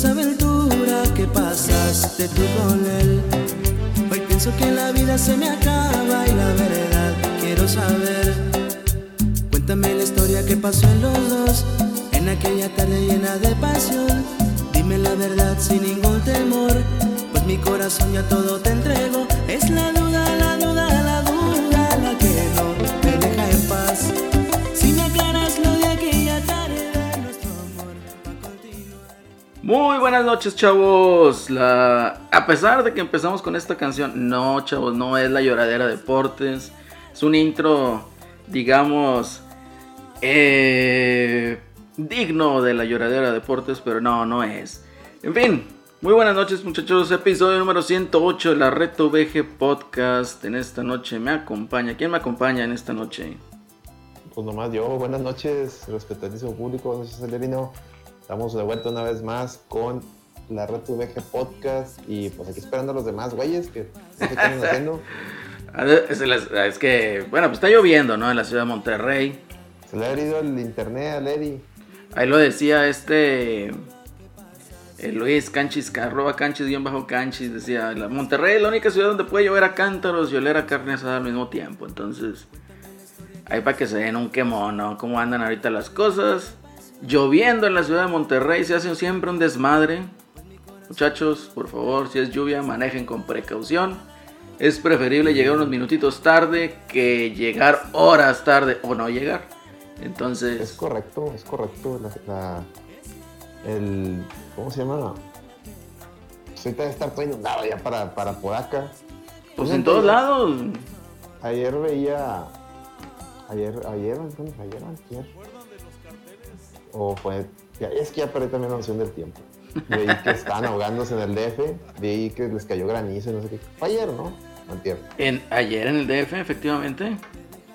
esa aventura que pasaste tú con él. Hoy pienso que la vida se me acaba y la verdad quiero saber. Cuéntame la historia que pasó en los dos, en aquella tarde llena de pasión. Dime la verdad sin ningún temor, pues mi corazón ya todo tendrá. Noches, chavos. La... A pesar de que empezamos con esta canción, no, chavos, no es la lloradera deportes. Es un intro, digamos, eh, digno de la lloradera deportes, pero no, no es. En fin, muy buenas noches, muchachos. Episodio número 108 de la Reto VG Podcast. En esta noche me acompaña. ¿Quién me acompaña en esta noche? Pues nomás yo. Buenas noches, respetadísimo público. Buenas noches, Celerino. Estamos de vuelta una vez más con la Red VG Podcast y pues aquí esperando a los demás güeyes que se están haciendo. Es, que, bueno, pues está lloviendo, ¿no? En la ciudad de Monterrey. Se le ha herido el internet a Lady. Ahí lo decía este eh, Luis Canchis, arroba Canchis, guion bajo Canchis, decía, Monterrey es la única ciudad donde puede llover a cántaros y oler a carne asada al mismo tiempo. Entonces, ahí para que se den un quemón, ¿no? Cómo andan ahorita las cosas. Lloviendo en la ciudad de Monterrey, se hace siempre un desmadre. Muchachos, por favor, si es lluvia, manejen con precaución. Es preferible llegar unos minutitos tarde que llegar horas tarde o no llegar. Entonces. Es correcto, es correcto. el, ¿Cómo se llama? Pues ahorita debe estar todo inundado ya para, para Podaca. Pues en todos lados. Ayer veía. Ayer, ayer, ayer, ayer. O fue. es que ya perdí también la noción del tiempo. Veí que estaban ahogándose en el DF, vi que les cayó granizo y no sé qué. Fue ayer, ¿no? Antier. En, ayer en el DF, efectivamente.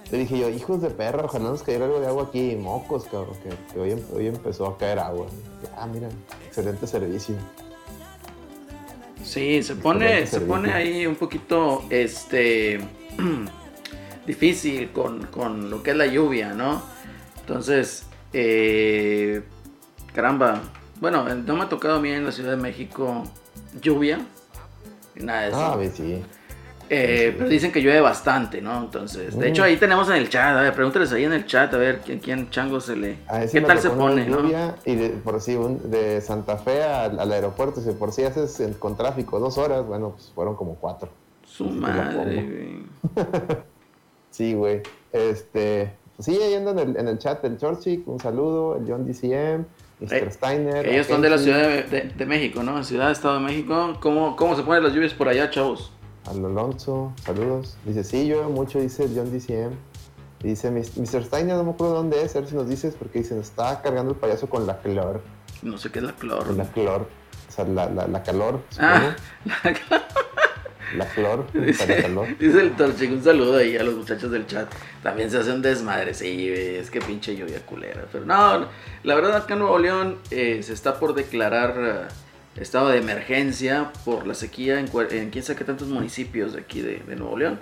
Te dije yo, hijos de perra, ojalá nos cayera algo de agua aquí, mocos, cabrón, que, hoy, hoy, empezó a caer agua. Ah, mira, excelente servicio. Sí, se pone, se pone ahí un poquito, este, difícil con, con, lo que es la lluvia, ¿no? Entonces, eh, caramba, bueno, no me ha tocado a mí en la Ciudad de México lluvia. Nada de eso. Ah, sí. Eh, pero dicen que llueve bastante, ¿no? Entonces, de hecho mm. ahí tenemos en el chat, a ver, pregúntales ahí en el chat, a ver quién, quién chango se le... ¿Qué tal se pone, lluvia, Y de, por si de Santa Fe al, aeropuerto, si por si haces con tráfico dos horas, bueno, pues fueron como cuatro. Su madre, güey. sí, güey. Este, sí, ahí andan en el, en el chat el Chorchic, un saludo, el John DCM, Mr. Eh, Steiner. Ellos son de la Ciudad de, México, ¿no? Ciudad, Estado de México. ¿Cómo, ¿Cómo se ponen las lluvias por allá, chavos? Al Alonso, saludos. Dice, sí, yo mucho, dice John DCM. dice, Mr. Steiner, no me acuerdo dónde es, a ver si nos dices, porque dicen, está cargando el payaso con la clor. No sé qué es la clor. La clor. O sea, la, la, la calor. Ah, la calor. La flor, dice, dice el Torchic, un saludo ahí a los muchachos del chat. También se hace un desmadre, sí, es que pinche lluvia culera. Pero no, la verdad acá en Nuevo León eh, se está por declarar eh, estado de emergencia por la sequía en, en quién sabe qué tantos municipios de aquí de, Nuevo León.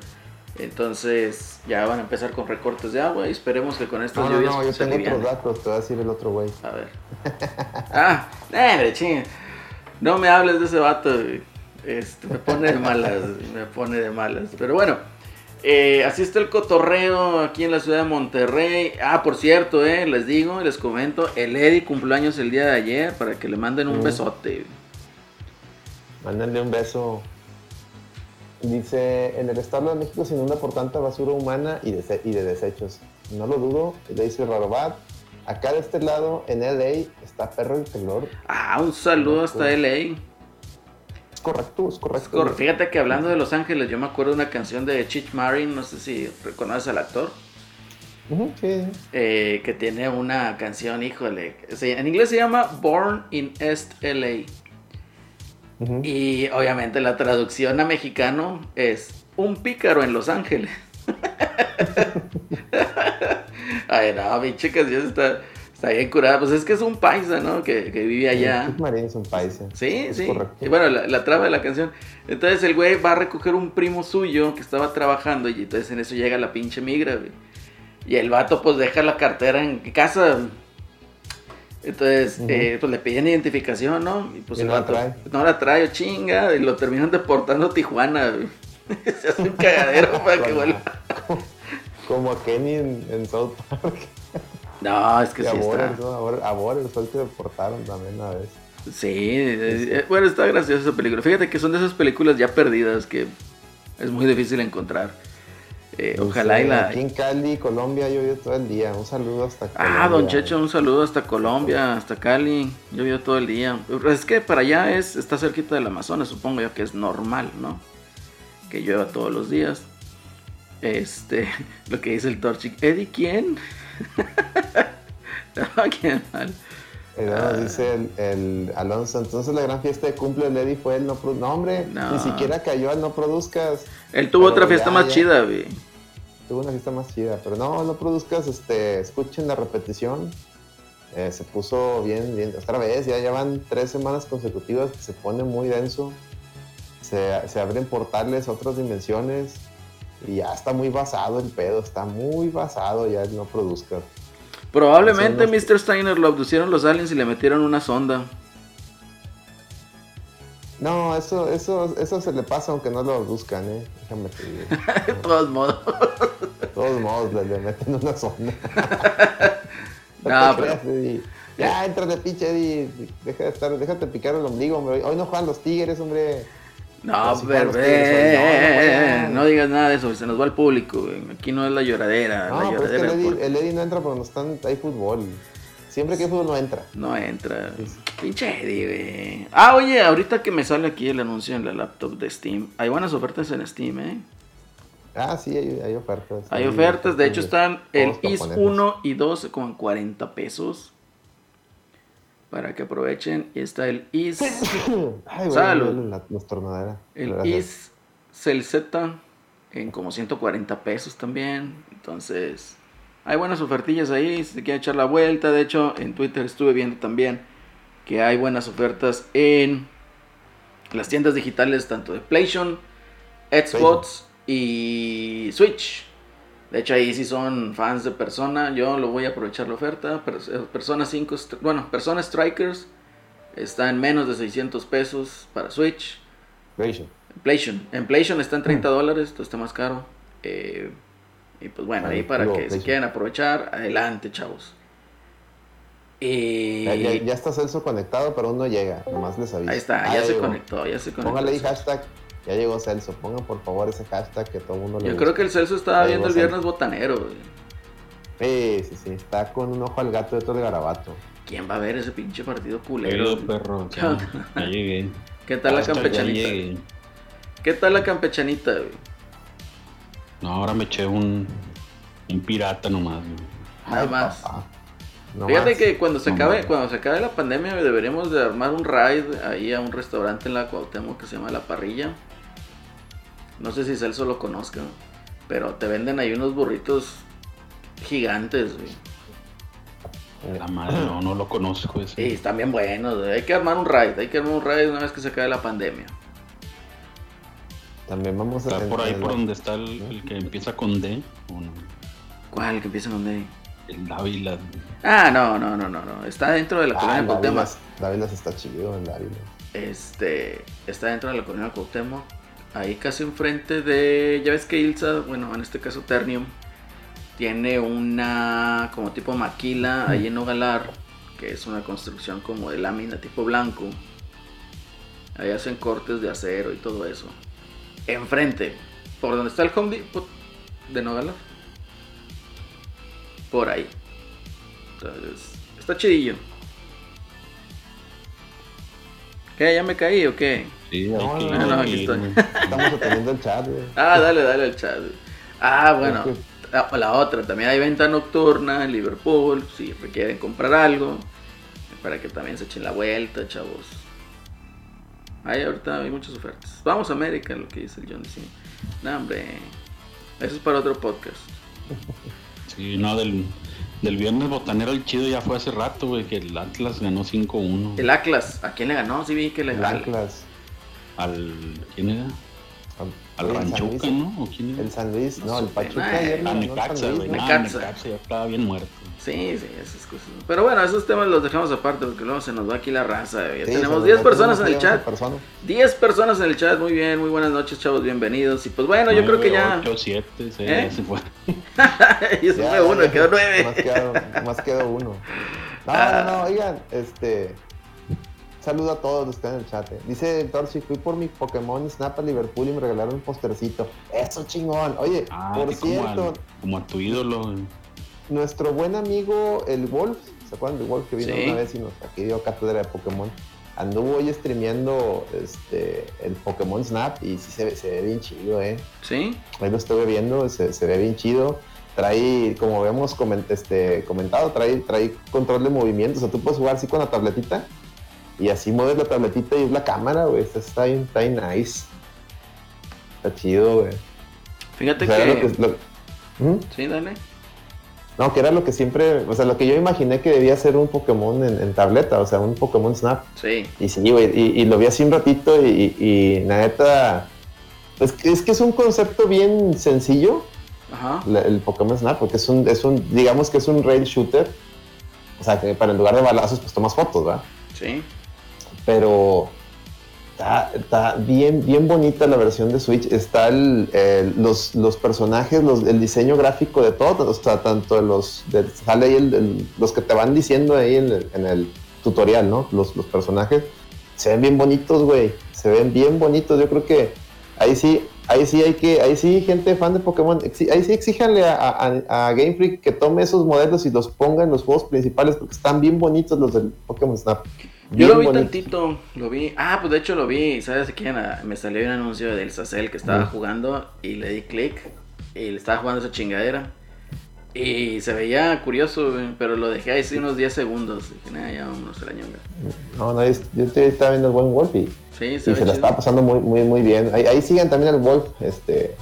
Entonces ya van a empezar con recortes de agua y esperemos que con estas lluvias. No, no, yo tengo otros datos, te voy a decir el otro güey. A ver. ah, eh, ching. No me hables de ese vato. Este, me pone de malas, me pone de malas. Pero bueno, eh, así está el cotorreo aquí en la ciudad de Monterrey. Ah, por cierto, eh, les digo, les comento, el Eddie cumpleaños el día de ayer para que le manden un mm. besote. Mándenle un beso. Dice, en el Estado de México se inunda por tanta basura humana y de, y de desechos. No lo dudo, le dice Rarobat. Acá de este lado, en LA, está perro el calor. Ah, un saludo hasta LA correcto, es correcto. Fíjate que hablando de Los Ángeles, yo me acuerdo de una canción de Chich Marin, no sé si reconoces al actor. Eh, que tiene una canción, híjole. En inglés se llama Born in East LA. Y obviamente la traducción a mexicano es Un pícaro en Los Ángeles. Ay, no, mi chica, está, está bien curada. Pues es que es un paisa, ¿no? Que, que vive allá. Marín es un paisa. Sí, sí. Y bueno, la, la, trama de la canción. Entonces el güey va a recoger un primo suyo que estaba trabajando y entonces en eso llega la pinche migra, güey. Y el vato pues deja la cartera en casa. Entonces, eh, pues le piden identificación, ¿no? Y pues no, la trae. no la trae, chinga, y lo terminan deportando a Tijuana, güey. Se hace un cagadero para que vuelva. Como a Kenny en, South Park. No, es que sí está. A Boris fue el que también una vez. Sí, eh, bueno, está graciosa esa película. Fíjate que son de esas películas ya perdidas que es muy difícil encontrar. Eh, ojalá y la. Aquí en Cali, Colombia, llovió todo el día. Un saludo hasta Colombia. Ah, don Checho, un saludo hasta Colombia, hasta Cali. Llovió todo el día. Es que para allá es, está cerquita del Amazonas, supongo yo que es normal, ¿no? Que llueva todos los días. Este, lo que dice el Torchic. ¿Eddie quién? no, qué mal. Ah. dice el, Alonso, entonces la gran fiesta de cumple de Eddie fue el no No, hombre, ni siquiera cayó al no produzcas. Él tuvo otra fiesta más chida, güey. Tuvo una fiesta más chida, pero no, no produzcas, este, escuchen la repetición. Eh, se puso bien, bien, otra vez, ya llevan tres semanas consecutivas que se pone muy denso. Se, se abren portales a otras dimensiones y ya está muy basado el pedo, está muy basado ya no produzcas. Probablemente Mr. Steiner lo abducieron los aliens y le metieron una sonda. No, eso, eso, eso se le pasa aunque no lo buscan, eh. Déjame te De todos modos. De todos modos, le, meten una sonda. no, pero... Ya, entra de pinche Eddie. Deja de estar, déjate picar el ombligo, hombre. Hoy no juegan los tigres, hombre. No, pero no, digas nada de eso, se nos va el público. Aquí no es la lloradera. No, la lloradera el, Eddie, el, Eddie, no entra porque no están, hay fútbol. Siempre que hay fútbol no entra. No entra. Pinche Eddie, güey. Ah, oye, ahorita que me sale aquí el anuncio en la laptop de Steam, hay buenas ofertas en Steam, ¿eh? Ah, sí, hay, ofertas. Hay, ofertas, de hecho están el IS 1 y 2 con 40 pesos para que aprovechen. Y está el Is. Ay, Salud. el Is Z en como 140 pesos también. Entonces, hay buenas ofertillas ahí. Si se quieren echar la vuelta. De hecho, en Twitter estuve viendo también que hay buenas ofertas en las tiendas digitales, tanto de PlayStation, Xbox y Switch. De hecho, ahí sí son fans de Persona. Yo lo voy a aprovechar la oferta. Eh, Persona 5, bueno, Persona Strikers está en menos de 600 pesos para Switch. PlayStation. PlayStation. En PlayStation está en 30 dólares, esto está más caro. Eh, y pues bueno, ahí para que se quieran aprovechar, adelante, chavos. Y... Ya, está Celso conectado, pero aún no llega. Nomás les aviso. Ahí está, ya, se conectó, ya se conectó. Póngale ahí hashtag ya llegó Celso. Pongan por favor ese hashtag que todo el mundo le Yo creo que el Celso estaba viendo el viernes botanero, güey. Sí, sí, sí. Está con un ojo al gato de todo el garabato. ¿Quién va a ver ese pinche partido culero? perro. Ya, llegué. ¿Qué tal la campechanita? ¿Qué tal la campechanita, güey? No, ahora me eché un, un pirata nomás, güey. Nada más. Fíjate que cuando se acabe, cuando se acabe la pandemia deberíamos de armar un raid ahí a un restaurante en la Cuauhtémoc que se llama La Parrilla. No sé si Celso lo conozca, pero te venden ahí unos burritos gigantes, güey. La madre, no, no lo conozco ese. Sí, están bien buenos, Hay que armar un raid, hay que armar un raid una vez que se acabe la pandemia. También vamos a... ¿Está por ahí por donde está el, que empieza con D? ¿o no? ¿Cuál que empieza con D? El Dávila. Ah, no, no, no, no, no. Está dentro de la colonia Cuauhtémoc. Dávila está chido en Dávila. Este, está dentro de la colonia Cuauhtémoc ahí casi enfrente de, ya ves que Ilsa, bueno, en este caso Ternium, tiene una como tipo maquila ahí en Ogalar, que es una construcción como de lámina tipo blanco. Ahí hacen cortes de acero y todo eso. Enfrente, por donde está el Home Depot de Nogalar. Por ahí. Entonces, está chidillo. ¿Qué? ¿Ya me caí o qué? Sí, no, no, aquí estoy. Estamos atendiendo el chat, Ah, dale, dale al chat. Ah, bueno. La, la otra, también hay venta nocturna en Liverpool, si requieren comprar algo, para que también se echen la vuelta, chavos. Ahí ahorita hay muchas ofertas. Vamos a América, lo que dice el John. Sí. No, hombre. Eso es para otro podcast. Sí, no, del, del viernes botanero el chido ya fue hace rato, güey, que el Atlas ganó 5-1. El Atlas, ¿a quién le ganó? Sí vi que le El ganó. Atlas. Al. ¿Quién era? Al San Ranchuca, ¿no? ¿O quién era? El San Luis, No no, el Pachuca nah, ayer Ah, al Necaxa, güey. ¿no? No, Necaxa. Necaxa ya estaba bien muerto. Sí, sí, esas cosas. Pero bueno, esos temas los dejamos aparte porque luego se nos va aquí la raza. Ya Sí, tenemos se 10 nos personas en el chat. persona. 10 personas en el chat, muy bien, muy buenas noches, chavos, bienvenidos. Y pues bueno, yo creo que ya. 8, 7, 6, ¿Eh? se fue. y eso Ya, fue uno, ya, quedó Más 9. quedó, más quedó uno. No, Ah. no, no, oigan, este. Saludo a todos los que están en el chat. eh. Dice el Torchi, fui por mi Pokémon Snap a Liverpool y me regalaron un postercito. Eso chingón. Oye, Ah, por como, cierto, al- como a tu ídolo. güey. nuestro buen amigo el Wolf, ¿se acuerdan del Wolf que vino Sí. una vez y nos aquí dio cátedra de Pokémon? Anduvo hoy streameando este, el Pokémon Snap y sí se ve, se ve bien chido, ¿eh? ¿Sí? Ahí lo estuve viendo, se, se ve bien chido. Trae, como habíamos coment- este, comentado, trae, trae control de movimiento. O sea, tú puedes jugar así con la tabletita y así mueves la tabletita y es la cámara, güey. Está, está, bien, está bien nice. Está chido, güey. Fíjate O sea, que. lo que- lo- ¿Mm? Sí, dale. No, que era lo que siempre, o sea, lo que yo imaginé que debía ser un Pokémon en, en tableta, o sea, un Pokémon Snap. Sí. Y sí, güey, y, y lo vi así un ratito y, y, y la neta, pues que- es que es un concepto bien sencillo, Ajá. la- el Pokémon Snap, porque es un, es un, digamos que es un rail shooter, o sea, que para en lugar de balazos, pues tomas fotos, ¿va? Sí. Pero está, está bien, bien bonita la versión de Switch. Está los, los personajes, el diseño gráfico de todo, o sea, tanto los, de- sale ahí el- los que te van diciendo ahí en el, tutorial, ¿no? Los, los personajes se ven bien bonitos, güey. Se ven bien bonitos. Yo creo que ahí sí, ahí sí hay que, ahí sí, gente fan de Pokémon, ahí sí exíjanle a- a Game Freak que tome esos modelos y los ponga en los juegos principales porque están bien bonitos los del Pokémon Snap. Yo lo vi tantito, lo vi. Ah, pues de hecho lo vi. ¿Sabes quién? Ah, Me salió un anuncio del Sacel que estaba jugando y le di clic y le estaba jugando esa chingadera. Y se veía curioso, pero lo dejé ahí sí unos 10 segundos. Dije, nah, ya vámonos a la ñonga. No, no, yo te estaba viendo el buen Wolf y, Sí, y se ve se la estaba pasando muy, muy, muy bien. Ahí, ahí sigan también al Wolf. Este,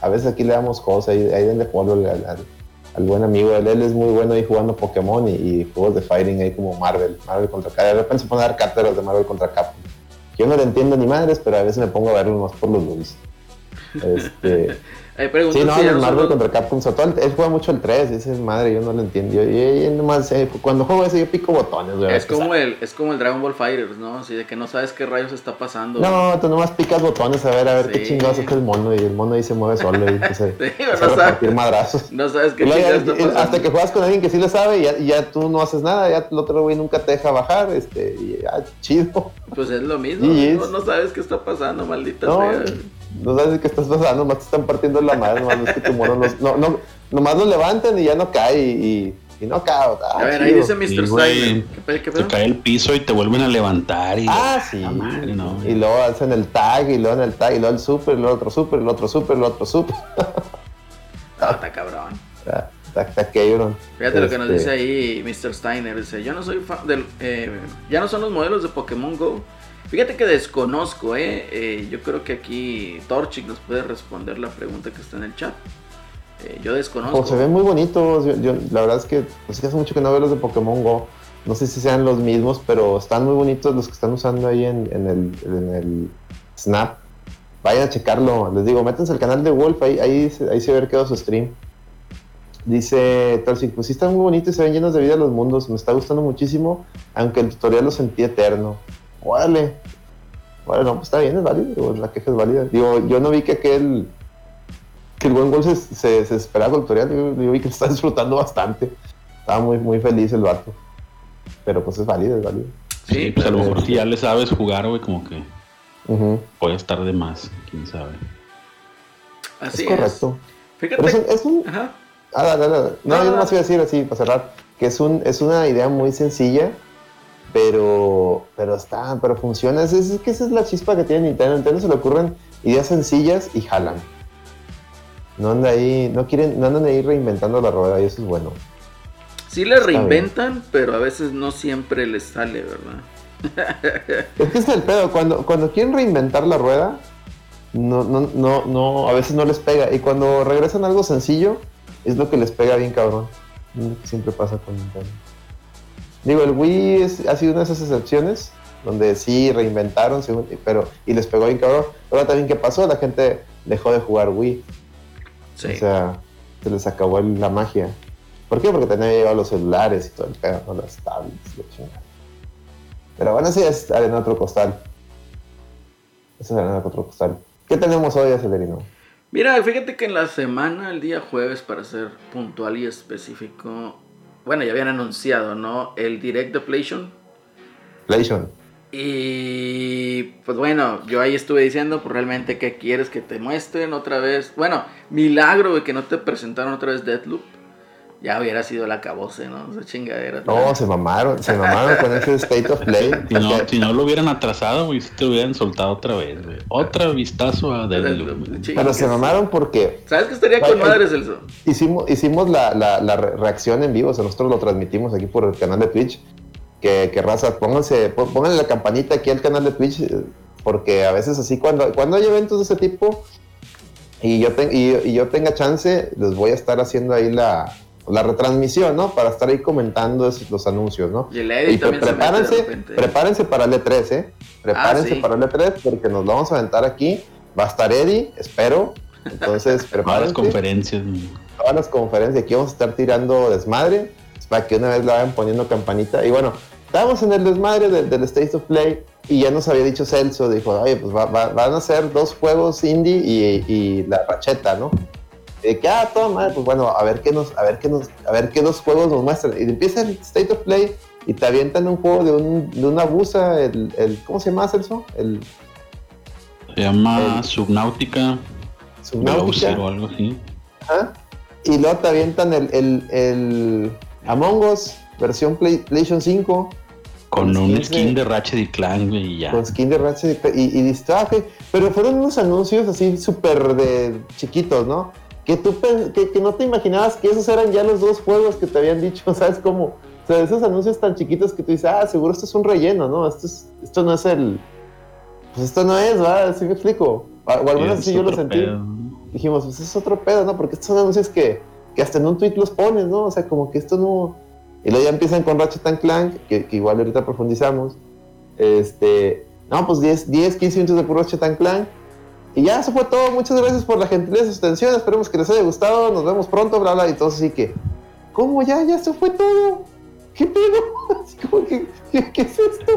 a veces aquí le damos cosas, ahí, ahí denle follow al, al- al buen amigo. Él, él es muy bueno ahí jugando Pokémon y, y juegos de fighting ahí como Marvel, Marvel contra Capcom. De repente se pone a dar cátedras de Marvel contra Capcom. Yo no le entiendo ni madres, pero a veces me pongo a verlo más por los looks. Este, Sí, no, si el Marvel contra Capcom, sobre todo él, juega mucho el 3, dice madre, yo no lo entiendo. Yo, yo- yo nomás, eh, cuando juego ese yo pico botones, güey. Es como, el, es como el Dragon Ball Fighters, ¿no? Así de que no sabes qué rayos está pasando. No, tú nomás picas botones a ver, a ver qué chingados es el mono y el mono ahí se mueve solo y pues, Sí, no sabes. madrazos. No sabes qué luego está pasando. hasta que juegas con alguien que sí le sabe y ya, tú no haces nada, ya el otro güey nunca te deja bajar, este, y ya, chido. Pues es lo mismo. No sabes qué está pasando, maldita No, sea. No sabes qué estás pasando, nomás te están partiendo la madre, nomás ves que tu mono los- no, no, nomás lo levantan y ya no cae y, y, y no cae. Ah, A ver, ahí chido. dice Mr. Sí, güey. Steiner. ¿Qué, pe- qué Se pedo? cae el piso y te vuelven a levantar. Y, Ah, sí. Madre, no. Y luego hacen el tag, y luego en el tag, y luego el super, y luego otro super, y luego otro super, y luego otro super. No, está cabrón. Está, está, está cabrón. Fíjate lo que nos Este, dice ahí Mr. Steiner. Dice, yo no soy fan del... eh, ya no son los modelos de Pokémon Go. Fíjate que desconozco, ¿eh? Eh, Yo creo que aquí Torchic nos puede responder la pregunta que está en el chat. Eh, yo desconozco. Oh, se ven muy bonitos. Yo, la verdad es que pues, hace mucho que no veo los de Pokémon Go. No sé si sean los mismos, pero están muy bonitos los que están usando ahí en, el, Snap. Vayan a checarlo. Les digo, métanse al canal de Wolf. Ahí, ahí, se- ve quedó su stream. Dice Torsic, pues sí están muy bonitos y se ven llenos de vida los mundos. Me está gustando muchísimo, aunque el tutorial lo sentí eterno. Órale. Bueno, no, pues está bien, es válido. digo, La queja es válida. Digo, yo no vi que aquel que el buen gol se, se, se esperaba con el tutorial. Yo, yo vi que está disfrutando bastante. Estaba muy, muy feliz el vato. Pero pues es válido, es válido. Sí, pues a lo mejor si ya le sabes jugar, güey, como que puede estar de más, quién sabe. Así es correcto. Fíjate. Pero es un, es un- Ajá. ah, dale, dale, dale. No, No, yo no, nomás no. iba a decir así, para cerrar, que es, un, es una idea muy sencilla, pero, pero está, pero funciona. Es, es que esa es la chispa que tiene Nintendo. Nintendo se le ocurren ideas sencillas y jalan. No anda ahí, no quieren, no andan ahí reinventando la rueda y eso es bueno. Sí le reinventan, pero a veces no siempre les sale, ¿verdad? es que es el pedo, cuando, cuando quieren reinventar la rueda, no, no, no, no, a veces no les pega. Y cuando regresan algo sencillo, es lo que les pega bien cabrón. Siempre pasa con Nintendo. Digo, el Wii ha sido una de esas excepciones donde sí reinventaron, pero y les pegó bien cabrón. Ahora también, ¿qué pasó? La gente dejó de jugar Wii. O sea, se les acabó la magia. ¿Por qué? Porque tenía llegado los celulares y todo el pedo, las tablets, Pero bueno, sí es en otro costal. Eso es arena en otro costal. ¿Qué tenemos hoy, Acelerino? Mira, fíjate que en la semana, el día jueves, para ser puntual y específico, bueno, ya habían anunciado, ¿no? El Direct de PlayStation. PlayStation. Y pues bueno, yo ahí estuve diciendo, pues realmente, ¿qué quieres que te muestren otra vez? Bueno, milagro de que no te presentaron otra vez Deadloop ya hubiera sido la cabose, ¿no? Esa chingadera. No, se mamaron, se mamaron con ese State of Play. Si no, si no lo hubieran atrasado, güey, si te hubieran soltado otra vez, güey. Otra vistazo a Deadloop. Pero se mamaron porque... ¿Sabes qué estaría con madres, Celso? Hicimos, hicimos la, la, la, reacción en vivo, o sea, nosotros lo transmitimos aquí por el canal de Twitch. Que, que raza, pónganse, pónganle la campanita aquí al canal de Twitch, eh, porque a veces así, cuando, cuando hay eventos de ese tipo y yo, y, y yo tenga chance, les voy a estar haciendo ahí la la retransmisión, ¿no? Para estar ahí comentando esos, los anuncios, ¿no? Y el edit también prepárense, prepárense para el E3, ¿eh? Prepárense ah, para el E3 porque nos vamos a aventar aquí. Va a estar Eddie, espero. Entonces, prepárense. Todas las conferencias. Todas las conferencias. Aquí vamos a estar tirando desmadre. Para que una vez la vayan poniendo campanita. Y bueno, estábamos en el desmadre del, State of Play y ya nos había dicho Celso, dijo, oye, pues van a ser dos juegos indie y, y la racheta, ¿no? De que, ah, toma, pues bueno, a ver qué nos, a ver qué nos, a ver qué dos juegos nos muestran. Y empieza el State of Play y te avientan un juego de, un, de una busa, el, el, ¿cómo se llama Celso? El, se llama Subnautica. Subnautica. o algo así. Ajá. Y luego te avientan el, el, el Among Us, versión PlayStation 5. Con, un skin de, Ratchet y Clank, y ya. Con skin de Ratchet y, y, y ah, Pero fueron unos anuncios así súper de chiquitos, ¿no? Que tú que, no te imaginabas que esos eran ya los dos juegos que te habían dicho, ¿sabes cómo? O sea, esos anuncios tan chiquitos que tú dices, ah, seguro esto es un relleno, ¿no? Esto, es, esto no es el... Pues esto no es, ¿verdad? ¿Sí me explico? O, al menos así yo lo sentí. Dijimos, pues es otro pedo, ¿no? Porque estos son anuncios que, que hasta en un tweet los pones, ¿no? O sea, como que esto no... Y luego ya empiezan con Ratchet Clank, que, que igual ahorita profundizamos. Este... No, pues 10, 10 15 minutos de puro Ratchet Clank y ya, eso fue todo. Muchas gracias por la gentileza de su atención. Esperemos que les haya gustado. Nos vemos pronto, bla, bla. Y todo así que, ¿cómo ya? Ya eso fue todo. ¿Qué pedo? ¿qué, qué, es esto?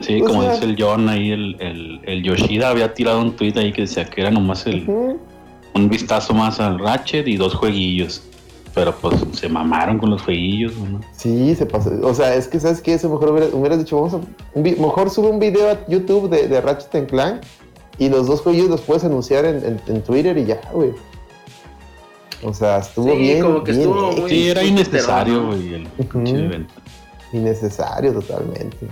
Sí, como dice el John ahí, el, el, el, Yoshida había tirado un tweet ahí que decía que era nomás el, un vistazo más al Ratchet y dos jueguillos. Pero pues se mamaron con los jueguillos, ¿no? Sí, se pasó. O sea, es que, ¿sabes qué? Eso mejor hubieras, dicho, vamos a. mejor sube un video a YouTube de, de Ratchet Clank y los dos juegos los puedes anunciar en, Twitter y ya, güey. O sea, estuvo bien. Como que estuvo muy, sí, era innecesario, güey, el evento. Innecesario totalmente.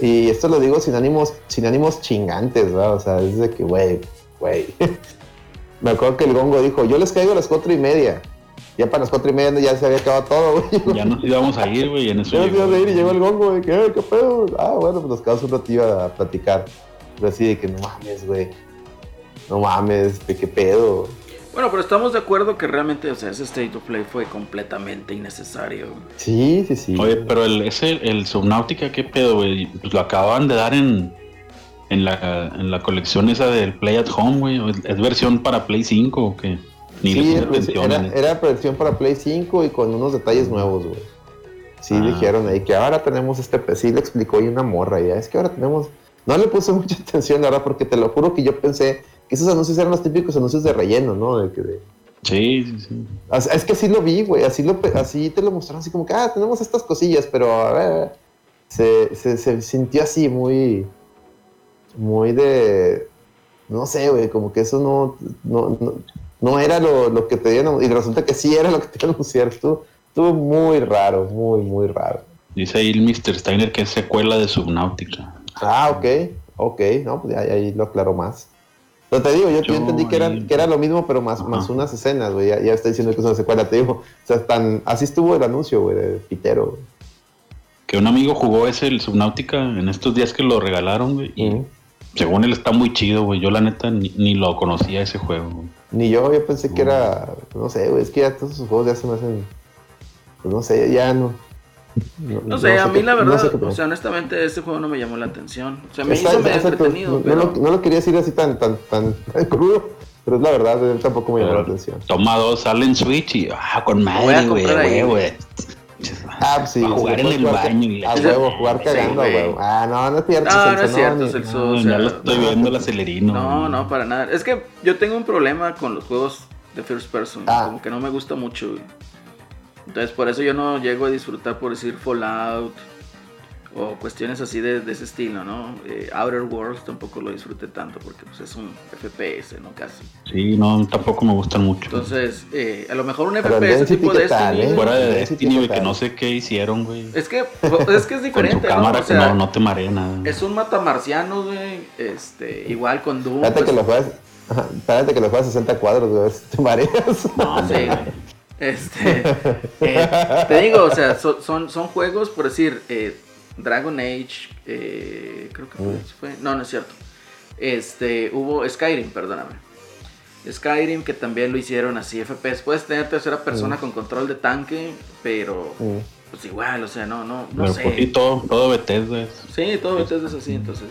Y esto lo digo sin ánimos, sin ánimos chingantes, ¿verdad? O sea, es de que, güey, güey. Me acuerdo que el gongo dijo, yo les caigo a las cuatro y media. Ya para las cuatro y media ya se había acabado todo, güey. Ya nos íbamos a ir, güey, en eso. Ya nos íbamos a ir y llegó el gongo, güey, ¿qué, qué pedo? Ah, bueno, pues nos quedamos un ratillo a platicar. Pero así de que no mames, güey. No mames, de qué pedo. Bueno, pero estamos de acuerdo que realmente, o sea, ese State of Play fue completamente innecesario. Sí, sí, sí. Oye, pero el, ese, el Subnautica, ¿qué pedo, güey? Pues lo acaban de dar en, en, la, en la colección esa del Play at Home, güey. ¿Es versión para Play 5 o qué? Ni sí, era, era, versión para Play 5 y con unos detalles nuevos, güey. Sí, ah. dijeron ahí que ahora tenemos este... Sí, le explicó y una morra ya. Es que ahora tenemos no le puse mucha atención, la verdad, porque te lo juro que yo pensé que esos anuncios eran los típicos anuncios de relleno, ¿no? De que Sí, sí, sí. Es que así lo vi, güey. Así, lo, así te lo mostraron, así como que, ah, tenemos estas cosillas, pero a ver. Se, se, sintió así muy. Muy de. No sé, güey, como que eso no. No, no, era lo, lo, que te dieron. Y resulta que sí era lo que te anunciaron. Estuvo, estuvo muy raro, muy, muy raro. Dice ahí el Mr. Steiner que es secuela de Subnautica. Ah, ok, ok, no, pues ahí, lo aclaro más. Pero te digo, yo, yo entendí que era, ahí- que era lo mismo, pero más, Ajá. más unas escenas, güey. Ya, ya estoy diciendo que es una secuela, te digo. O sea, tan, así estuvo el anuncio, güey, de Pitero. Que un amigo jugó ese, el Subnautica, en estos días que lo regalaron, güey. Y según él está muy chido, güey. Yo la neta ni, ni lo conocía ese juego. güey. Ni yo, yo pensé que era, no sé, güey, es que ya todos esos juegos ya se me hacen, pues no sé, ya no. No sé, a mí qué- la no verdad, sé o sea, honestamente, este juego no me llamó la atención. O sea, me Está- hizo medio entretenido, no, pero... no lo, no lo quería decir así tan, tan, tan, tan crudo, pero es la verdad, tampoco me llamó la atención. Toma dos, sale en Switch y ah, con madre, güey, güey. Ah, pues sí. A jugar sí, en el baño y la A huevo, jugar Sí, cagando, güey. huevo. Ah, no, no es cierto. No, no es cierto, Celso. No, o ya lo estoy viendo el acelerino. No, no, para nada. Es que yo tengo un problema con los juegos de first person. Ah. Como que no me gusta mucho, güey. Entonces, por eso yo no llego a disfrutar, por decir, Fallout o cuestiones así de, de ese estilo, ¿no? Eh, Outer Worlds tampoco lo disfruté tanto porque pues, es un FPS, ¿no? Casi. Sí, no, tampoco me gustan mucho. Entonces, eh, a lo mejor un Pero FPS Density, tipo ¿qué de tal, Destiny. eh? Fuera de Destiny, ¿qué güey, que tal? no sé qué hicieron, güey. Es que es que es Con diferente, ¿no? cámara O que sea, no, no te marea nada. es un matamarciano, güey. Este, igual con Doom. Espérate pues, que lo juegas. Espérate que lo juegas a 60 cuadros, güey, te mareas. No, Sí. Este, eh, te digo, o sea, so- son, son juegos, por decir, eh, Dragon Age, eh, creo que fue, Mm. fue- no, no es cierto. Este, hubo Skyrim, perdóname. Skyrim que también lo hicieron así, FPS. Puedes tener tercera persona Mm. con control de tanque, pero Mm. pues igual, o sea, no, no, no pero sé. pues, sí, todo, todo Bethesda es- Sí, todo esto es así, entonces.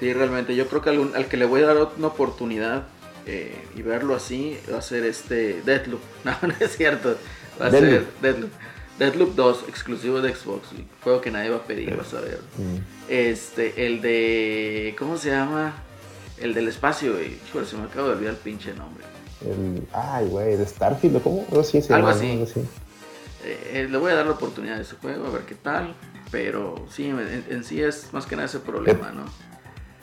Sí, realmente, yo creo que algún- al que le voy a dar una oportunidad eh, y verlo así va a ser este Deadloop. No, no es cierto. Va a ser Deadloop. Deadloop. Deadloop 2, exclusivo de Xbox. Juego que nadie va a pedir, vas a ver. Mm. Este, el de. ¿Cómo se llama? El del espacio, güey. Híjole, se me acaba de olvidar el pinche nombre. El, ay, güey, de Starfield, ¿o ¿cómo? Algo así se Algo así. Algo así. Eh, eh, le voy a dar la oportunidad de ese juego, a ver qué tal. Pero sí, en, en sí es más que nada ese problema, ¿no?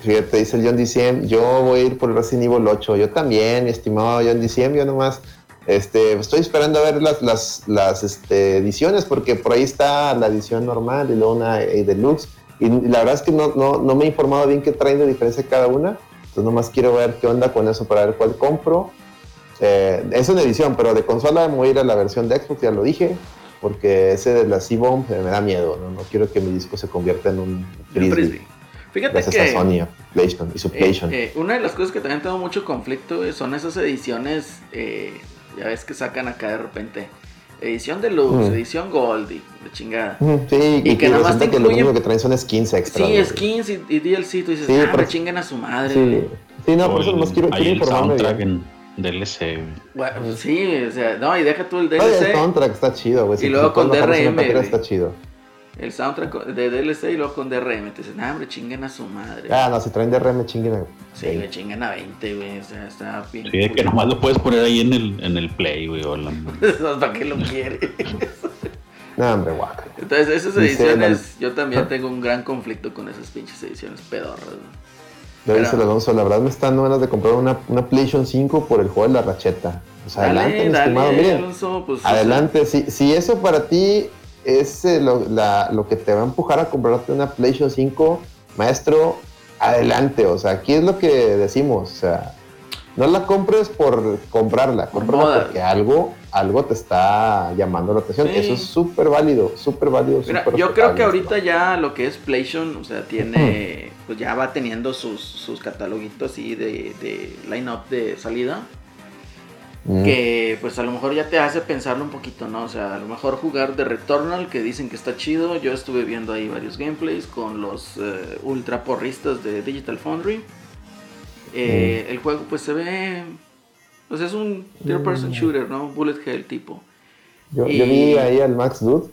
Fíjate, dice el John DCM, yo voy a ir por el Resident Evil 8. Yo también, mi estimado John DCM, yo nomás este, estoy esperando a ver las, las, las este, ediciones, porque por ahí está la edición normal y luego una eh, deluxe. Y la verdad es que no, no, no me he informado bien qué traen de diferencia cada una. Entonces nomás quiero ver qué onda con eso para ver cuál compro. Eh, es una edición, pero de consola me voy a ir a la versión de Xbox, ya lo dije. Porque ese de la C-Bomb eh, me da miedo, ¿no? No quiero que mi disco se convierta en un frisbee. Fíjate Gracias que. a Sony, PlayStation y su Eh, PlayStation. eh, una de las cosas que también tengo mucho conflicto son esas ediciones, eh, ya ves que sacan acá de repente, edición deluxe, Mm. edición gold y de chingada. Sí, y, y que que nada más te que lo único que traen son skins extra. Sí, skins y, y DLC, tú dices, Sí, ah, pero- me chinguen a su madre. Sí, güey". sí no, por eso nomás quiero, quiero el informarme soundtrack bien. en DLC. Bueno, sí, o sea, no, y deja tú el Oye, el DLC, soundtrack está chido, güey. Y Si luego con DRM. Está chido. El soundtrack de DLC y luego con DRM, te dicen, ah, hombre, chinguen a su madre. Ah, no, si traen DRM, chinguen. a- sí, me chingan a 20, güey, o sea, está bien. Sí, de que nomás lo puedes poner ahí en el, en el Play, güey. O la... ¿Para qué lo quiere? No, hombre, guaca. Entonces, esas ediciones, yo también tengo un gran conflicto con esas pinches ediciones pedorras. güey. Pero- dice el Alonso, la verdad me están dando ganas de comprar una, una PlayStation 5 por el juego de la racheta. Pues adelante, dale, mi estimado. dale, Miren, Alonso, pues, o sea, adelante. Si, si eso para ti es eh, lo, la- lo que te va a empujar a comprarte una PlayStation 5, maestro, adelante. O sea, aquí es lo que decimos. O sea, no la compres por comprarla, cómprala moda. porque algo, algo te está llamando la atención. Sí. Eso es súper válido, súper válido. Mira, yo creo que ahorita ya lo que es PlayStation, o sea, tiene, pues ya va teniendo sus, sus cataloguitos así de, de line-up de salida, Mm. que pues a lo mejor ya te hace pensarlo un poquito, ¿no? O sea, a lo mejor jugar de Returnal, que dicen que está chido, yo estuve viendo ahí varios gameplays con los eh, ultra porristas de Digital Foundry. Eh, El juego pues se ve, pues es un third person Mm. shooter, ¿no? Bullet hell tipo. Yo, Y- yo vi ahí al Max Dude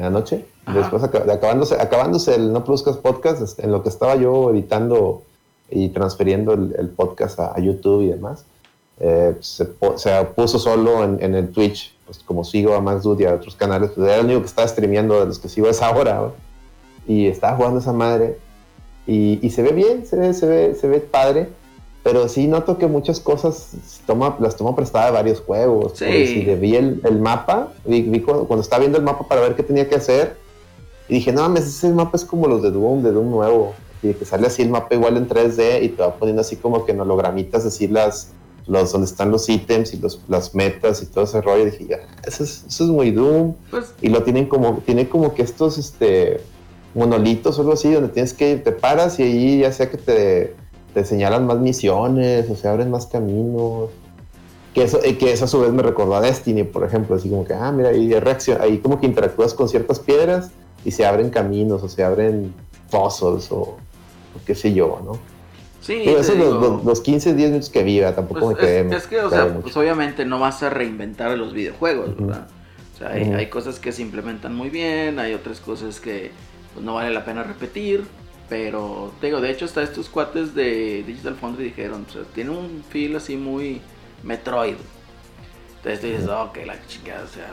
anoche, Ajá. después aca- de acabándose, acabándose el No Produzcas Podcast, en lo que estaba yo editando y transfiriendo el, el podcast a, a YouTube y demás, eh, se, se puso solo en, en el Twitch, pues como sigo a Max Dude y a otros canales, pues era el único que estaba streameando de los que sigo a esa hora, ¿no? y estaba jugando esa madre, y, y se ve bien, se ve, se ve, se ve padre, pero sí noto que muchas cosas toma, las toma prestada de varios juegos. Sí. Por decir, vi el, el mapa, vi, vi cuando, cuando estaba viendo el mapa para ver qué tenía que hacer, y dije, no mames, ese mapa es como los de Doom, de Doom nuevo. y que sale así el mapa igual en 3D y te va poniendo así como que en hologramitas así las, los, donde están los ítems y los, las metas y todo ese rollo. Y dije, ya, eso es, eso es muy Doom. Pues, Y lo tienen como, tiene como que estos, este, monolitos o algo así, donde tienes que ir, te paras y ahí ya sea que te, te señalan más misiones o se abren más caminos. Que eso, eh, que eso a su vez me recordó a Destiny, por ejemplo, así como que, ah, mira, ahí, reaccion ahí como que interactúas con ciertas piedras y se abren caminos o se abren fosos o, o qué sé yo, ¿no? Sí, Digo, te eso digo, los, los, los 15, 10 minutos que viva, tampoco pues, me quedé. es, es que, o sea, mucho. pues obviamente no vas a reinventar los videojuegos. ¿verdad? O sea, hay, cosas que se implementan muy bien, hay otras cosas que pues, no vale la pena repetir, pero te digo, de hecho hasta estos cuates de Digital Foundry dijeron, o sea, tiene un feel así muy Metroid. Entonces tú dices, oh, que la chingada, o sea,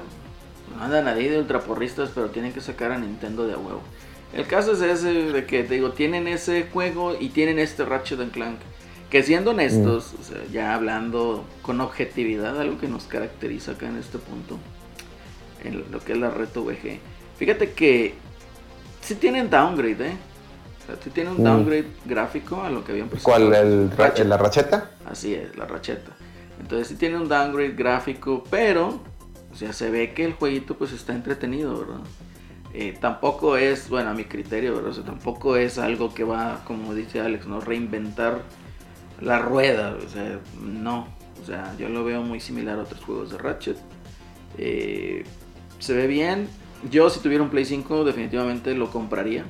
no andan ahí de ultraporristas, pero tienen que sacar a Nintendo de a huevo. El caso es ese de que te digo, tienen ese juego y tienen este Ratchet and Clank. Que siendo honestos, o sea, ya hablando con objetividad, algo que nos caracteriza acá en este punto, en lo que es la reto VG. Fíjate que sí tienen downgrade, ¿eh? O sea, sí tienen un Mm. downgrade gráfico a lo que habían presentado. ¿Cuál? El, ra- Ratchet. ¿La racheta? Así es, la racheta. Entonces sí tiene un downgrade gráfico, pero, o sea, se ve que el jueguito pues está entretenido, ¿verdad? Eh, tampoco es, bueno, a mi criterio, ¿verdad? O sea, tampoco es algo que va, como dice Alex, ¿no? Reinventar la rueda, o sea, no. O sea, yo lo veo muy similar a otros juegos de Ratchet. Eh, se ve bien. Yo si tuviera un Play 5 definitivamente lo compraría.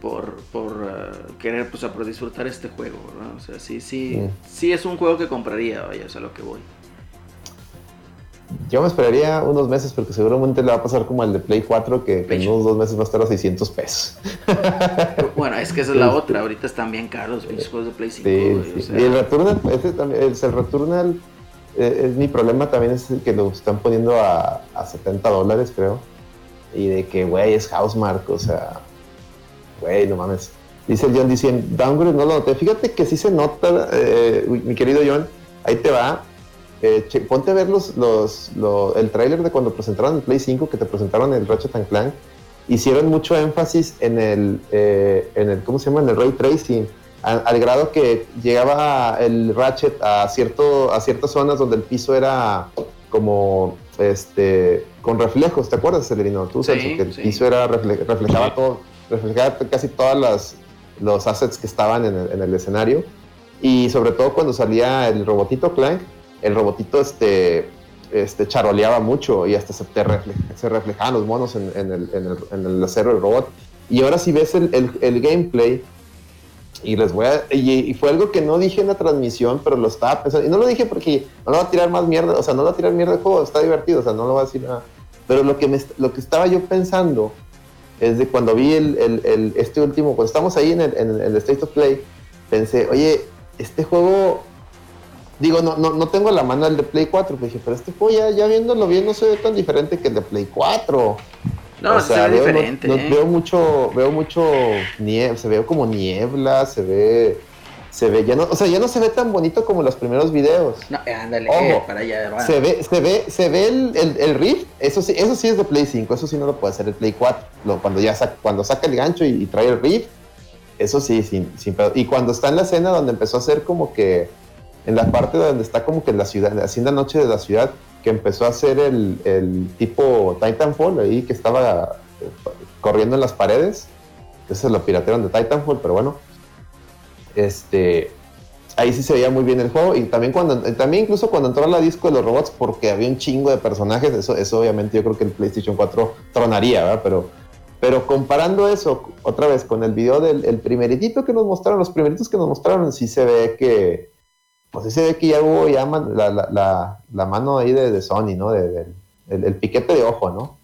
Por, por eh, querer, pues, a- por disfrutar este juego, ¿verdad? O sea, sí, sí, Mm. sí es un juego que compraría, vaya, o sea, lo que voy. Yo me esperaría unos meses porque seguramente le va a pasar como el de Play 4 que, en unos dos meses va a estar a 600 pesos. Bueno, es que esa es la otra, ahorita están bien caros los juegos de Play 5, Sí, güey, o sí. sea, Y el Returnal, ese también, el, el Returnal eh, es mi problema también es que lo están poniendo a, a 70 dólares, creo. Y de que, güey, es Housemark, o sea, güey, no mames. Dice el John diciendo, downgrade no lo noté. Fíjate que sí se nota, eh, mi querido John, ahí te va. Eh, che- ponte a ver los, los, lo- el tráiler de cuando presentaron el Play 5, que te presentaron el Ratchet and Clank. Hicieron mucho énfasis en el, eh, en el, ¿cómo se llama? En el ray tracing. Al, al grado que llegaba el Ratchet a, cierto, a ciertas zonas donde el piso era como este con reflejos, ¿te acuerdas, Celerino? Tú Sí, Celso, que el sí. piso era refle- reflejaba todo, reflejaba casi todas las los assets que estaban en el, en el escenario. Y sobre todo cuando salía el robotito Clank, el robotito este, este charoleaba mucho y hasta se, te refle- se reflejaban los monos en, el, en, el, en el acero del robot. Y ahora si ves el, el- gameplay, y les voy a. Y, fue algo que no dije en la transmisión, pero lo estaba pensando. Y no lo dije porque no lo va a tirar más mierda. O sea, no lo va a tirar mierda el juego, está divertido. O sea, no lo va a decir nada. Pero lo que, me, lo que estaba yo pensando es de cuando vi el- el- este último, cuando estamos ahí en el, en el State of Play, pensé, oye, este juego. Digo, no, no, no tengo la mano el de Play 4, pero dije, pero este juego ya, ya viéndolo bien no se ve tan diferente que el de Play 4. no, O se sea, ve veo, diferente, no- ¿eh? veo mucho, veo mucho niebla, se ve como niebla, se ve, se ve, ya no, o sea, ya no se ve tan bonito como los primeros videos. No, eh, ándale, Ojo, eh, para allá. Se ve, se ve, se ve el, el, el Rift, eso sí, eso sí es de Play 5, eso sí no lo puede hacer el Play 4. Lo- cuando ya saca, cuando saca el gancho y, y trae el Rift, eso sí, sin, sin pedo. Y cuando está en la escena donde empezó a hacer como que, en la parte donde está como que la ciudad, así en la noche de la ciudad, que empezó a hacer el, el tipo Titanfall ahí que estaba eh, corriendo en las paredes. Ese lo piratearon de Titanfall, pero bueno. Este, ahí sí se veía muy bien el juego y también cuando también incluso cuando entró a la disco de los robots porque había un chingo de personajes eso eso obviamente yo creo que el PlayStation 4 tronaría ¿verdad? pero pero comparando eso otra vez con el video del el primeritito que nos mostraron los primeritos que nos mostraron sí se ve que pues sí se ve que ya hubo ya man- la, la, la, la mano ahí de, de Sony no de, de- el, el piquete de ojo no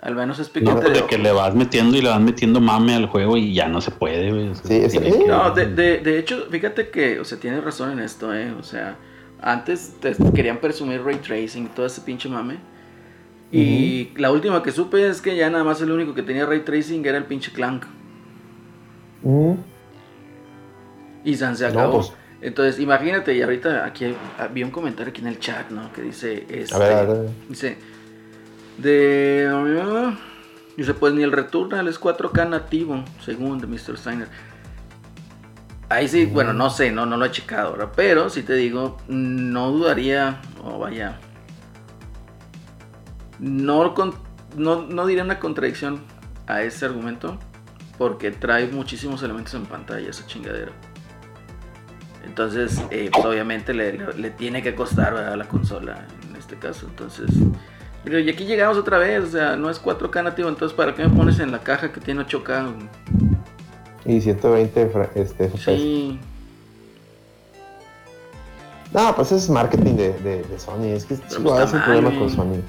Al menos es No, piquete pues de de que ojo. le vas metiendo y le vas metiendo mame al juego y ya no se puede, güey. O sea, Sí, ese- que- No, de, de, de hecho, fíjate que, o sea, tienes razón en esto, ¿eh? O sea, antes te querían presumir ray tracing, todo ese pinche mame. Y la última que supe es que ya nada más el único que tenía ray tracing era el pinche Clank. Mm, Y San se No, acabó. pues. Entonces, imagínate, y ahorita aquí hay- vi un comentario aquí en el chat, ¿no? Que dice, este, a ver, a ver. dice, de... Dice, pues ni el Returnal es 4K nativo, según de Mr. Steiner. Ahí sí, bueno, no sé, no, no lo he checado, ¿verdad? Pero si te digo, no dudaría, o vaya, no, no, no diría una contradicción a ese argumento, porque trae muchísimos elementos en pantalla esa chingadera. Entonces, eh, pues obviamente le, tiene que costar a la consola en este caso. Entonces, pero y aquí llegamos otra vez, o sea, no es 4K nativo, entonces ¿para qué me pones en la caja que tiene 8K? Y 120 este, FPS. Sí. No, pues es marketing de, de, Sony, es que es, es el problema con Sony.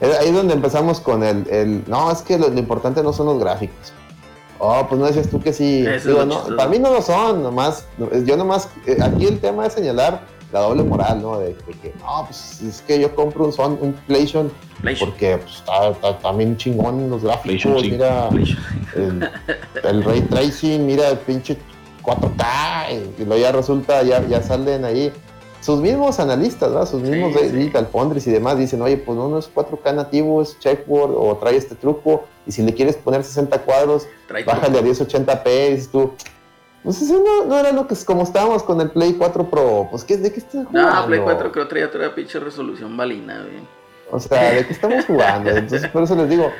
Ahí es donde empezamos con el, el no, es que lo, importante no son los gráficos. Oh, pues no decías tú que sí. no, para mí no lo son, nomás, yo nomás, eh, aquí el tema es señalar la doble moral, ¿no? De, que, no, pues es que yo compro un, son, un PlayStation porque pues, está, está, bien chingón los gráficos, mira el, el, ray tracing, mira el pinche 4K, y luego ya resulta, ya, ya salen ahí sus mismos analistas, ¿verdad? sus mismos sí, sí. y demás dicen, oye, pues no, es 4K nativo, es checkboard o trae este truco, y si le quieres poner 60 cuadros, bájale a 1080p, y dices tú, pues eso no, no, era lo que es como estábamos con el Play 4 Pro, pues ¿qué, ¿de qué estás jugando? No, Play 4 creo traía toda pinche resolución balina, güey. O sea, ¿de qué estamos jugando? Entonces por eso les digo,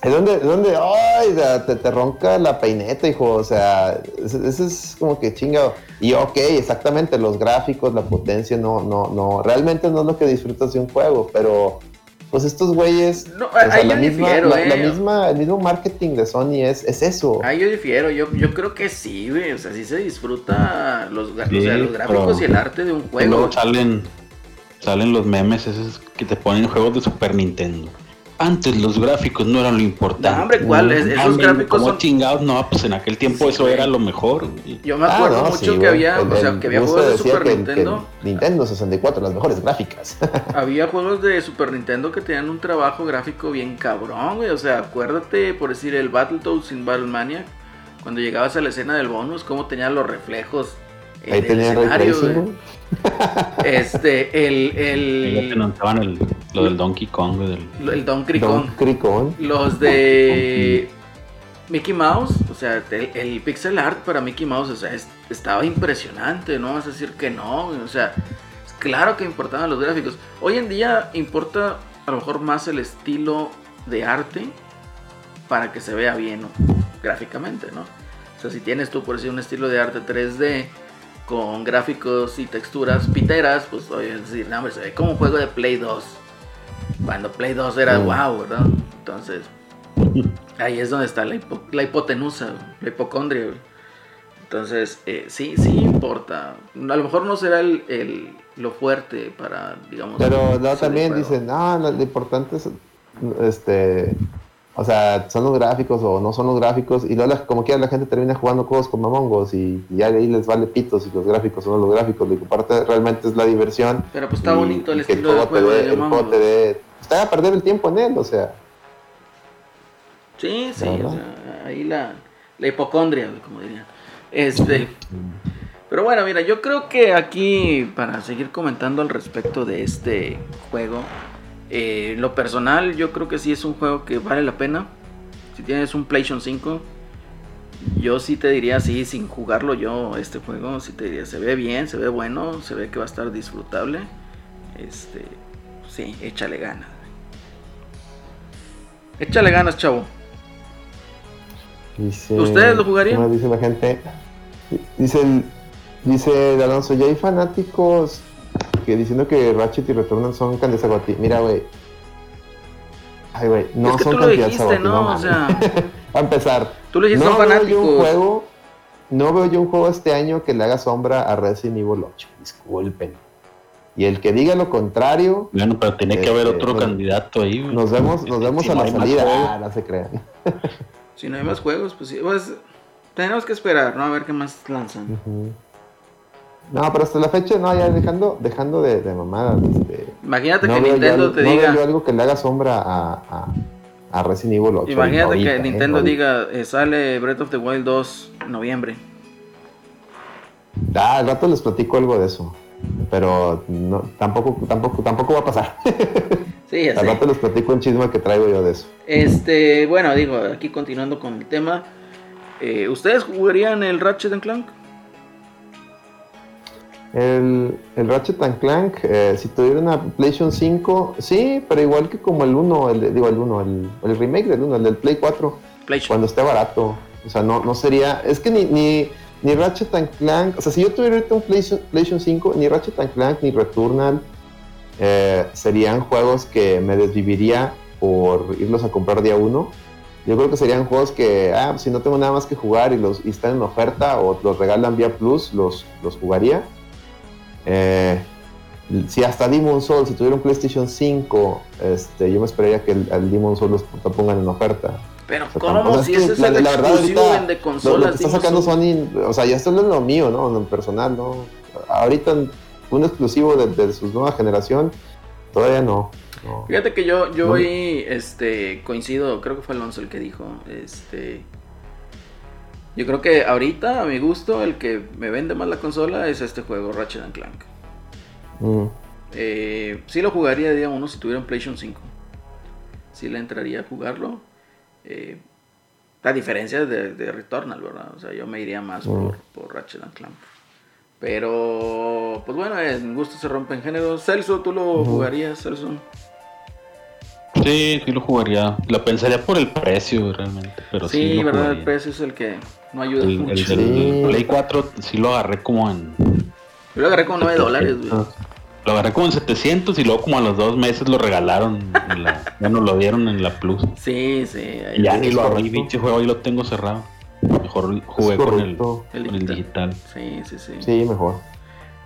es donde, donde ay, te, te, ronca la peineta, hijo. O sea, eso es como que chingado. Y ok, exactamente, los gráficos, la potencia, no, no, no. Realmente no es lo que disfrutas de un juego, pero pues estos güeyes. No, sea, la, misma, la, eh. misma, el mismo marketing de Sony es, es eso. Ahí yo difiero, yo, yo creo que sí, güey. O sea, sí se disfruta los, los gráficos y el arte de un juego. Luego salen, salen los memes esos que te ponen juegos de Super Nintendo antes los gráficos no eran lo importante. No, hombre, ¿cuál? Es, esos gráficos son chingados? No, pues en aquel tiempo eso era lo mejor. Yo me acuerdo ah, mucho que había, o sea, que había juegos de Super Nintendo. Nintendo 64, las mejores gráficas. había juegos de Super Nintendo que tenían un trabajo gráfico bien cabrón, güey. O sea, acuérdate, por decir, el Battletoads sin Battlemania, cuando llegabas a la escena del bonus, cómo tenía los reflejos. Ahí tenía escenario, Este, el. el... el lo del Donkey Kong. El Donkey Kong. Los de. Mickey Mouse, o sea, el, pixel art para Mickey Mouse, o sea, estaba impresionante, ¿no? Es decir que no, o sea, claro que importaban los gráficos. Hoy en día importa a lo mejor más el estilo de arte para que se vea bien gráficamente, ¿no? O sea, si tienes tú por decir un estilo de arte 3D con gráficos y texturas piteras, pues es decir, no, se ve como un juego de Play 2. Cuando Play 2 era wow, mm. ¿verdad? Entonces, ahí es donde está la, la hipotenusa, la hipocondria. Entonces, eh, sí, sí importa. A lo mejor no será el, el lo fuerte para, digamos. Pero no, también dicen, no, lo importante es este o sea, son los gráficos o no son los gráficos, y luego como quiera la gente termina jugando juegos como Among y, ya de ahí les vale pitos si los gráficos son los gráficos, lo que parte realmente es la diversión. Pero pues está bonito el estilo de juego de, Among Us. Está a perder el tiempo en él, o sea. Sí, sí, o sea, ahí la, la hipocondria, como dirían. Este. Pero bueno, mira, yo creo que aquí, para seguir comentando al respecto de este juego, eh, lo personal, yo creo que sí es un juego que vale la pena. Si tienes un PlayStation 5, yo sí te diría, sí, sin jugarlo yo, este juego, sí te diría, se ve bien, se ve bueno, se ve que va a estar disfrutable. Este, sí, échale ganas. Échale ganas, chavo. ¿Ustedes lo jugarían? Dice la gente. Dice el, dice Alonso, ya hay fanáticos que diciendo que Ratchet y Returnal son candidatos a Mira, güey. Ay, güey, no es que son tú lo dijiste, ¿no? o sea, a empezar. Tú le dijiste no fanático. un juego, no veo yo un juego este año que le haga sombra a Resident Evil 8. Disculpen. Y el que diga lo contrario. Bueno, pero tiene que haber este, otro candidato ahí. Güey. Nos vemos, nos vemos a la salida. Ah, no se crean. si no hay más juegos, pues sí. Pues tenemos que esperar, ¿no? A ver qué más lanzan. No, pero hasta la fecha, no, ya dejando, dejando de, de mamadas. Este, Imagínate que Nintendo te diga. No algo que le haga sombra a, a, a Resident Evil 8. Imagínate que Nintendo diga, eh, sale Breath of the Wild 2 en noviembre. Ah, al rato les platico algo de eso. Pero no, tampoco, tampoco, tampoco va a pasar. Sí, Al rato les platico un chisme que traigo yo de eso. Este, bueno, digo, aquí continuando con el tema. eh, ¿Ustedes jugarían el Ratchet and Clank? El, el Ratchet and Clank, eh, si tuviera una PlayStation 5, sí, pero igual que como el 1, el, digo el 1, el, el remake del 1, el del Play 4, PlayStation. cuando esté barato. O sea, no, no sería. Es que ni, ni, ni Ratchet and Clank. O sea, si yo tuviera ahorita un PlayStation, PlayStation 5, ni Ratchet and Clank ni Returnal eh, serían juegos que me desviviría por irlos a comprar día uno. Yo creo que serían juegos que, ah, si no tengo nada más que jugar y, los, y están en oferta o los regalan vía Plus, los, los jugaría. Eh, si hasta Demon Souls, si tuviera un PlayStation 5, este, yo me esperaría que el, al Demon Souls lo pongan en oferta. Pero O sea, ¿cómo? o sea, si es ese es la- el la verdad, exclusivo ahorita, en de Lo, lo consolas. que está sacando. Sony, o sea, ya esto no es lo mío, ¿no? En lo personal, ¿no? Ahorita un exclusivo de, de su nueva generación, todavía no. no. Fíjate que yo, yo No. hoy este, coincido, creo que fue Alonso el que dijo, este... Yo creo que ahorita, a mi gusto, el que me vende más la consola es este juego, Ratchet and Clank. Mm. Eh, sí lo jugaría día uno si tuviera un PlayStation 5. Sí le entraría a jugarlo. Eh, a diferencia de, de Returnal, ¿verdad? O sea, yo me iría más Mm. por, por Ratchet and Clank. Pero, pues bueno, en gusto se rompen géneros. Celso, ¿tú lo jugarías, Celso? Sí, sí lo jugaría. Lo pensaría por el precio realmente, pero sí, sí, lo ¿verdad? El precio es el que no ayuda El, el mucho. del Sí. Play 4 sí lo agarré como en... Yo lo agarré con 9 dólares, güey. Lo agarré como en 700 y luego como a los dos meses lo regalaron. en la- ya nos lo dieron en la Plus. Sí, sí. ya ni lo abrí, pinche juego, ahí lo tengo cerrado. Mejor jugué con el, el con el digital. Sí, sí, sí. Sí, mejor.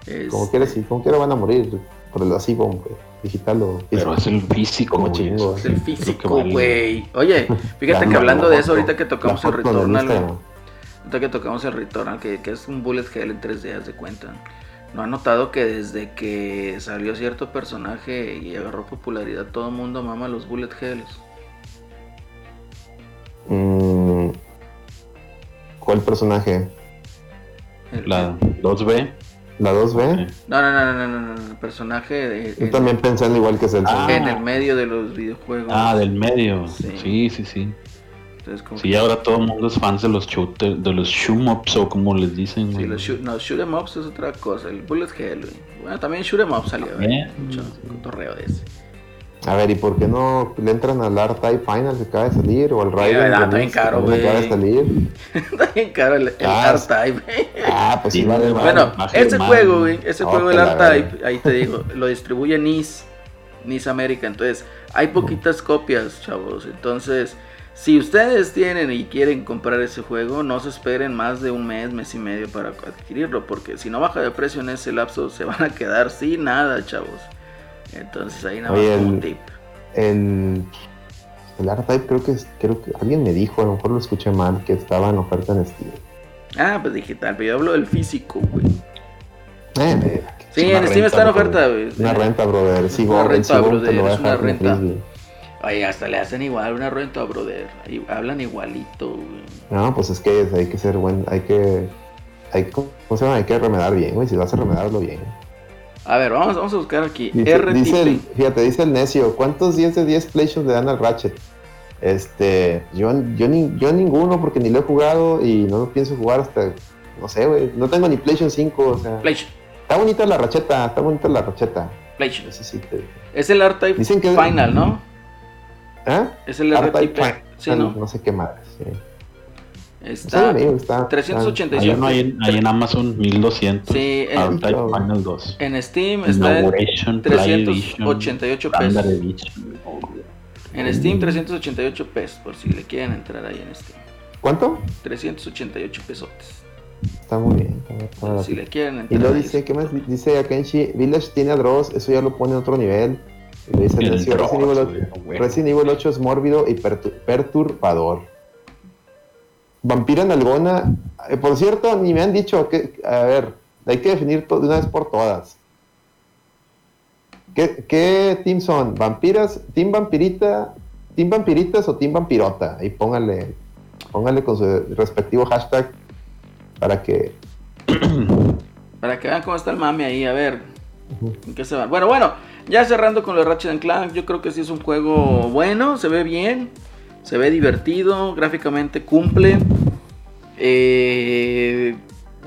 Es- Como quiera, sí, como quiera van a morir por el así, como digital o Pero es el físico, Como chingo. Es el físico, güey. Oye, fíjate que hablando la de eso, ahorita que tocamos el. Instagram. Ahorita que tocamos el Returnal, que, que es un bullet hell en 3D, haz de cuenta. ¿No han notado que desde que salió cierto personaje y agarró popularidad, todo el mundo mama los bullet hells? Mm, ¿Cuál personaje? El- La 2B. ¿La 2B? No, no, no, no, no, no, no, el personaje de, Yo en- también pensando igual que Celso. Ah. en el medio de los videojuegos. Ah, del medio. Sí. Sí, sí, sí. Entonces, como Sí, que- ahora todo el mundo es fan de los shooters, de los shoot ups o como les dicen. Sí, güey. los shoot, no, shoot 'em ups es otra cosa. El bullet hell, güey. Bueno, también shoot 'em up salió, güey. También. Mucho cotorreo de ese. A ver, ¿y por qué no le entran al R-Type Final que acaba de salir? O al Raiden ah, está bien caro, que también acaba de güey. salir? Está bien caro el, el Ah, R-Type, güey. Ah, pues sí, Sí, vale, güey. vale. Bueno, ese juego, güey. güey, ese Oh, juego del que la R-Type, ahí te digo, lo distribuye NIS, NIS América, entonces hay poquitas copias, chavos, entonces si ustedes tienen y quieren comprar ese juego, no se esperen más de un mes, mes y medio para adquirirlo, porque si no baja de precio en ese lapso, se van a quedar sin nada, chavos. Entonces ahí nada más Oye, un tip. El, el R-Type creo que, creo que alguien me dijo, a lo mejor lo escuché mal, que estaba en oferta en Steam. Ah, pues digital, pero yo hablo del físico, güey. Eh, me- Sí, en Steam renta, está en oferta, güey. Una renta, brother. Sí, Una renta, brother, es una renta. Oye, hasta le hacen igual una renta, brother. Y hablan igualito, güey. No, pues es que hay que ser buen, hay que, hay, ¿cómo se llama? Hay que remedar bien, güey, si vas a remedarlo bien. A ver, vamos, vamos a buscar aquí. Dice, dice el, fíjate, dice el necio, ¿cuántos 10 de 10 PlayStation le dan al Ratchet? Este, yo, yo, ni, yo ninguno porque ni lo he jugado y no lo pienso jugar hasta, no sé, güey, no tengo ni PlayStation 5, o sea, PlayStation. está bonita la racheta, está bonita la racheta. PlayStation. Eso sí te- Es el R-Type Dicen que- Final, ¿no? ¿Ah? Es el R-Type RTP. Final, Sí, ¿no? No sé qué más. Sí. Está Sí, está, 385. Hay uno ahí en, ahí en Amazon 1200. Sí, en, R-Type Final 2. en Steam está en Inauguration, Play Edition, 388 Standard pesos. Edition. En Steam 388 pesos, por si le quieren entrar ahí en Steam. ¿Cuánto? 388 pesotes. Está muy bien. está muy- está barato. si le quieren Y entrar luego ahí. dice, ¿qué más dice Akenshi? Village tiene a Dross, eso ya lo pone en otro nivel. Y Resident, Evil güey, 8, güey. Resident Evil 8 es mórbido y pertu- perturbador. Vampira Nalgona, eh, por cierto, ni me han dicho que, a ver, hay que definir de una vez por todas. ¿Qué, qué team son? ¿Vampiras? ¿Team vampirita? ¿Team vampiritas o team vampirota? Ahí póngale, póngale con su respectivo hashtag para que Para que vean cómo está el mami ahí, a ver. Bueno, bueno, Ya cerrando con lo de Ratchet Clank, yo creo que sí es un juego bueno, se ve bien, se ve divertido, gráficamente cumple. Eh,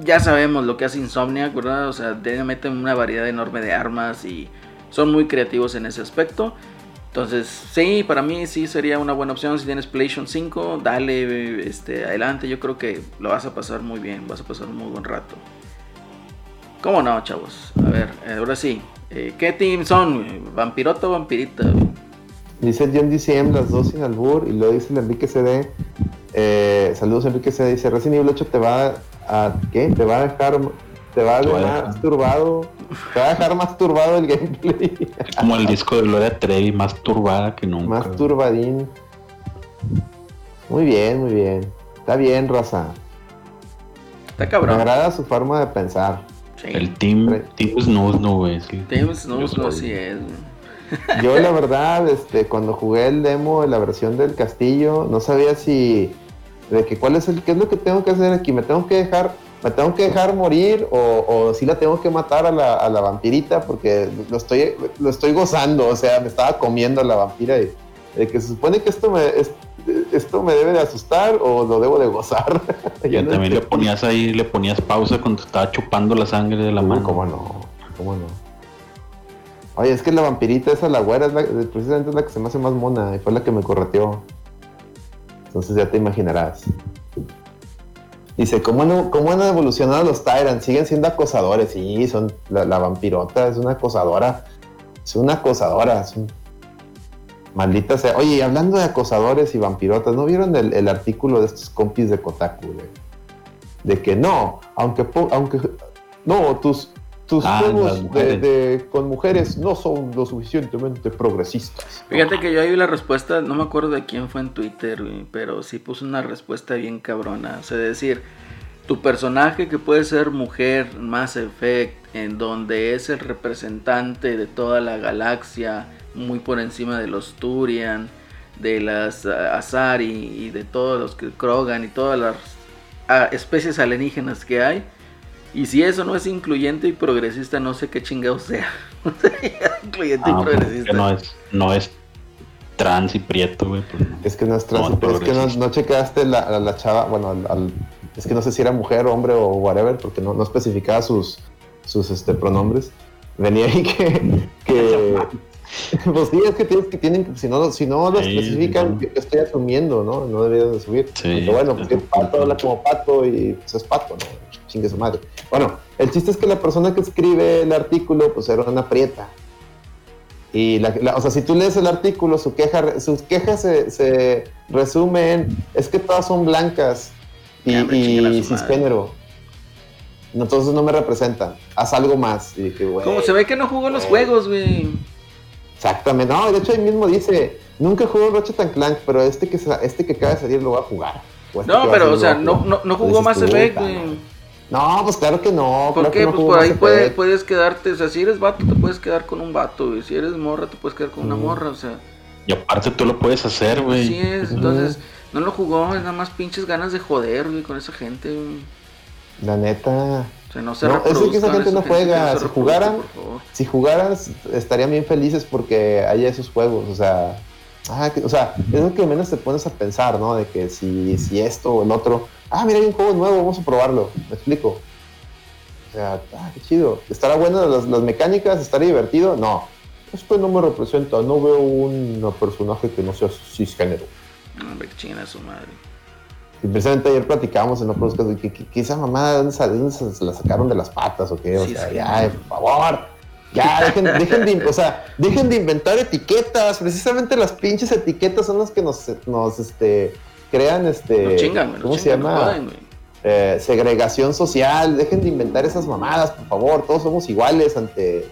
ya sabemos lo que hace Insomniac, ¿verdad? O sea, meten una variedad enorme de armas y son muy creativos en ese aspecto. Entonces, sí, para mí sí sería una buena opción. Si tienes PlayStation 5, dale este, adelante. Yo creo que lo vas a pasar muy bien, vas a pasar un muy buen rato. ¿Cómo no, chavos? A ver, ahora sí. Eh, ¿Qué team son? ¿Vampirota o vampirita? Dice John DCM, las dos sin albur. Y luego dice el Enrique CD. Eh, saludos, Enrique CD. Dice: Resident Evil 8 te va a. ¿Qué? Te va a dejar. Te va a dejar más turbado. Te va a dejar más turbado el gameplay. Es como el disco de Gloria Trevi, más turbada que nunca. Más turbadín. Muy bien, muy bien. Está bien, Rosa. Está cabrón. Me agrada su forma de pensar. El Team, team Snooze, güey. Team Snooze, no, sí es, Yo, la verdad, este, cuando jugué el demo de la versión del castillo, no sabía si. de que cuál es el. ¿Qué es lo que tengo que hacer aquí? ¿Me tengo que dejar. ¿Me tengo que dejar morir o, o si la tengo que matar a la, a la, vampirita? Porque lo estoy, lo estoy gozando, o sea, me estaba comiendo a la vampira y de que se supone que esto me, esto me debe de asustar o lo debo de gozar. y también le ponías ahí, le ponías pausa cuando estaba chupando la sangre de la mano. ¿Cómo no? ¿Cómo no? Oye, es que la vampirita esa, la güera, es la, precisamente es la que se me hace más mona y fue la que me correteó. Entonces ya te imaginarás. Dice, ¿cómo han, cómo han evolucionado los Tyrants? Siguen siendo acosadores. Sí, son la, la vampirota es una acosadora. Es una acosadora. Es un Maldita sea. Oye, hablando de acosadores y vampirotas, ¿no vieron el, artículo de estos compis de Kotaku? De, que no, aunque, aunque no, tus, tus ah, juegos de, con mujeres no son lo suficientemente progresistas. Fíjate que yo ahí vi la respuesta, no me acuerdo de quién fue en Twitter, pero sí puso una respuesta bien cabrona. O sea, decir, tu personaje que puede ser mujer, Mass Effect, en donde es el representante de toda la galaxia, muy por encima de los Turian, de las ah, Azari y de todos los que Krogan y todas las ah, especies alienígenas que hay. Y si eso no es incluyente y progresista, no sé qué chingados sea. incluyente y ah, progresista. No es, no es trans y prieto, güey. Pues es que no es trans, es que no, checaste la, la, chava, bueno, es que no sé si era mujer, hombre o whatever, porque no, no especificaba sus, sus este, pronombres. Venía ahí que, que pues sí, es que tienes que tienen, si no, si no lo especifican, yo estoy asumiendo, ¿no? No deberías de subir. Pero bueno, pues pato habla como pato y pues es pato, ¿no? Chingue su madre. Bueno, el chiste es que la persona que escribe el artículo, pues era una prieta. Y la, o sea, si tú lees el artículo, su queja, sus quejas se, se resumen, es que todas son blancas y, y cisgénero. Entonces no me representan. Haz algo más. Y dije, Como se ve que no jugó los juegos, güey. Exactamente. No, de hecho ahí mismo dice, nunca jugó Ratchet Clank, pero este que, este que acaba de salir lo va a jugar. Este no, pero o sea, no, no, no jugó Mass Effect, No, pues claro que no. ¿Por qué? pues por ahí puedes, puedes quedarte, o sea, si eres vato te puedes quedar con un vato, güey. Si eres morra te puedes quedar con una morra, o sea. Y aparte tú lo puedes hacer, güey. Sí es, entonces no lo jugó, es nada más pinches ganas de joder, güey, con esa gente, güey. La neta. Sea, no se no, es que esa gente no juega. si jugaran, si jugaran, estarían bien felices porque hay esos juegos. O sea, ah, o sea, es lo que menos te pones a pensar, ¿no? De que si, si esto o el otro. Ah, mira, hay un juego nuevo, vamos a probarlo. Me explico. O sea, ah, qué chido. ¿Estará bueno las, las mecánicas? ¿Estará divertido? No. Esto no me representa. No veo un personaje que no sea cisgénero. No, hombre, que chinguen a su madre. Y precisamente ayer platicábamos en otros casos que, que, esa mamada, ¿dónde, se, la sacaron de las patas o qué? O sea, ya, por favor. Ya, dejen, dejen, de, o sea, dejen de inventar etiquetas. Precisamente las pinches etiquetas son las que nos, nos este, crean, este, chingan, ¿cómo se llama? eh, segregación social. Dejen de inventar esas mamadas, por favor. Todos somos iguales ante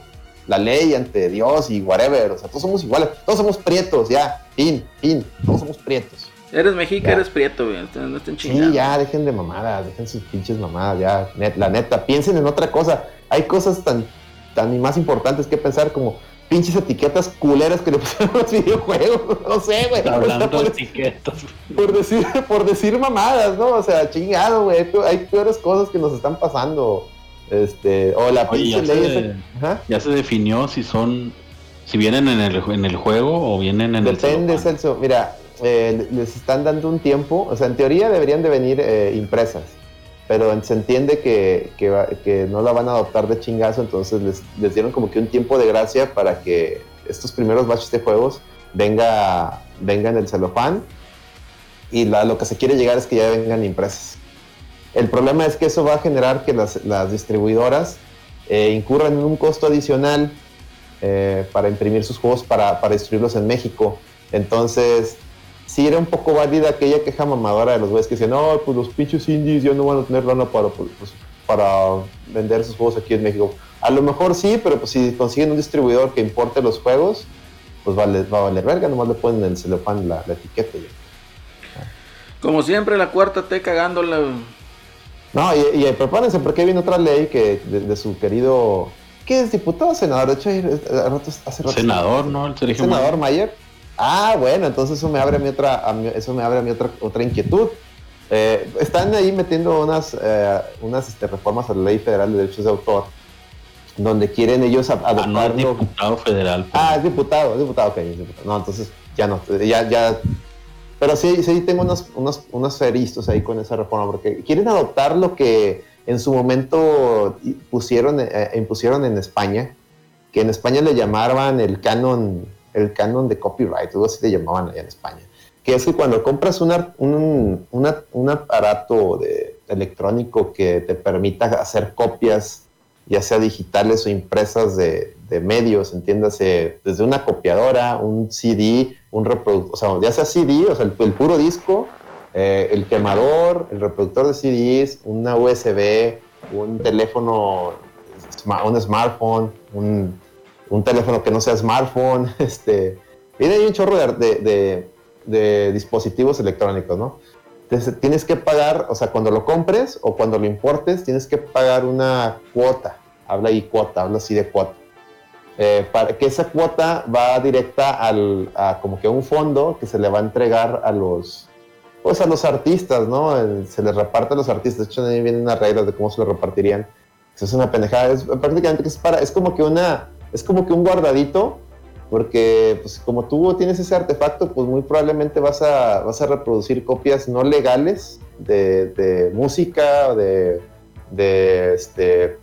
la ley, ante Dios y whatever. O sea, todos somos iguales. Todos somos prietos, ya. Fin, fin. Todos somos prietos. Eres mexica, eres prieto, güey. No estén chingando. Sí, ya, dejen de mamadas, dejen sus pinches mamadas, ya. la neta, piensen en otra cosa. Hay cosas tan, tan más importantes que pensar como pinches etiquetas culeras que le pusieron a los videojuegos. No sé, güey. Hablando por, de etiquetas. Por decir, por decir mamadas, ¿no? O sea, chingado, güey. Hay peores cosas que nos están pasando. Este, o la pinche ley. ya se definió si son Si vienen en el, en el juego o vienen en Depende, Celso. Mira, eh, les están dando un tiempo. O sea, en teoría deberían de venir eh, impresas. Pero se entiende que, no la van a adoptar de chingazo. Entonces les, dieron como que un tiempo de gracia para que estos primeros batches de juegos venga, venga en el celofán. Y lo que se quiere llegar es que ya vengan impresas. El problema es que eso va a generar que las, las distribuidoras eh, incurran en un costo adicional eh, para imprimir sus juegos para, para, distribuirlos en México. Entonces, sí era un poco válida aquella queja mamadora de los güeyes que decían, no, pues los pinches indies ya no van a tener lana para, pues, para vender sus juegos aquí en México. A lo mejor sí, pero pues si consiguen un distribuidor que importe los juegos, pues vale, va a valer verga, nomás le ponen el celofán la, la etiqueta. Como siempre, la cuarta T cagándola. No, y, y prepárense porque viene otra ley que de su querido ¿Qué es diputado senador? De hecho, hace rato. Senador, ¿no? El senador Mayer. Ah, bueno, entonces eso me abre a mi otra, eso me abre a mi otra, otra inquietud. Eh, están ahí metiendo unas, eh, unas este, reformas a la Ley Federal de Derechos de Autor, donde quieren ellos adoptarlo. Ah, no es diputado federal. Ah, es diputado, es diputado, ok, es diputado. No, entonces ya no, ya, ya. Pero sí, sí tengo unos, unos, unos feristos ahí con esa reforma, porque quieren adoptar lo que en su momento pusieron, eh, impusieron en España, que en España le llamaban el canon, el canon de copyright, algo así le llamaban allá en España, que es que cuando compras un, un, aparato de, electrónico que te permita hacer copias, ya sea digitales o impresas de, de medios, entiéndase, desde una copiadora, un CD, un reproductor, o sea, ya sea CD, o sea, el puro disco, eh, el quemador, el reproductor de CDs, una USB, un teléfono, un smartphone, un, teléfono que no sea smartphone, este, viene ahí un chorro de, dispositivos electrónicos, ¿no? Entonces, tienes que pagar, o sea, cuando lo compres o cuando lo importes, tienes que pagar una cuota. Habla ahí cuota, habla así de cuota. Eh, para que esa cuota va directa al, a como que un fondo que se le va a entregar a los, pues a los artistas, ¿no? Se les reparte a los artistas. De hecho, ahí vienen unas reglas de cómo se lo repartirían. Es una pendejada. Es prácticamente es como que una, es como que un guardadito, porque pues como tú tienes ese artefacto, pues muy probablemente vas a, vas a reproducir copias no legales de, de música, de, de, este,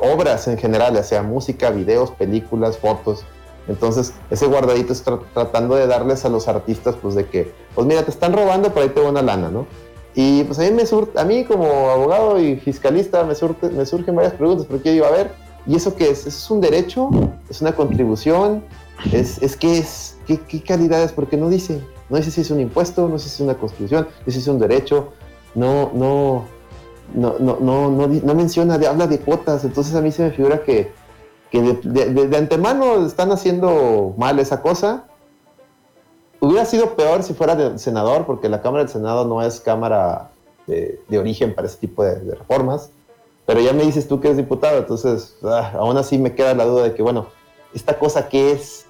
obras en general, ya sea música, videos, películas, fotos. Entonces, ese guardadito es tratando de darles a los artistas, pues de que, pues mira, te están robando, pero ahí te una lana, ¿no? Y pues a mí, me a mí como abogado y fiscalista me, me surgen varias preguntas, porque yo digo, a ver, ¿y eso qué es? ¿Eso es un derecho? ¿Es una contribución? ¿Es, es qué es? ¿Qué, ¿Qué calidad es? Porque no dice, no dice si es un impuesto, no dice si es una constitución, no dice si es un derecho, no, no, no, no, no, no, no menciona, habla de cuotas, entonces a mí se me figura que que de, antemano están haciendo mal esa cosa. Hubiera sido peor si fuera de senador, porque la Cámara del Senado no es cámara de, origen para ese tipo de, reformas. Pero ya me dices tú que eres diputado, entonces ah, aún así me queda la duda de que, bueno, ¿esta cosa qué es?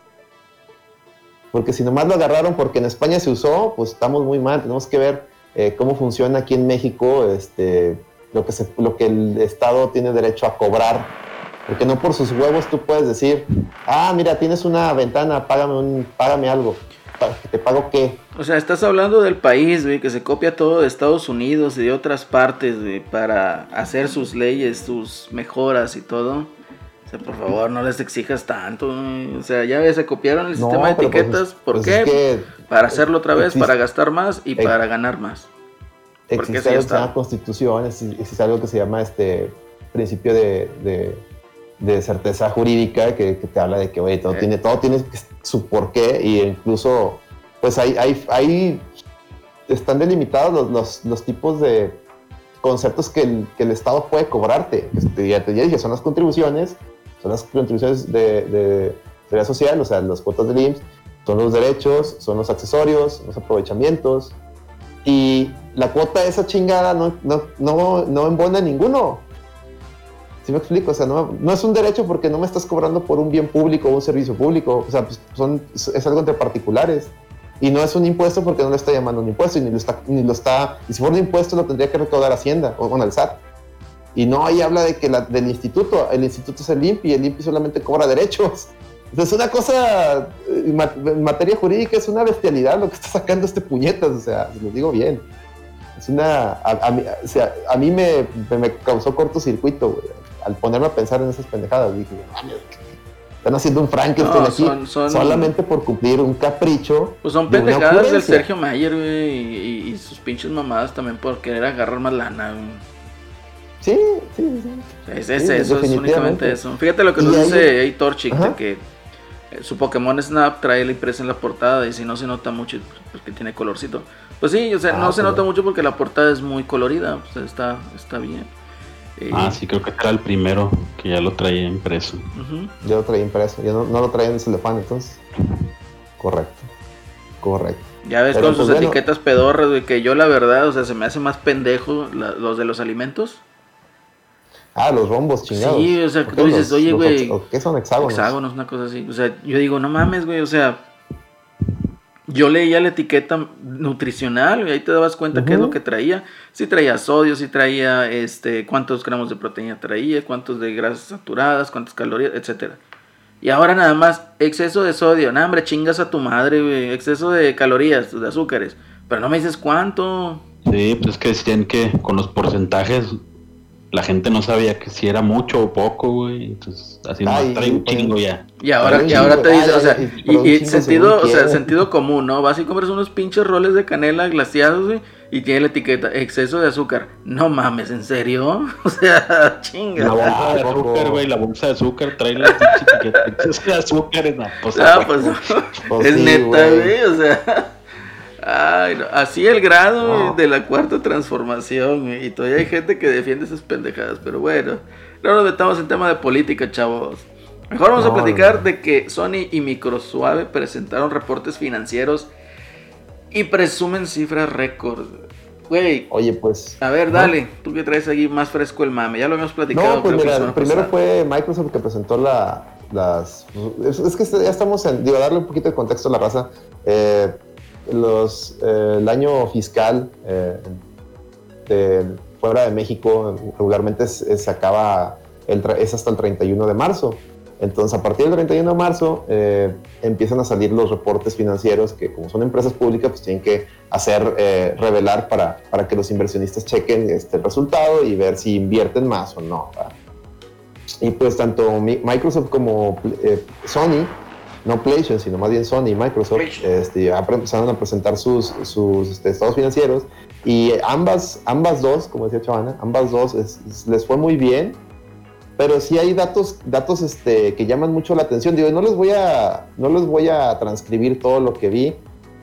Porque si nomás lo agarraron porque en España se usó, pues estamos muy mal. Tenemos que ver eh, cómo funciona aquí en México este, lo, que se, lo que el Estado tiene derecho a cobrar porque no por sus huevos tú puedes decir, ah, mira, tienes una ventana, págame, un, págame algo. ¿Te pago qué? O sea, estás hablando del país, güey, que se copia todo de Estados Unidos y de otras partes, güey, para hacer sus leyes, sus mejoras y todo. O sea, por favor, no les exijas tanto. O sea, ya se copiaron el sistema de pues, etiquetas. ¿Por pues qué? para hacerlo otra vez, para gastar más y para ganar más. Existe algo que se llama constitución, existe algo que se llama este principio de de certeza jurídica que, te habla de que, oye, todo, tiene, todo tiene su porqué e incluso, pues hay, hay, hay están delimitados los, los, tipos de conceptos que el, que el, Estado puede cobrarte. Ya te dije, son las contribuciones, son las contribuciones de, de seguridad social, o sea, los cuotas del IMSS, son los derechos, son los accesorios, los aprovechamientos. Y la cuota de esa chingada no, no, no, no embona ninguno. ¿Sí me explico? O sea, no, no, es un derecho porque no me estás cobrando por un bien público o un servicio público. O sea, pues son, es algo entre particulares. Y no es un impuesto porque no le está llamando un impuesto y ni lo está, ni lo está y si fuera un impuesto lo tendría que recaudar Hacienda o con el SAT. Y no, ahí habla de que la, del instituto, el instituto es el INPI, el INPI solamente cobra derechos. Es una cosa, en materia jurídica es una bestialidad lo que está sacando este puñetas, o sea, lo digo bien. Es una, a, mí, o sea, a mí me, me causó cortocircuito, güey, al ponerme a pensar en esas pendejadas. Dije, están haciendo un Frankenstein aquí solamente por cumplir un capricho. Pues son pendejadas del Sergio Mayer, güey, y, sus pinches mamadas también por querer agarrar más lana, Sí, sí, sí. Es, es eso, es únicamente eso. Fíjate lo que nos dice Heitor Chic, que eh, su Pokémon Snap trae la impresa en la portada y si no se nota mucho porque tiene colorcito. Pues sí, o sea, no ah, se nota mucho porque la portada es muy colorida, o sea, está, está bien. Eh, ah, sí, creo que era el primero que ya lo traía impreso. Ya lo traía impreso, ya no, lo traía en celofán entonces. Correcto, correcto. Ya ves con sus pues, etiquetas pedorras, güey, que yo la verdad, o sea, se me hace más pendejo los de los alimentos. Ah, los rombos chingados. Sí, o sea, tú dices, oye, güey. ¿Qué son hexágonos? Hexágonos, una cosa así. O sea, yo digo, no mames, güey, o sea. Yo leía la etiqueta nutricional y ahí te dabas cuenta qué es lo que traía. Si traía sodio, si traía este, cuántos gramos de proteína traía, cuántos de grasas saturadas, cuántas calorías, etcétera. Y ahora nada más, exceso de sodio. No, hombre, chingas a tu madre, güey. Exceso de calorías, de azúcares. Pero no me dices cuánto. Sí, pues es que decían que con los porcentajes la gente no sabía que si era mucho o poco, güey. Entonces, así no trae un chingo ya. Y ahora, y ahora te dice, o sea, y, sentido, o sea, sentido común, ¿no? Vas y compras unos pinches roles de canela glaciados, güey, y tiene la etiqueta exceso de azúcar. No mames, ¿en serio? O sea, chinga. La bolsa de azúcar, güey, la bolsa de azúcar trae la etiqueta exceso de azúcar en la pues, ah, pues, pues, es neta, güey, o sea. Ay, así el grado de la cuarta transformación. Y todavía hay gente que defiende esas pendejadas. Pero bueno, no nos metamos en tema de política, chavos. Mejor vamos a platicar de que Sony y Microsuave presentaron reportes financieros y presumen cifras récord. Güey. Oye, pues. A ver, dale. Tú que traes ahí más fresco el mame. Ya lo habíamos platicado. No, pues mira, primero fue Microsoft que presentó la, las. Es, que ya estamos en. Digo, darle un poquito de contexto a la raza. Eh, los, eh, el año fiscal eh, de, fuera de México regularmente se, acaba, el, es hasta el 31 de marzo. Entonces, a partir del 31 de marzo eh, empiezan a salir los reportes financieros que, como son empresas públicas, pues tienen que hacer, revelar para, para que los inversionistas chequen este resultado y ver si invierten más o no. Y pues tanto Microsoft como Sony no PlayStation, sino más bien Sony y Microsoft, este, empezaron a presentar sus, sus este, estados financieros y ambas, ambas dos, como decía Chavana, ambas dos les fue muy bien, pero sí hay datos, datos este, que llaman mucho la atención. Digo, no les, voy a, no les voy a transcribir todo lo que vi,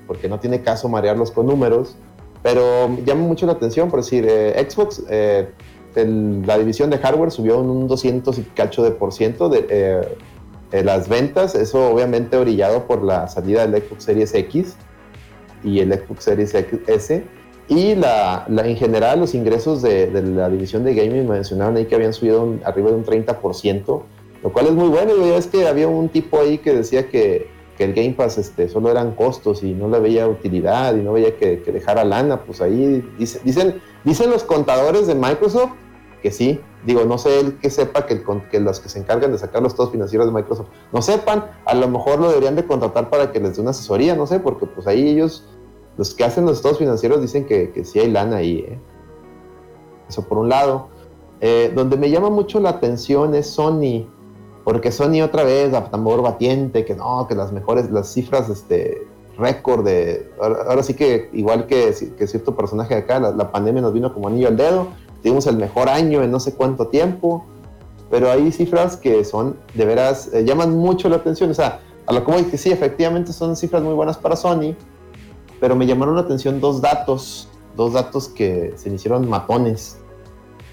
porque no tiene caso marearlos con números, pero llama mucho la atención, por decir, eh, Xbox, eh, la división de hardware subió un 200 y cacho de por ciento de... Eh, eh, las ventas, eso obviamente brillado por la salida del Xbox Series X y el Xbox Series S. Y la, en general los ingresos de, la división de gaming mencionaban ahí que habían subido arriba de un 30%, lo cual es muy bueno. Ya es que había un tipo ahí que decía que, el Game Pass este, solo eran costos y no le veía utilidad y no veía que, que dejara lana. Pues ahí dicen, dicen los contadores de Microsoft que sí, digo, no sé él que sepa que, los que se encargan de sacar los estados financieros de Microsoft no sepan, a lo mejor lo deberían de contratar para que les dé una asesoría, no sé, porque pues ahí ellos, los que hacen los estados financieros dicen que, que sí hay lana ahí, ¿eh? Eso por un lado. Eh, donde me llama mucho la atención es Sony, porque Sony otra vez, a tambor batiente, que no, que las mejores, las cifras, este, récord de, ahora, sí que igual que, cierto personaje de acá, la pandemia nos vino como anillo al dedo, tuvimos el mejor año en no sé cuánto tiempo, pero hay cifras que son, de veras, eh, llaman mucho la atención. O sea, a lo que voy que sí, efectivamente son cifras muy buenas para Sony, pero me llamaron la atención dos datos, dos datos que se me hicieron matones.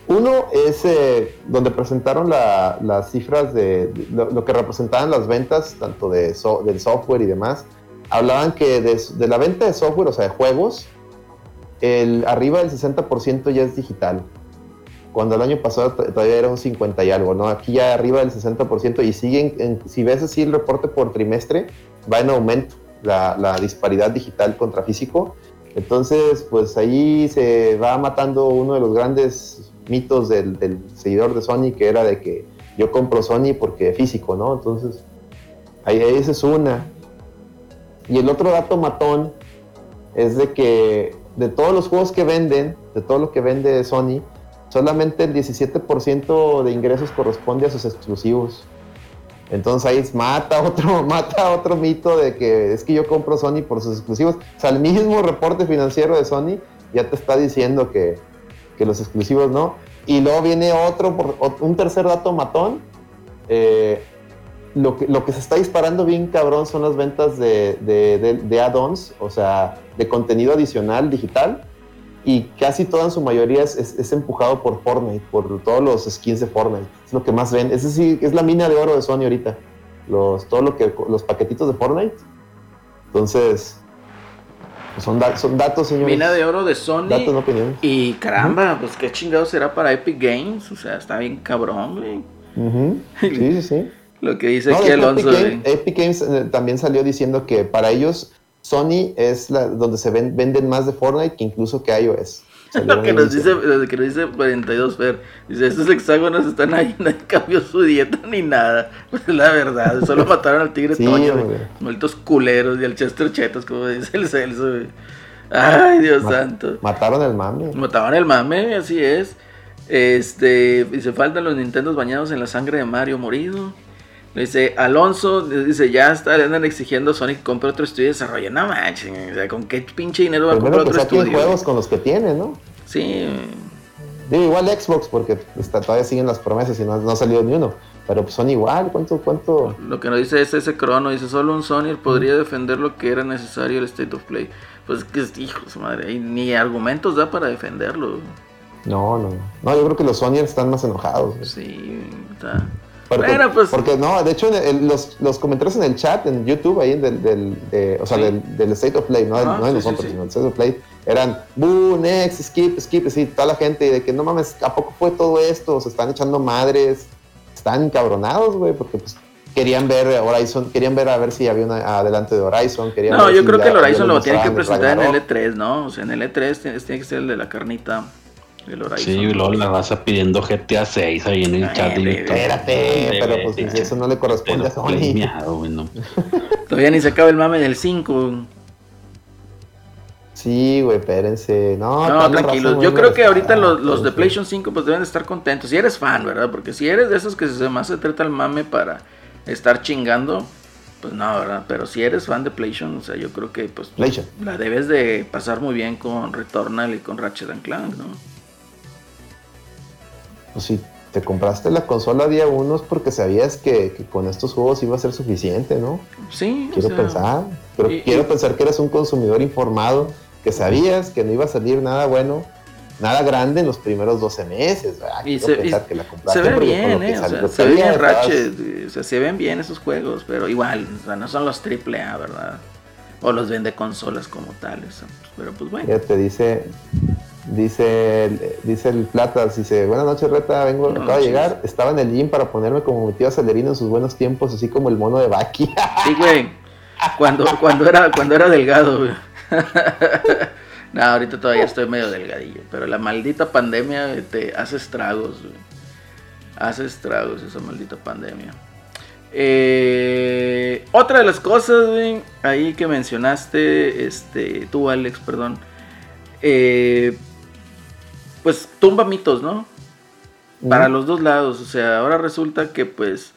Uno es eh, donde presentaron las cifras de, lo, que representaban las ventas, tanto de del software y demás. Hablaban que de, de, la venta de software, o sea, de juegos, el, arriba del 60% ya es digital cuando el año pasado todavía era un 50 y algo, ¿no? Aquí ya arriba del 60% y siguen, si ves así el reporte por trimestre, va en aumento la, disparidad digital contra físico. Entonces, pues ahí se va matando uno de los grandes mitos del, del seguidor de Sony que era de que yo compro Sony porque físico, ¿no? Entonces, ahí esa es una. Y el otro dato matón es de que de todos los juegos que venden, de todo lo que vende Sony, solamente el 17% de ingresos corresponde a sus exclusivos. Entonces ahí mata otro, mata otro mito de que es que yo compro Sony por sus exclusivos. O sea, el mismo reporte financiero de Sony ya te está diciendo que, que los exclusivos no. Y luego viene otro, un tercer dato matón. Eh, lo, que, lo que se está disparando bien cabrón son las ventas de, de, de, add-ons, o sea, de contenido adicional digital. Y casi toda en su mayoría es, es, empujado por Fortnite, por todos los skins de Fortnite. Es lo que más ven. Es es la mina de oro de Sony ahorita. Los, todo lo que, los paquetitos de Fortnite. Entonces, son, son datos, señores. Mina de oro de Sony. Datos, no opiniones. Y caramba, pues qué chingado será para Epic Games. O sea, está bien cabrón, güey. Sí, sí, sí. Lo que dice aquí Alonso. Epic, Games, eh, también salió diciendo que para ellos Sony es la, donde se venden más de Fortnite que incluso que iOS. lo que nos, dice, que nos dice 42 Fer. Dice, estos hexágonos están ahí, no cambió su dieta ni nada. Pues la verdad, solo mataron al tigre Toño, malditos culeros y al Chester Chetos, como dice el Celso. Ay, Dios santo. Mataron el mame. Mataron el mame, así es. Este, dice, faltan los Nintendos bañados en la sangre de Mario morido. Dice, Alonso, dice, ya está, le andan exigiendo Sonic compre otro estudio de desarrollo. No manches, o sea, ¿con qué pinche dinero va a comprar otro estudio? juegos con los que tiene, ¿no? Sí. Digo, igual Xbox, porque está, todavía siguen las promesas y no, no ha salido ni uno. Pero pues son igual, ¿cuánto, cuánto? Lo que nos dice es ese crono, dice, solo un Sony podría defender lo que era necesario el State of Play. Pues que, hijo su madre, ni argumentos da para defenderlo. No, no, no. yo creo que los Sony están más enojados. Sí, está... Porque, pues, porque no, de hecho, los, los, comentarios en el chat, en YouTube, ahí del, del o sea, del, del, State of Play, no, de, no de nosotros, sino del State of Play, eran, boo, next, skip, skip, así, toda la gente, y de que no mames, ¿a poco fue todo esto? Se están echando madres, están encabronados, güey, porque pues querían ver Horizon, querían ver a ver si había una adelante de Horizon. Querían no, yo si creo que el Horizon lo tienen que presentar en el E3, ¿no? O sea, en el E3 tiene, tiene que ser el de la carnita. Sí, y luego la raza pidiendo GTA 6 ahí en el chat. espérate, pero pues eso no le corresponde a Sony. Todavía ni se acaba el mame del 5. Sí, güey, espérense. No, no tranquilos. Yo creo que ahorita los, los, de PlayStation 5 pues deben de estar contentos. Si eres fan, ¿verdad? Porque si eres de esos que se más se trata el mame para estar chingando, pues no, ¿verdad? Pero si eres fan de PlayStation, o sea, yo creo que pues la debes de pasar muy bien con Returnal y con Ratchet Clank, ¿no? Pues si te compraste la consola día uno es porque sabías que, con estos juegos iba a ser suficiente, ¿no? Sí. Quiero pensar, pero quiero pensar que eres un consumidor informado, que sabías que no iba a salir nada bueno, nada grande en los primeros 12 meses. Y se, que la se, ve bien, ¿eh? O sea, se ve bien Ratchet, o sea, se ven bien esos juegos, pero igual, o sea, no son los AAA, ¿verdad? O los vende consolas como tales, pero pues bueno. Ya te dice, Dice, dice el Platas, dice, buenas noches Reta, vengo, acabo de llegar, estaba en el gym para ponerme como mi tío Acelerino en sus buenos tiempos, así como el mono de Baki. Sí, güey, cuando, cuando, era, cuando era delgado, güey. no, ahorita todavía estoy medio delgadillo, pero la maldita pandemia te hace estragos, güey. Hace estragos esa maldita pandemia. Eh, otra de las cosas, güey, ahí que mencionaste, este, tú Alex, perdón, eh, pues tumba mitos, ¿no? Para los dos lados, o sea, ahora resulta que pues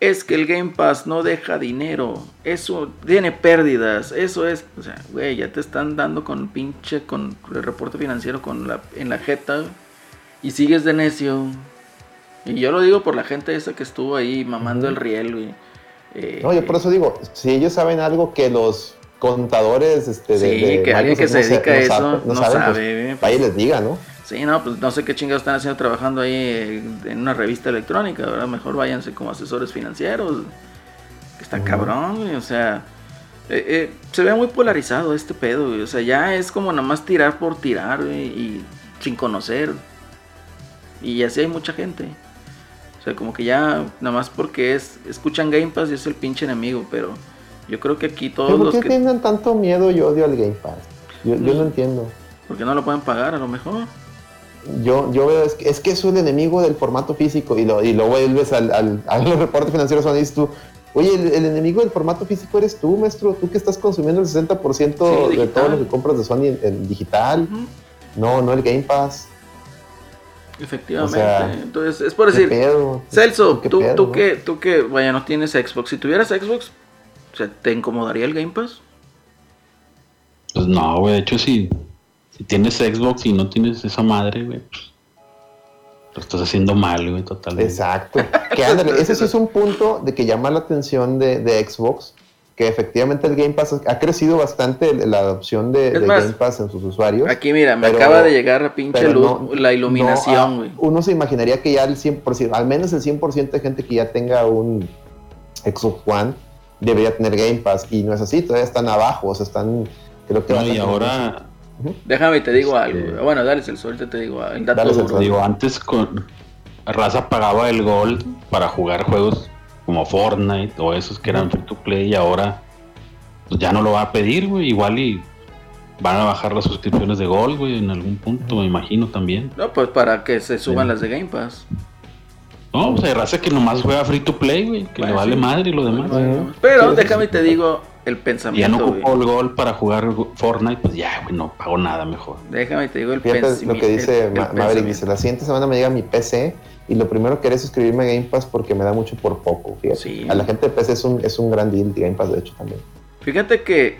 es que el Game Pass no deja dinero, eso tiene pérdidas, eso es, o sea, güey, ya te están dando con pinche, con el reporte financiero con la, en la jeta y sigues de necio. Y yo lo digo por la gente esa que estuvo ahí mamando el riel, güey. Eh, no, yo por eso digo, si ellos saben algo que los contadores este, sí, de, que alguien que se dedica a eso no, sabe, pues, ahí les diga, ¿no? Sí, no, pues no sé qué chingados están haciendo trabajando ahí en una revista electrónica, ¿verdad? Mejor váyanse como asesores financieros. Que está cabrón, o sea, eh, eh, se ve muy polarizado este pedo, o sea, ya es como nada más tirar por tirar y sin conocer. Y así hay mucha gente. O sea, como que ya nada más porque es escuchan Game Pass y es el pinche enemigo, pero yo creo que aquí todos ¿Por qué que... tienen tanto miedo y odio al Game Pass? Yo, no entiendo. Porque no lo pueden pagar a lo mejor. Yo, yo veo, es que, es que es un enemigo del formato físico y lo, y lo vuelves al, al, a los reportes financieros y dices tú, oye, el, enemigo del formato físico eres tú, maestro, tú que estás consumiendo el 60% de todo lo que compras de Sony en, digital, no, no el Game Pass. Efectivamente. Entonces, es por decir, Celso, tú, tú, que, tú que, vaya, no tienes Xbox, si tuvieras Xbox, ¿te incomodaría el Game Pass? Pues no, güey, de hecho sí. Si tienes Xbox y no tienes esa madre, güey, pues, lo estás haciendo mal, güey, totalmente. Exacto. Que ese sí es un punto de que llama la atención de, de Xbox, que efectivamente el Game Pass ha crecido bastante la adopción de, Game Pass en sus usuarios. Aquí mira, me acaba de llegar a pinche luz la iluminación, güey. uno se imaginaría que ya el 100%, al menos el 100% de gente que ya tenga un Xbox One debería tener Game Pass y no es así, todavía están abajo, o sea, están creo que no, y ahora Déjame te digo algo. Bueno, dale el suerte, te digo el dato Digo, antes con Raza pagaba el Gold para jugar juegos como Fortnite o esos que eran free to play y ahora pues ya no lo va a pedir, güey. Igual y van a bajar las suscripciones de Gold, güey, en algún punto, me imagino también. No, pues para que se suban las de Game Pass. No, pues hay raza que nomás juega free to play, güey, que le vale madre y lo demás. pero déjame te digo el pensamiento. Ya no ocupo el gol para jugar Fortnite, pues ya, güey, no pago nada mejor. Déjame te digo el pensamiento. lo que dice Maverick, dice, la siguiente semana me llega mi PC y lo primero que haré es suscribirme a Game Pass porque me da mucho por poco, fíjate. A la gente de PC es un, es un gran deal Game Pass, de hecho, también. Fíjate que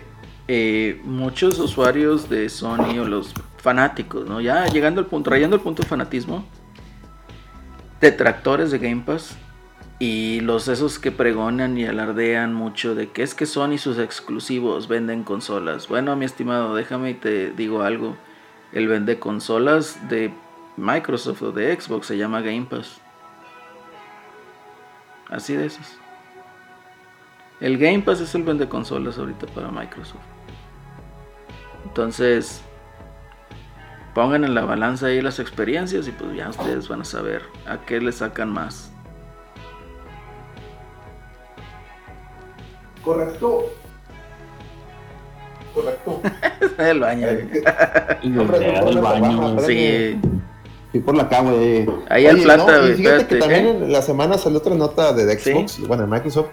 eh, muchos usuarios de Sony o los fanáticos, ¿no? Ya llegando al punto, rayando el punto de fanatismo, detractores de Game Pass y los esos que pregonan y alardean mucho de que es que Sony sus exclusivos venden consolas. Bueno, mi estimado, déjame y te digo algo. El vende consolas de Microsoft o de Xbox se llama Game Pass. Así de esos. El Game Pass es el vende consolas ahorita para Microsoft. Entonces, pongan en la balanza ahí las experiencias y pues ya ustedes van a saber a qué le sacan más. Correcto. Correcto. el baño. el baño. Sí. Fui por la cama, güey. Ahí al plata, güey. fíjate que también en la semana salió otra nota de Xbox, bueno, de Microsoft,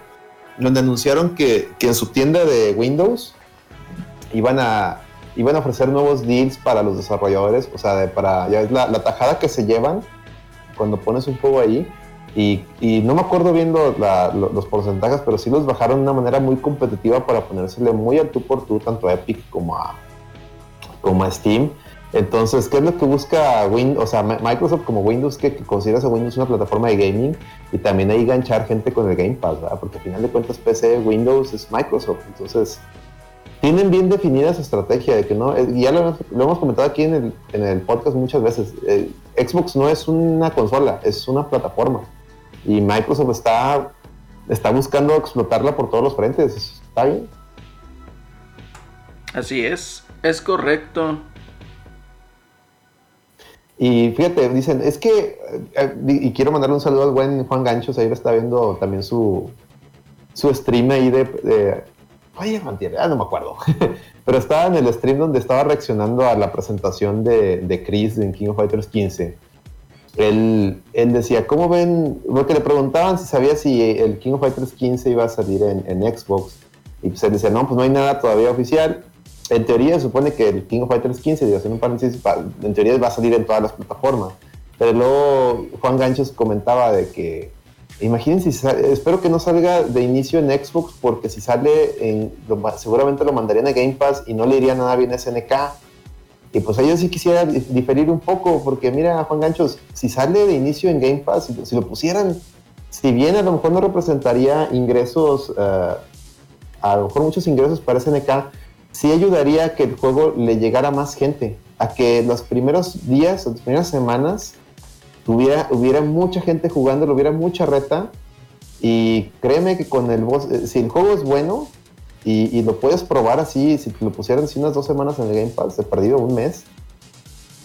donde anunciaron que, que, en su tienda de Windows iban a, iban a ofrecer nuevos deals para los desarrolladores. O sea, de, para ya es la, la tajada que se llevan cuando pones un juego ahí. Y, y, no me acuerdo bien los porcentajes, pero sí los bajaron de una manera muy competitiva para ponérsele muy al tú por tú, tanto a Epic como a, como a Steam. Entonces, ¿qué es lo que busca Windows? O sea, Microsoft como Windows, que, considera a Windows una plataforma de gaming y también ahí ganchar gente con el Game Pass. Porque al final de cuentas PC, Windows es Microsoft. Entonces, tienen bien definida su estrategia de que no, eh, ya lo, hemos comentado aquí en el, en el podcast muchas veces, eh, Xbox no es una consola, es una plataforma. Y Microsoft está, está buscando explotarla por todos los frentes. ¿Está bien? Así es, es correcto. Y fíjate, dicen, es que, eh, y quiero mandarle un saludo al buen Juan Ganchos, ahí está viendo también su, su stream ahí de, de oye, mantiene, ah, no me acuerdo, pero estaba en el stream donde estaba reaccionando a la presentación de, de Chris en King of Fighters 15 él, decía, ¿cómo ven? Porque le preguntaban si sabía si el King of Fighters 15 iba a salir en, Xbox. Y pues él decía, no, pues no hay nada todavía oficial. En teoría supone que el King of Fighters 15, digo, un paréntesis, en teoría va a salir en todas las plataformas. Pero luego Juan Ganchos comentaba de que, imagínense, espero que no salga de inicio en Xbox porque si sale, en, seguramente lo mandarían a Game Pass y no le iría nada bien a SNK y pues yo sí quisiera diferir un poco, porque mira, Juan Ganchos, si sale de inicio en Game Pass, si, lo pusieran, si bien a lo mejor no representaría ingresos, eh, a lo mejor muchos ingresos para SNK, sí ayudaría a que el juego le llegara a más gente, a que los primeros días, las primeras semanas, tuviera, hubiera mucha gente jugando, hubiera mucha reta, y créeme que con el eh, si el juego es bueno, y, lo puedes probar así, si lo pusieran así unas dos semanas en el Game Pass, he perdido un mes.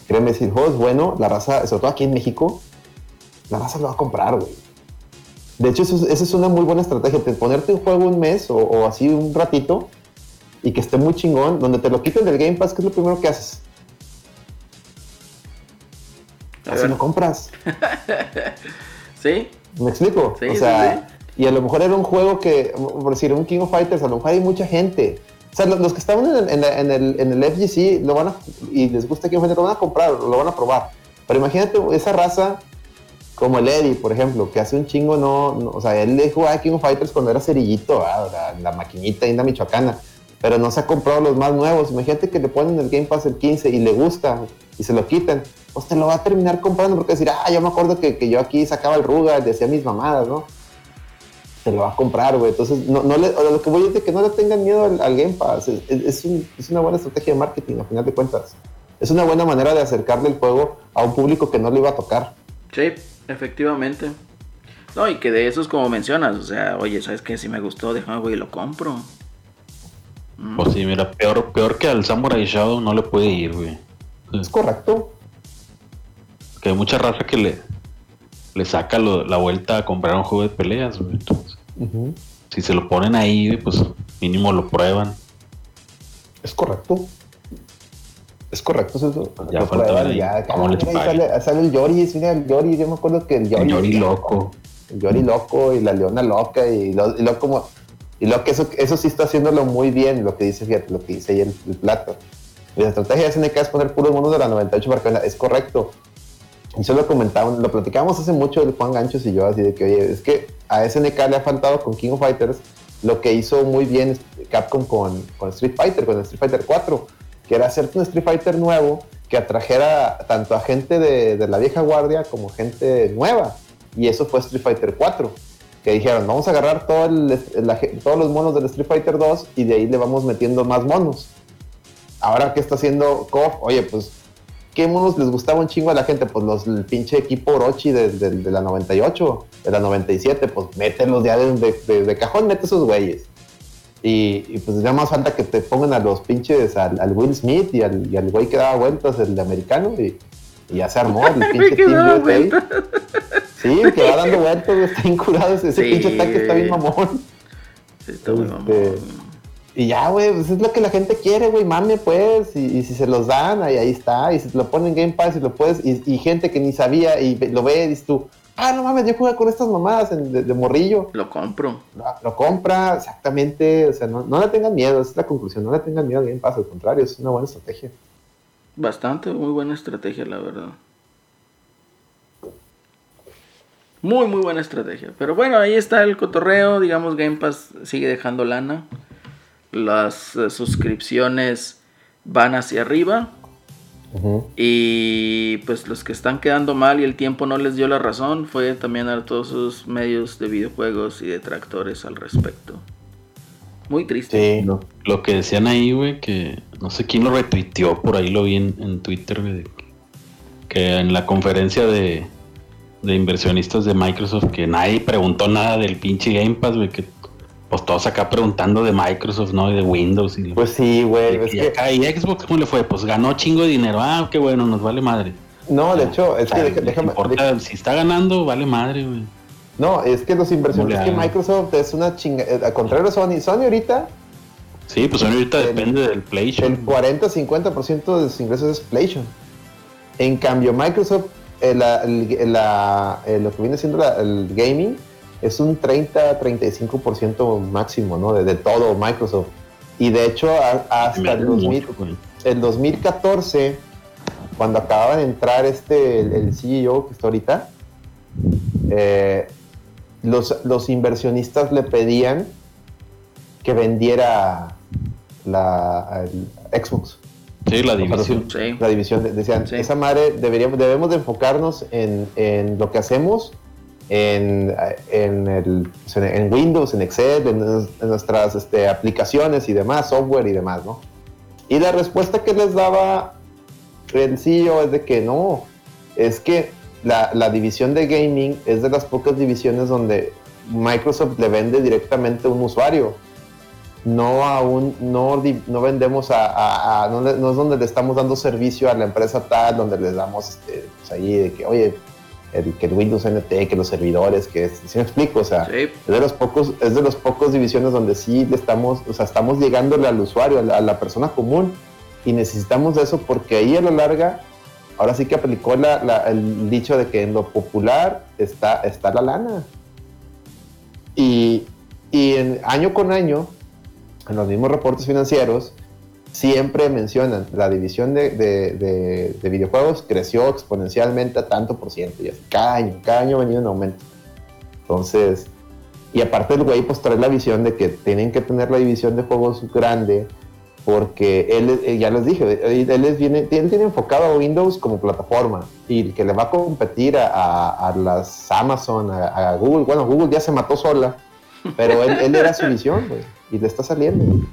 Créeme, si el juego es bueno, la raza, sobre todo aquí en México, la raza lo va a comprar, güey. De hecho, esa es una muy buena estrategia, de ponerte un juego un mes o, así un ratito y que esté muy chingón, donde te lo quiten del Game Pass, ¿qué es lo primero que haces? así lo compras. ¿Sí? ¿Me explico? Sí, o sí, sea, y a lo mejor era un juego que, por decir, un King of Fighters, a lo mejor hay mucha gente. O sea, los, que estaban en el, en, el, en el FGC lo van a, y les gusta King of Fighters, lo van a comprar, lo van a probar. Pero imagínate esa raza como el Eddie, por ejemplo, que hace un chingo no, o sea, él le jugaba King of Fighters cuando era cerillito, la, la maquinita inda michoacana, pero no se ha comprado los más nuevos. Imagínate que le ponen el Game Pass el 15 y le gusta y se lo quitan, pues te lo va a terminar comprando porque decir, ah, yo me acuerdo que, que yo aquí sacaba el Ruga, decía mis mamadas, ¿no? Se lo va a comprar, güey. Entonces, no, no le, lo que voy es de que no le tengan miedo al, al Game Pass. Es, es, un, es una buena estrategia de marketing, al final de cuentas. Es una buena manera de acercarle el juego a un público que no le iba a tocar. Sí, efectivamente. No, y que de esos como mencionas, o sea, oye, ¿sabes qué? Si me gustó, déjame, güey, lo compro. Mm. Pues sí, mira, peor, peor que al Samurai Shadow no le puede ir, güey. Es correcto. Que hay mucha raza que le, le saca lo- la vuelta a comprar un juego de peleas, güey. Entonces, si se lo ponen ahí, pues mínimo lo prueban. Es correcto. Es correcto. Eso. Ya Lo prueban, ahí ya, cómo ah, mira, sale, sale el Yoris, mira el Yoris. Yo me acuerdo que el Yoris. El Yori loco. el Yori loco y la leona loca y lo, y lo como y lo que eso, eso sí está haciéndolo muy bien lo que dice fíjate lo que dice ahí el, el plato la estrategia de SNK es poner puros monos de la 98 para que venda. es correcto y eso lo comentábamos lo platicábamos hace mucho el Juan Ganchos y yo así de que oye es que a SNK le ha faltado con King of Fighters lo que hizo muy bien Capcom con, con Street Fighter con Street Fighter 4 que era hacerte un Street Fighter nuevo que atrajera tanto a gente de, de la vieja guardia como gente nueva. Y eso fue Street Fighter 4 que dijeron vamos a agarrar todo el- todos los monos del Street Fighter 2 y de ahí le vamos metiendo más monos ahora que está haciendo KOF oye pues ¿qué monos les gustaba un chingo a la gente? Pues los el pinche equipo Orochi de, de- de la 98 de la 97 pues mételos ya de, de- de- de cajón mete esos güeyes y, y, pues ya más falta que te pongan a los pinches al, al Will Smith y al, y al güey que daba vueltas el de americano y, y ya se armó el pinche Que Team. Sí, que va dando vueltas, está incurado ese, Sí, pinche ataque está bien mamón. Sí, está muy Este, mamón. Y ya, güey, pues es lo que la gente quiere, güey, mame, pues. Y, y si se los dan, ahí, ahí está. Y si te lo ponen en Game Pass y lo puedes. Y, y gente que ni sabía y lo ve dices tú, ah, no mames, yo jugué con estas mamadas en- de, de morrillo. Lo compro. Lo, lo compra, exactamente. O sea, no, no le tengan miedo, esa es la conclusión. No le tengan miedo al Game Pass, al contrario, es una buena estrategia. Bastante, muy buena estrategia, la verdad. Muy, muy buena estrategia. Pero bueno, ahí está el cotorreo. Digamos, Game Pass sigue dejando lana. Las eh, suscripciones van hacia arriba. Y pues los que están quedando mal y el tiempo no les dio la razón fue también a todos sus medios de videojuegos y detractores al respecto. Muy triste. Sí. Lo, lo que decían ahí, güey, que no sé quién lo retuiteó, por ahí lo vi en, en Twitter, güey, que en la conferencia de, de inversionistas de Microsoft, que nadie preguntó nada del pinche Game Pass, güey, que pues todos acá preguntando de Microsoft, ¿no? Y de Windows. Y, Pues sí, güey. Es que acá, ¿y Xbox cómo le fue? Pues ganó chingo de dinero. Ah, qué bueno, nos vale madre. no, de hecho, es que deja- ¿les déjame. importa? si está ganando, vale madre, güey. No, es que los inversionistas que. Microsoft es una chinga. eh, Al contrario de Sony. Sony ahorita Sí, pues ahorita El- depende del PlayStation. El 40-50% de sus ingresos es PlayStation. En cambio, Microsoft, eh, el- la- eh, lo que viene siendo la- el gaming, es un 30-35% máximo, ¿no? De, de todo Microsoft. Y de hecho, a- hasta el, duele 2000 mucho, güey. el 2014, cuando acababa de entrar este, el, el CEO que está ahorita, eh, los, los inversionistas le pedían que vendiera la el Xbox, Sí, la división. Sí. la división. de- Decían, Sí. esa madre deberíamos, debemos de enfocarnos en, en lo que hacemos, en, en, el, en- Windows, en Excel, en, en nuestras este, aplicaciones y demás, software y demás, ¿no? Y la respuesta que les daba el CEO es de que no, es que la, la división de gaming es de las pocas divisiones donde Microsoft le vende directamente a un usuario. No a un, no, no vendemos a, a- a- no, no es donde le estamos dando servicio a la empresa tal, donde les damos este, pues ahí de que, oye, el, que el Windows NT, que los servidores, que es, ¿sí me explico? O sea, Sí. es de los pocos, es de los pocos divisiones donde sí le estamos, o sea, estamos llegándole al usuario, a la, a la persona común, y necesitamos de eso porque ahí a la larga ahora sí que aplicó el dicho de que en lo popular está, está la lana. Y, en, año con año, en los mismos reportes financieros, siempre mencionan la división de, videojuegos creció exponencialmente a tanto por ciento. Y cada año, cada año ha venido en aumento. Entonces, y aparte el güey pues trae la visión de que tienen que tener la división de juegos grande porque él, eh, ya les dije, él, es, él tiene enfocado a Windows como plataforma y que le va a competir a, las Amazon, a, Google. Bueno, Google ya se mató sola, pero él, era su visión, y le está saliendo.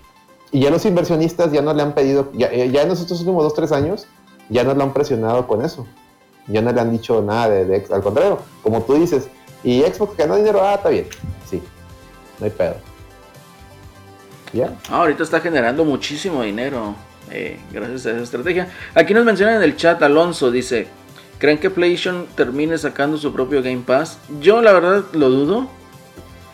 Y ya los inversionistas ya no le han pedido, ya, eh, ya en los últimos dos, tres años, ya no lo han presionado con eso. Ya no le han dicho nada de, de al contrario, como tú dices, y Xbox ganó dinero, ah, está bien, sí, no hay pedo. Ah, ahorita está generando muchísimo dinero eh, gracias a esa estrategia. Aquí nos mencionan en el chat Alonso, dice, ¿creen que PlayStation termine sacando su propio Game Pass? Yo la verdad lo dudo.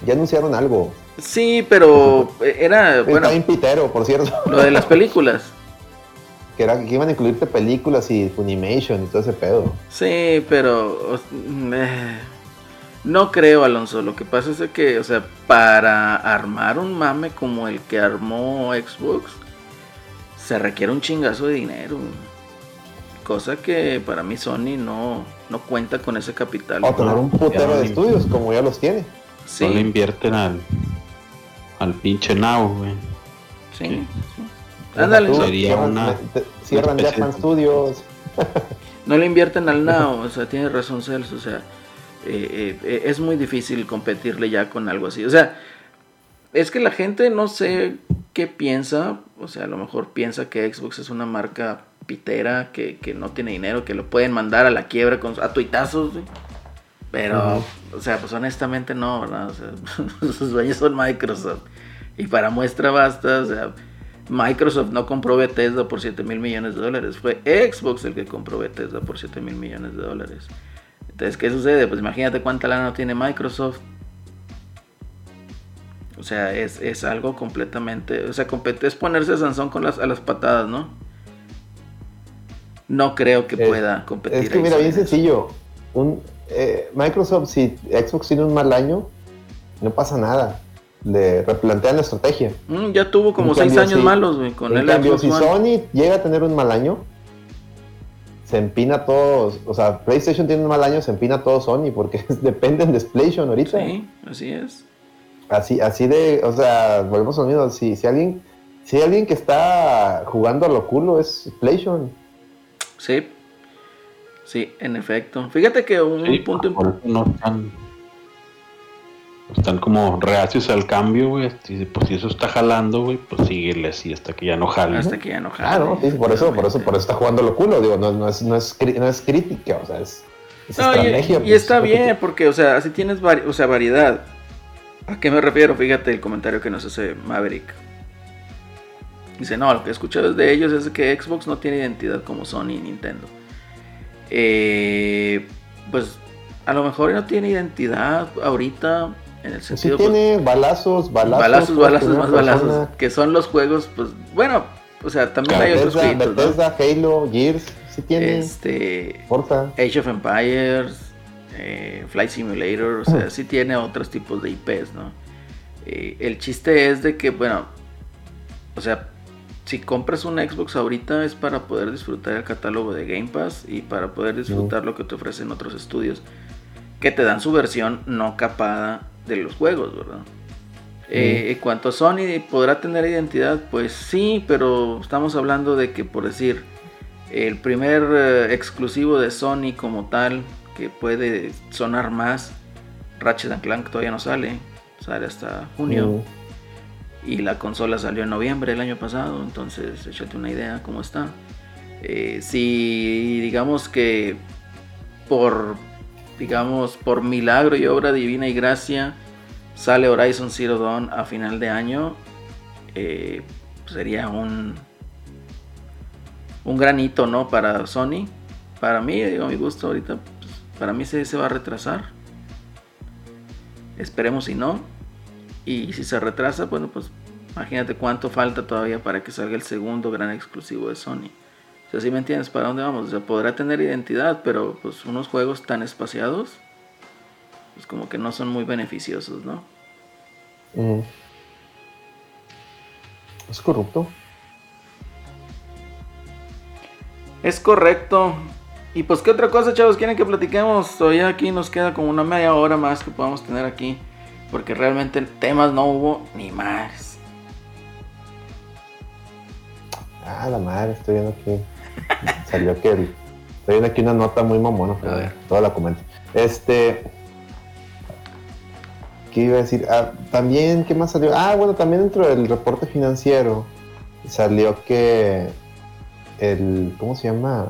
Ya anunciaron algo. Sí, pero era... Bueno, está pitero, por cierto. Lo de las películas. que, era, que iban a incluirte películas y Funimation y todo ese pedo. Sí, pero... Eh, no creo, Alonso. Lo que pasa es que, o sea, para armar un mame como el que armó Xbox, se requiere un chingazo de dinero. Cosa que para mí Sony no, no cuenta con ese capital. O tener un putero de estudios como ya los tiene. Sí. No le invierten al, al pinche Now, güey. Sí. Ándale. Sería una. Cierran Japan Studios. no le invierten al Now, o sea, tiene razón Celso, o sea eh, eh, es muy difícil competirle ya con algo así. O sea, es que la gente no sé qué piensa, o sea, a lo mejor piensa que Xbox es una marca pitera, que, no tiene dinero, que lo pueden mandar a la quiebra con, a tuitazos, pero, o sea, pues honestamente no, ¿verdad? O sea, sus dueños son Microsoft. Y para muestra basta, o sea, Microsoft no compró Bethesda por 7 mil millones de dólares, fue Xbox el que compró Bethesda por 7 mil millones de dólares. Entonces, ¿qué sucede? Pues imagínate cuánta lana tiene Microsoft. O sea, es, algo completamente. O sea, es ponerse a Sansón con las, a las patadas, ¿no? No creo que pueda competir. Es que, mira, bien sencillo. Un, eh, Microsoft, si Xbox tiene un mal año, no pasa nada. Le replantean la estrategia. Mm, ya tuvo como seis años malos, güey, con el cambio, si Sony llega a tener un mal año, se empina todos, o sea, PlayStation tiene un mal año, se empina todo Sony porque dependen de PlayStation ahorita. Sí, así es. Así, así de, o sea, volvemos a lo si, si alguien, si hay alguien que está jugando a lo culo es PlayStation. Sí, sí, en efecto. Fíjate que un punto importante están como reacios al cambio, güey. Pues si eso está jalando, güey, pues síguele así hasta que ya no jale. Hasta que ya no jale. Claro, sí, por eso, por eso, por eso está jugando lo culo, digo, no, no, es, no, es, no es crítica, o sea, es, estrategia. Y, y pues, está bien, porque, o sea, así tienes o sea, variedad. ¿A qué me refiero? Fíjate el comentario que nos hace Maverick. Dice, no, lo que he escuchado desde ellos es que Xbox no tiene identidad como Sony y Nintendo. Eh, pues a lo mejor no tiene identidad ahorita, en el sentido, sí tiene balazos, balazos. Balazos, balazos, más balazos. Que son los juegos, pues, bueno, o sea, también hay otros juegos. Bethesda, Halo, Gears, sí tiene. Este. Forza. Age of Empires, eh, Flight Simulator, o sea, sí tiene otros tipos de IPs, ¿no? Eh, el chiste es de que, bueno, o sea, si compras un Xbox ahorita es para poder disfrutar el catálogo de Game Pass y para poder disfrutar lo que te ofrecen otros estudios que te dan su versión no capada de los juegos, ¿verdad? Eh, en cuanto a Sony, ¿podrá tener identidad? Pues sí, pero estamos hablando de que, por decir, el primer eh, exclusivo de Sony como tal, que puede sonar más, Ratchet Clank todavía no sale, sale hasta junio. Y la consola salió en noviembre del año pasado, entonces échate una idea cómo está. Eh, si digamos que por digamos, por milagro y obra divina y gracia, sale Horizon Zero Dawn a final de año, eh, sería un, un granito, ¿no? Para Sony. Para mí, digo, a mi gusto, ahorita, pues, para mí se, se va a retrasar. Esperemos si no. Y si se retrasa, bueno, pues imagínate cuánto falta todavía para que salga el segundo gran exclusivo de Sony. O sea, ¿sí me entiendes para dónde vamos? O sea, podrá tener identidad, pero pues unos juegos tan espaciados, pues como que no son muy beneficiosos, ¿no? Es corrupto. Es correcto. Y pues, ¿qué otra cosa, chavos, quieren que platiquemos? Todavía aquí nos queda como una media hora más que podamos tener aquí. Porque realmente temas no hubo ni más. Ah, la madre, estoy viendo aquí. Salió que estoy viendo aquí una nota muy mamona. Ver. Toda la comento. Este. ¿Qué iba a decir? Ah, también, ¿qué más salió? Ah, bueno, también dentro del reporte financiero salió que el. ¿Cómo se llama?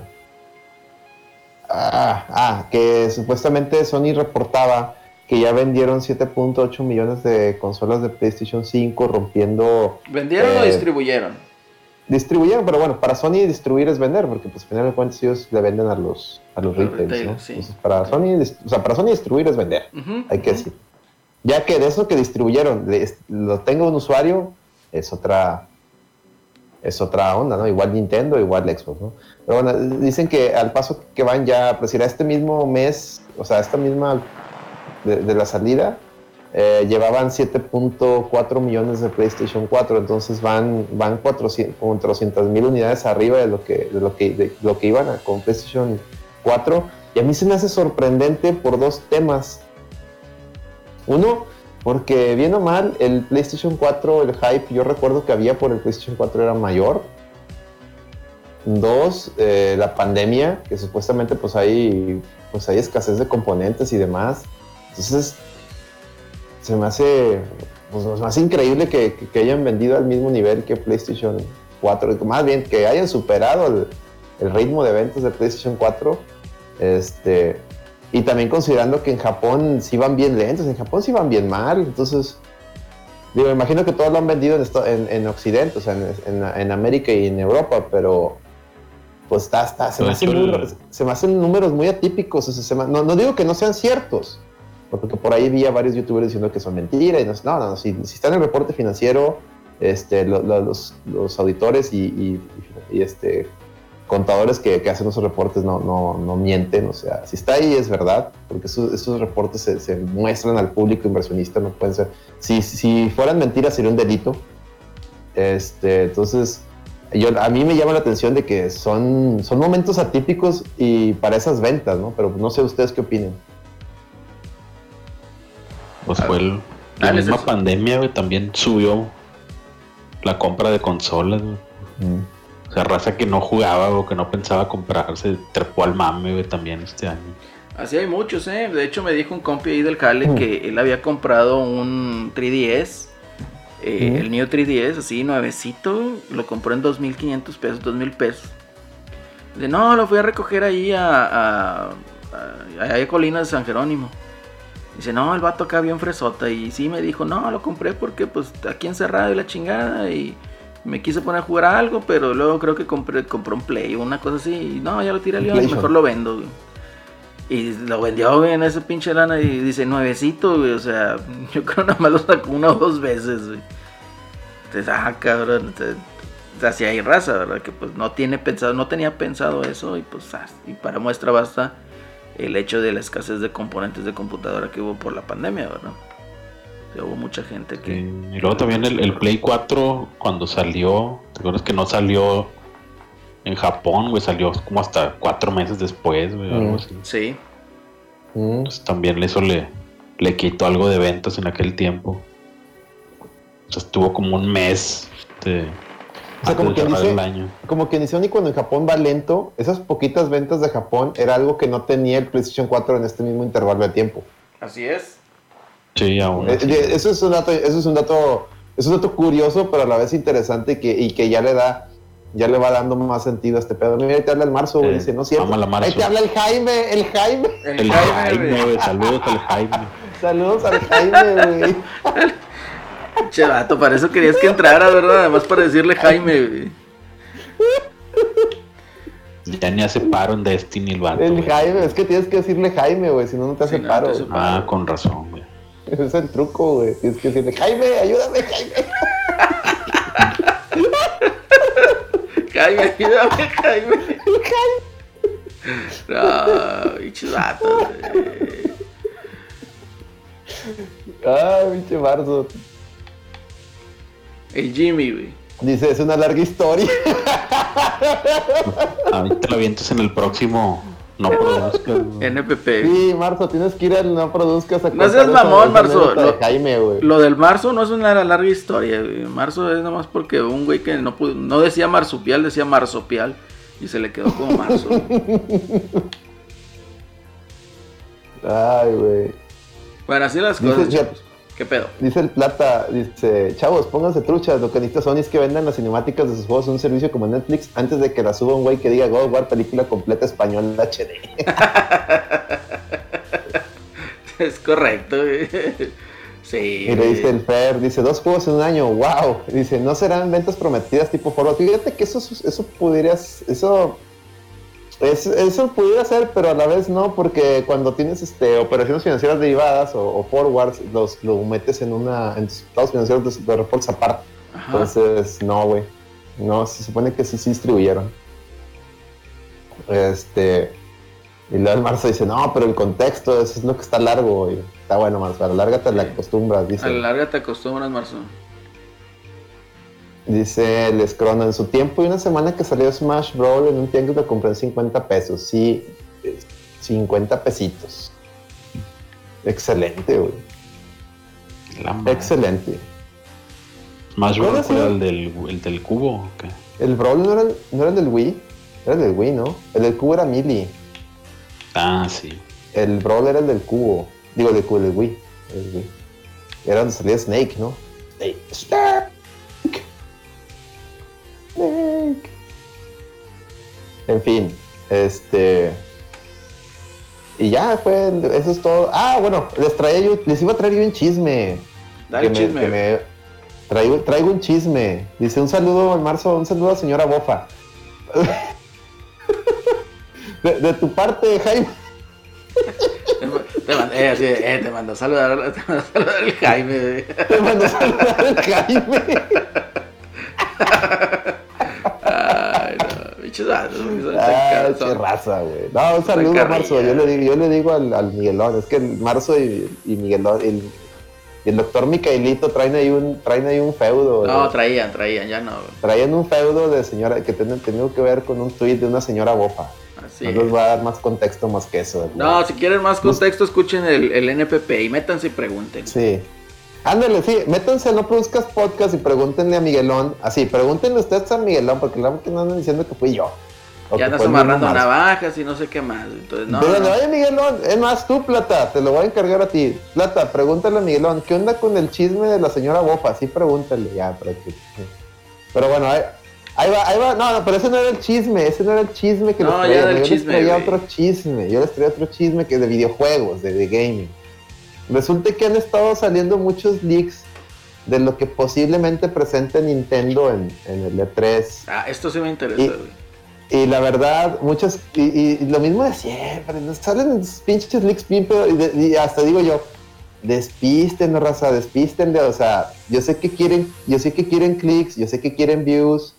Ah, ah, que supuestamente Sony reportaba que ya vendieron 7.8 millones de consolas de PlayStation 5, rompiendo... ¿Vendieron o eh, distribuyeron? Distribuyeron, pero bueno, para Sony distribuir es vender, porque pues al final de cuentas ellos le venden a los, a los retailers, Entonces, para Sony, o sea, para Sony distribuir es vender, hay que decir. Ya que de eso que distribuyeron, lo tenga un usuario, es otra, es otra onda, ¿no? Igual Nintendo, igual Xbox, ¿no? Pero bueno, dicen que al paso que van ya, pues irá este mismo mes, o sea, esta misma de, la salida, eh, llevaban 7.4 millones de PlayStation 4, entonces van, van 400 mil unidades arriba de lo que, de lo que, lo que iban con PlayStation 4. Y a mí se me hace sorprendente por dos temas. Uno, porque bien o mal, el PlayStation 4, el hype, yo recuerdo que había por el PlayStation 4 era mayor. Dos, eh, la pandemia, que supuestamente pues hay, pues hay escasez de componentes y demás. Entonces, se me hace, pues, hace increíble que, hayan vendido al mismo nivel que PlayStation 4. Más bien, que hayan superado el, el ritmo de ventas de PlayStation 4. Este, y también considerando que en Japón sí van bien lentos, en Japón sí van bien mal. Entonces, digo, me imagino que todos lo han vendido en, en, Occidente, o sea, en, en, América y en Europa, pero pues está, está se, me hacen números, muy atípicos. no, no, digo que no sean ciertos, porque por ahí vi a varios youtubers diciendo que son mentiras. Y no, no, no si, si, está en el reporte financiero, este, los, los, auditores y, y, este, contadores que, que, hacen esos reportes no, no, no, mienten. O sea, si está ahí es verdad, porque esos, esos reportes se, se, muestran al público inversionista, no pueden ser. Si, si fueran mentiras sería un delito. Este, entonces, yo, a mí me llama la atención de que son, son momentos atípicos y para esas ventas, ¿no? Pero no sé ustedes qué opinen. Pues fue el, la misma pandemia, güey, también subió la compra de consolas, güey. Mm. O sea, raza que no jugaba o que no pensaba comprarse, trepó al mame, güey, también este año. Así hay muchos, ¿eh? De hecho, me dijo un compi ahí del Cale mm. que él había comprado un 3DS eh, el Neo 3DS, así, nuevecito, lo compró en 2.500 pesos, 2.000 pesos. Dice, no, lo fui a recoger ahí a, a, a, Colina de San Jerónimo. Dice, no, el vato acá bien fresota. Y sí me dijo, no, lo compré porque pues aquí encerrado y la chingada. Y me quise poner a jugar algo, pero luego creo que compré, compré un Play o una cosa así. Y no, ya lo tiré al león, mejor lo vendo, Y lo vendió, en ese pinche lana y dice, nuevecito, güey. O sea, yo creo nada más lo sacó una o dos veces, güey. Entonces, ah, cabrón. Así hay raza, ¿verdad? Que pues no tiene pensado, no tenía pensado eso. Y pues, ah, y para muestra basta el hecho de la escasez de componentes de computadora que hubo por la pandemia, ¿verdad? hubo mucha gente que. y luego también el, Play 4, cuando salió, ¿te acuerdas que no salió en Japón, güey? Salió como hasta cuatro meses después, güey, algo mm. así. Sí. Pues también eso le, le quitó algo de ventas en aquel tiempo. O sea, estuvo como un mes de, o sea, como que dice, año. como que dice, y cuando en Japón va lento, esas poquitas ventas de Japón era algo que no tenía el PlayStation 4 en este mismo intervalo de tiempo. Así es. Sí, aún. Eh, eso es un dato, eso es un dato, es un dato curioso, pero a la vez interesante que, y que ya le da ya le va dando más sentido a este pedo. Mira, ahí te habla el marzo, güey. dice, no cierto. Ahí te habla el Jaime, el Jaime. El, Jaime, güey. Saludos al Jaime. Saludos al Jaime, güey. Che, vato, para eso querías que entrara, ¿verdad? Además para decirle Jaime, güey. Ya ni hace paro en Destiny el vato. El Jaime, es que tienes que decirle Jaime, güey, si no, no te hace paro. ah, con razón, güey. Ese es el truco, güey. Tienes que decirle, Jaime, ayúdame, Jaime. Jaime, ayúdame, Jaime. No, bichos vatos, güey. Ay, pinche marzo. El Jimmy, güey. Dice, es una larga historia. Ahorita lo avientas en el próximo. No produzcas. NPP. Sí, Marzo, tienes que ir al no produzcas a No seas mamón, Marzo. de Lo- Jaime, güey. Lo del marzo no es una larga historia, güey. Marzo es nomás porque un güey que no pudo, no decía marsupial, decía marsopial. Y se le quedó como marzo. Ay, güey. bueno, así las cosas. ¿Qué pedo? Dice el Plata, dice, chavos, pónganse truchas, lo que necesitan Sony es que vendan las cinemáticas de sus juegos en un servicio como Netflix antes de que la suba un güey que diga God War película completa español HD. Es correcto. Sí. Y le dice el Fer, dice, dos juegos en un año, wow. Dice, no serán ventas prometidas tipo Fallout. Fíjate que eso, eso pudieras, eso, es- eso pudiera ser, pero a la vez no, porque cuando tienes este, operaciones financieras derivadas o, o forwards, los, lo metes en una, en tus estados financieros de, de reportes aparte. Ajá. Entonces, no, güey. No, se supone que sí se distribuyeron. Este. Y luego el Marzo dice, no, pero el contexto, eso es lo que está largo, güey. Está bueno, Marzo, a la Sí. acostumbras, dice. A la larga te acostumbras, Marzo. Dice el Scrono, en su tiempo y una semana que salió Smash Bros. en un tianguis lo compré en 50 pesos. Sí, eh, 50 pesitos. Excelente, güey. Excelente. Más ¿Cuál bueno es fue el- el del, el del cubo. ¿o qué? El Brawl no era el, no era el del Wii. Era el del Wii, ¿no? El del cubo era Melee. Ah, sí. El Brawl era el del cubo. Digo, el del cubo, el del Wii. El Wii. Era donde salía Snake, ¿no? Snake. Snake. En fin, este. Y ya fue, eso es todo. Ah, bueno, les traía yo, les iba a traer yo un chisme. Dale Que me- chisme. que me- traigo, traigo un chisme. Dice un saludo al marzo, un saludo a señora Bofa. De, de tu parte, Jaime. Te mandó, eh, eh, te mandó saludar, te mandó saludar el Jaime. Te mando saludar al Jaime. Tan Ah, qué raza, güey. No, un saludo a. Marzo. Yo le digo, yo le digo al, al Miguelón. Es que Marzo y, y Miguelón, el, y el doctor Micaelito traen ahí un, traen ahí un feudo. No, güey. traían, traían, ya no. güey. Traían un feudo de señora que tiene, tenía que ver con un tuit de una señora bofa. Así no es. les voy a dar más contexto más que eso. güey. No, si quieren más contexto, escuchen el, el NPP y métanse y pregunten. Sí. Ándale, sí, métanse No Produzcas Podcast y pregúntenle a Miguelón. Así, pregúntenle ustedes a Miguelón, porque la que no andan diciendo que fui yo. Ya andas amarrando navajas y no sé qué más. Entonces, no. Díganle, no. oye Miguelón, es más tú, Plata, te lo voy a encargar a ti. Plata, pregúntale a Miguelón, ¿qué onda con el chisme de la señora Bofa? Sí, pregúntale, ya, pero Pero bueno, ahí, ahí va, ahí va, no, no, pero ese no era el chisme, ese no era el chisme que No, les ya traía, era el yo les chisme, traía güey. otro chisme, yo les traía otro chisme que es de videojuegos, de, de gaming. Resulta que han estado saliendo muchos leaks de lo que posiblemente presente Nintendo en, en el E E3. Ah, esto sí me interesa, Y-. Y la verdad, muchas. Y, y- y lo mismo de siempre. Salen pinches leaks bien pedo, y, hasta digo yo, despisten, raza, despisten O sea, yo sé que quieren, yo sé que quieren clics, yo sé que quieren views,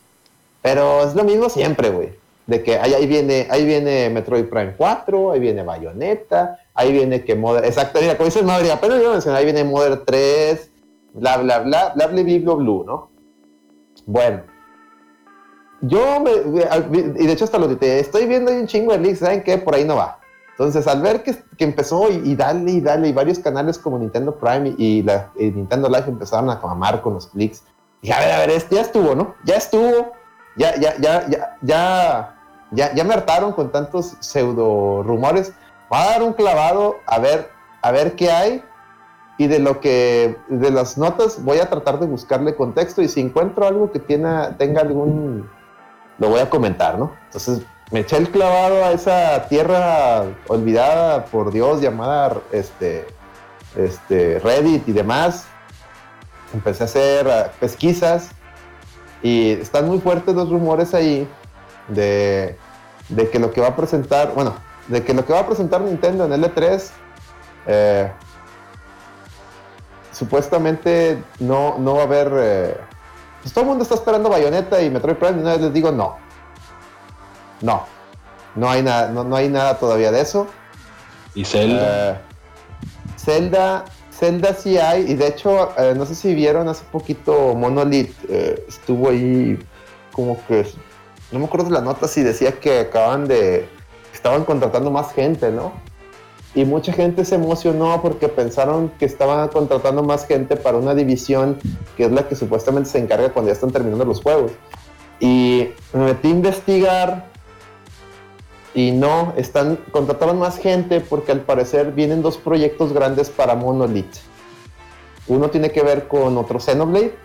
pero es lo mismo siempre, güey. De que ahí, ahí viene, ahí viene Metroid Prime 4, ahí viene Bayonetta, ahí viene que Mother, exacto, mira, como dices Mother, apenas yo mencioné, ahí viene Mother 3, bla, bla, bla, bla, bla, bla, ¿no? Bueno. Yo, me, y de hecho hasta lo tuiteé, estoy viendo ahí un chingo de leaks, ¿saben qué? Por ahí no va. Entonces, al ver que, que empezó y, y, dale y dale, y varios canales como Nintendo Prime y, y, la, y Nintendo Live empezaron a mamar con los clics, dije, a ver, a ver, este ya estuvo, ¿no? Ya estuvo, ya, ya, ya, ya, ya, ya, ya me hartaron con tantos pseudo rumores. Voy a dar un clavado a ver, a ver qué hay. Y de lo que, de las notas, voy a tratar de buscarle contexto. Y si encuentro algo que tiene, tenga algún, lo voy a comentar, ¿no? Entonces me eché el clavado a esa tierra olvidada por Dios llamada este, este, Reddit y demás. Empecé a hacer ah, pesquisas y están muy fuertes los rumores ahí de, de que lo que va a presentar, bueno, de que lo que va a presentar Nintendo en L3 eh, supuestamente no, no va a haber eh, pues todo el mundo está esperando Bayonetta y Metroid Prime y una vez les digo no. No. No hay nada, no, hay nada todavía de eso. ¿Y Zelda? Eh, Zelda, Zelda sí hay, y de hecho, no sé si vieron hace poquito Monolith, estuvo ahí como que, no me acuerdo de la nota si decía que acaban de, estaban contratando más gente, ¿no? Y mucha gente se emocionó porque pensaron que estaban contratando más gente para una división que es la que supuestamente se encarga cuando ya están terminando los juegos. Y me metí a investigar y no, están contrataron más gente porque al parecer vienen dos proyectos grandes para Monolith. Uno tiene que ver con otro Xenoblade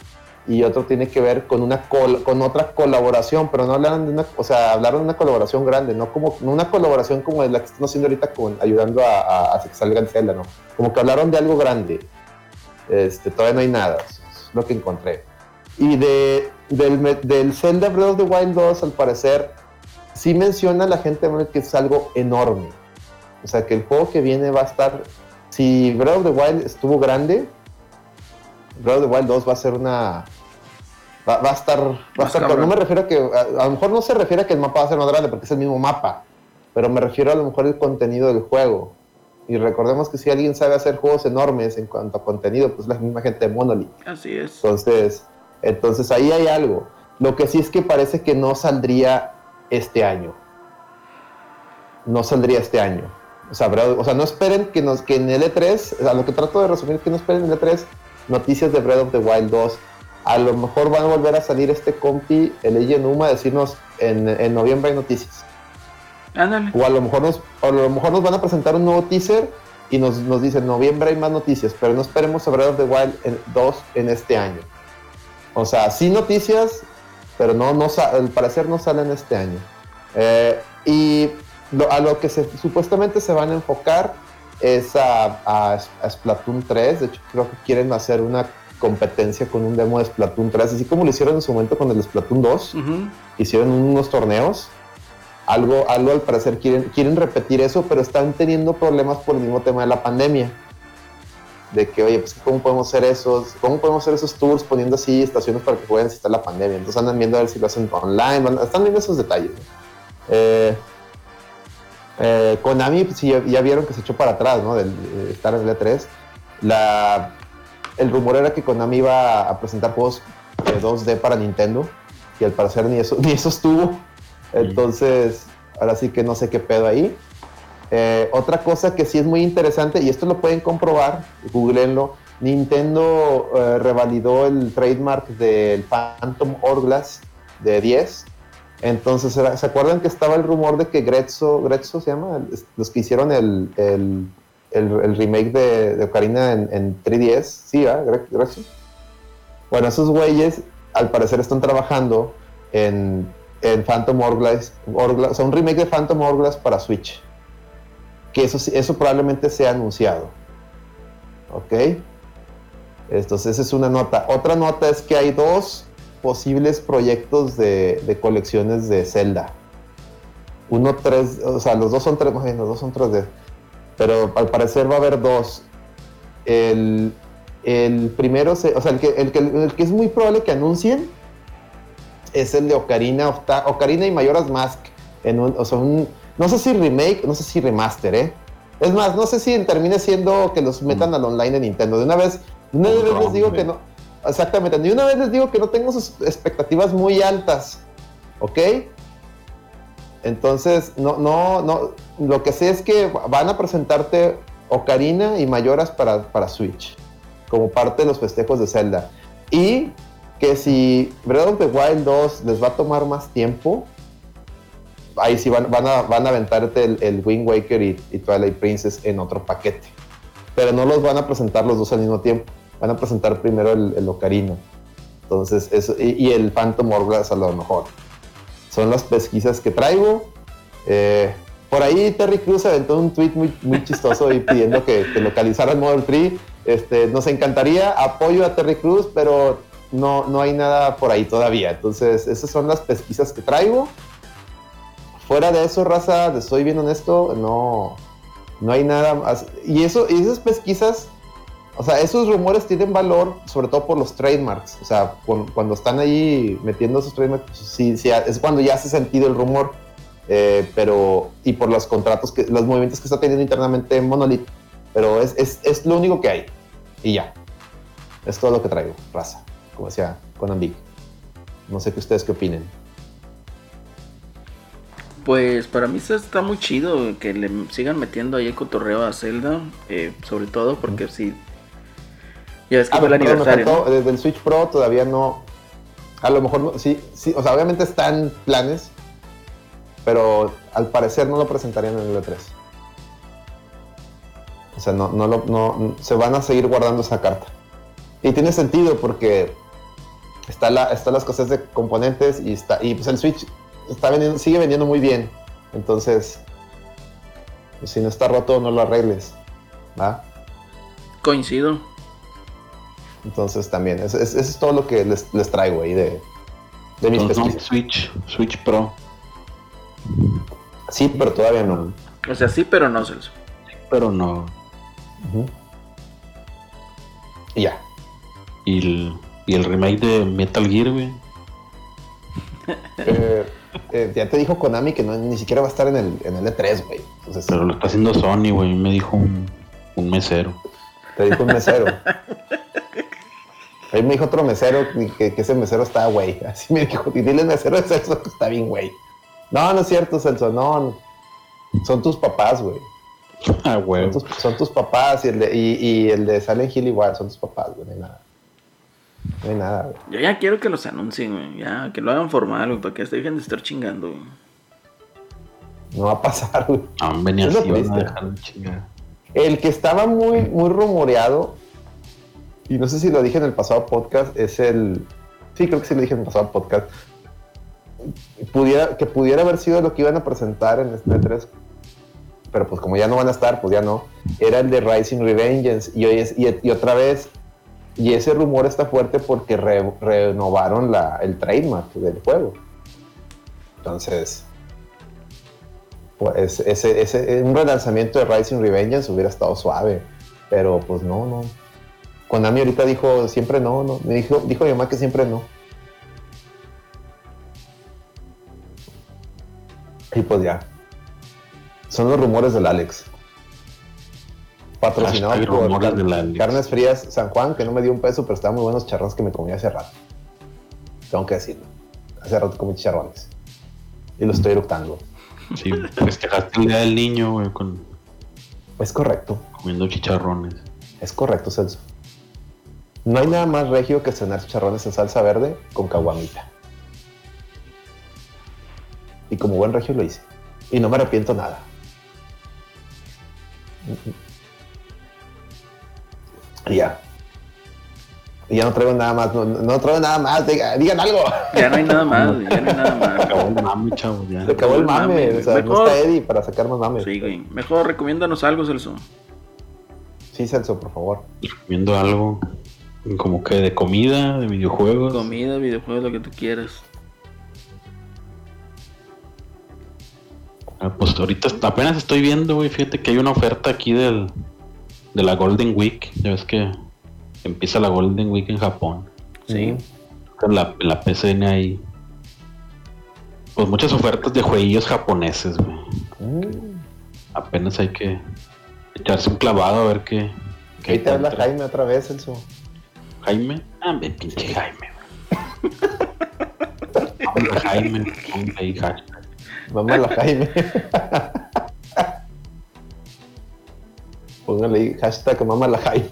y otro tiene que ver con una con otra colaboración, pero no hablaron de una, o sea, hablaron de una colaboración grande, no como una colaboración como la que están haciendo ahorita con ayudando a, a, que salga en Zelda, no, como que hablaron de algo grande. Este, todavía no hay nada, es lo que encontré. Y de del, del Zelda Breath of the Wild 2, al parecer, sí menciona la gente que es algo enorme. O sea, que el juego que viene va a estar, si Breath of the Wild estuvo grande, Breath of the Wild 2 va a ser una Va, a estar, va a estar, no me refiero a que, a, lo mejor no se refiere a que el mapa va a ser más grande porque es el mismo mapa, pero me refiero a lo mejor el contenido del juego. Y recordemos que si alguien sabe hacer juegos enormes en cuanto a contenido, pues la misma gente de Monolith. Así es. Entonces, entonces ahí hay algo. Lo que sí es que parece que no saldría este año. No saldría este año. O sea, o sea no esperen que, nos, que en L3, a lo que trato de resumir, que no esperen en L3 noticias de Breath of the Wild 2 a lo mejor van a volver a salir este compi, el Numa, a decirnos en, noviembre hay noticias. O a lo mejor nos, a lo mejor nos van a presentar un nuevo teaser y nos, nos dicen noviembre hay más noticias, pero no esperemos a Breath of the Wild 2 en este año. O sea, sí noticias, pero no, no al parecer no salen este año. Eh, y a lo que se, supuestamente se van a enfocar es a, a Splatoon 3. De hecho, creo que quieren hacer una competencia con un demo de Splatoon 3, así como lo hicieron en su momento con el Splatoon 2, hicieron unos torneos, algo, algo al parecer quieren, quieren repetir eso, pero están teniendo problemas por el mismo tema de la pandemia. De que, oye, pues, ¿cómo podemos hacer esos, cómo podemos hacer esos tours poniendo así estaciones para que puedan está la pandemia? Entonces andan viendo a ver si lo hacen online, están viendo esos detalles. Eh, eh, Konami, pues, ya, vieron que se echó para atrás, ¿no? Del estar en el E3. La, el rumor era que Konami iba a presentar juegos de 2D para Nintendo y al parecer ni eso, ni eso estuvo. Entonces, ahora sí que no sé qué pedo ahí. Eh, otra cosa que sí es muy interesante, y esto lo pueden comprobar, googleenlo, Nintendo eh, revalidó el trademark del Phantom Hourglass de 10. Entonces, ¿se acuerdan que estaba el rumor de que Grezzo, Grezzo se llama? Los que hicieron el el, remake de, Ocarina en, 3DS, sí, Gracias. Bueno, esos güeyes al parecer están trabajando en, en Phantom Hourglass, o sea, un remake de Phantom Hourglass para Switch. Que eso, eso probablemente sea anunciado. ¿Ok? Entonces, esa es una nota. Otra nota es que hay dos posibles proyectos de, de colecciones de Zelda. Uno, tres, o sea, los dos son tres, los dos son tres de pero al parecer va a haber dos. El, primero, o sea, el que, el, que, es muy probable que anuncien es el de Ocarina, Ocarina y Mayoras Mask. En un, o sea, no sé si remake, no sé si remaster, ¿eh? Es más, no sé si termine siendo que los metan al online de Nintendo. De una vez, una vez les digo que no. Exactamente, de una vez les digo que no tengo sus expectativas muy altas. ¿Ok? Entonces, no, no, no. Lo que sé es que van a presentarte Ocarina y Mayoras para, para Switch, como parte de los festejos de Zelda. Y que si Breath of the Wild 2 les va a tomar más tiempo, ahí sí van, van, a, van a aventarte el, Wind Waker y, Twilight Princess en otro paquete. Pero no los van a presentar los dos al mismo tiempo. Van a presentar primero el, Ocarina. Entonces, eso, y, el Phantom Hourglass a lo mejor. Son las pesquisas que traigo. Eh, por ahí Terry Cruz aventó un tweet muy, muy chistoso y pidiendo que, que localizaran Model 3. Este, nos encantaría apoyo a Terry Cruz, pero no, no hay nada por ahí todavía. Entonces, esas son las pesquisas que traigo. Fuera de eso, raza, soy bien honesto, no, no hay nada más. Y, eso, y esas pesquisas o sea, esos rumores tienen valor, sobre todo por los trademarks. O sea, cuando están ahí metiendo esos trademarks, pues sí, sí, es cuando ya hace sentido el rumor. Eh, pero, y por los contratos, que, los movimientos que está teniendo internamente Monolith. Pero es, es, es, lo único que hay. Y ya. Es todo lo que traigo, raza. Como decía Conan Big. No sé qué ustedes qué opinen. Pues para mí está muy chido que le sigan metiendo ahí el cotorreo a Zelda, eh, sobre todo porque si ya es que ah, fue el aniversario. Desde el Switch Pro todavía no. A lo mejor sí, sí, o sea, obviamente están planes, pero al parecer no lo presentarían en el E3. O sea, no, no, lo, no, se van a seguir guardando esa carta. Y tiene sentido porque está la, están las cosas de componentes y está y pues el Switch está vendiendo, sigue vendiendo muy bien. Entonces, pues si no está roto, no lo arregles. ¿va? Coincido. Entonces también, eso, es todo lo que les, traigo ahí de, de mis Switch, Switch Pro. Sí, pero todavía no. O sea, sí, pero no, Celso. pero no. Y ya. ¿Y el, ¿Y el remake de Metal Gear, güey? Eh, eh, ya te dijo Konami que no, ni siquiera va a estar en el, en el E3, güey. Pero lo está haciendo Sony, güey. Me dijo un, un mesero. Te dijo un mesero. Ahí me dijo otro mesero que, ese mesero está güey. Así me dijo, y dile mesero de Celso que está bien, güey. No, no es cierto, Celso, no. Son tus papás, güey. Ah, güey. Son, tus papás y el, de, y, el de Silent Hill igual, son tus papás, güey, no hay nada. No hay nada, güey. Yo ya quiero que los anuncien, güey. Ya, que lo hagan formal, güey, para que dejen de estar chingando, güey. No va a pasar, güey. Ah, venía así, a dejar de chingar. El que estaba muy, muy rumoreado y no sé si lo dije en el pasado podcast, es el... Sí, creo que sí lo dije en el pasado podcast. Pudiera, que pudiera haber sido lo que iban a presentar en este 3, pero pues como ya no van a estar, pues ya no. Era el de Rising Revengeance y, hoy es, y, otra vez, y ese rumor está fuerte porque renovaron la, el trademark del juego. Entonces, pues ese, un relanzamiento de Rising Revengeance hubiera estado suave, pero pues no, no, Konami ahorita dijo siempre no, no. Me dijo, dijo mi mamá que siempre no. Y pues ya. Son los rumores del Alex. Patrocinado por Carnes Frías San Juan, que no me dio un peso, pero estaban muy buenos charrones que me comí hace rato. Tengo que decirlo. Hace rato comí chicharrones. Y lo estoy eructando. Sí, festejaste el día del niño, güey, con. Es correcto. Comiendo chicharrones. Es correcto, Celso. No hay nada más regio que cenar chicharrones en salsa verde con caguamita. Y como buen regio lo hice. Y no me arrepiento nada. Y ya. Y ya no traigo nada más. No, traigo nada más. Digan, algo. Ya no hay nada más. Ya no hay nada más. acabó el mame, chavo. Ya. Se acabó el mame. O sea, no está Eddie para sacar más mame. Sí, güey. Mejor recomiéndanos algo, Celso. Sí, Celso, por favor. Recomiendo algo. Como que de comida, de videojuegos. Comida, videojuegos, lo que tú quieras. Ah, pues ahorita apenas estoy viendo, güey. Fíjate que hay una oferta aquí del, de la Golden Week. Ya ves que empieza la Golden Week en Japón. Sí. La, la PCN ahí. Pues muchas ofertas de jueguillos japoneses, güey. Mm. Apenas hay que echarse un clavado a ver qué. qué Ahí te habla Jaime otra vez, Elso. Jaime. Ah, me pinche Jaime. Vamos a Jaime, ponle ahí hashtag. Vamos a Jaime. Póngale ahí hashtag mamá la Jaime.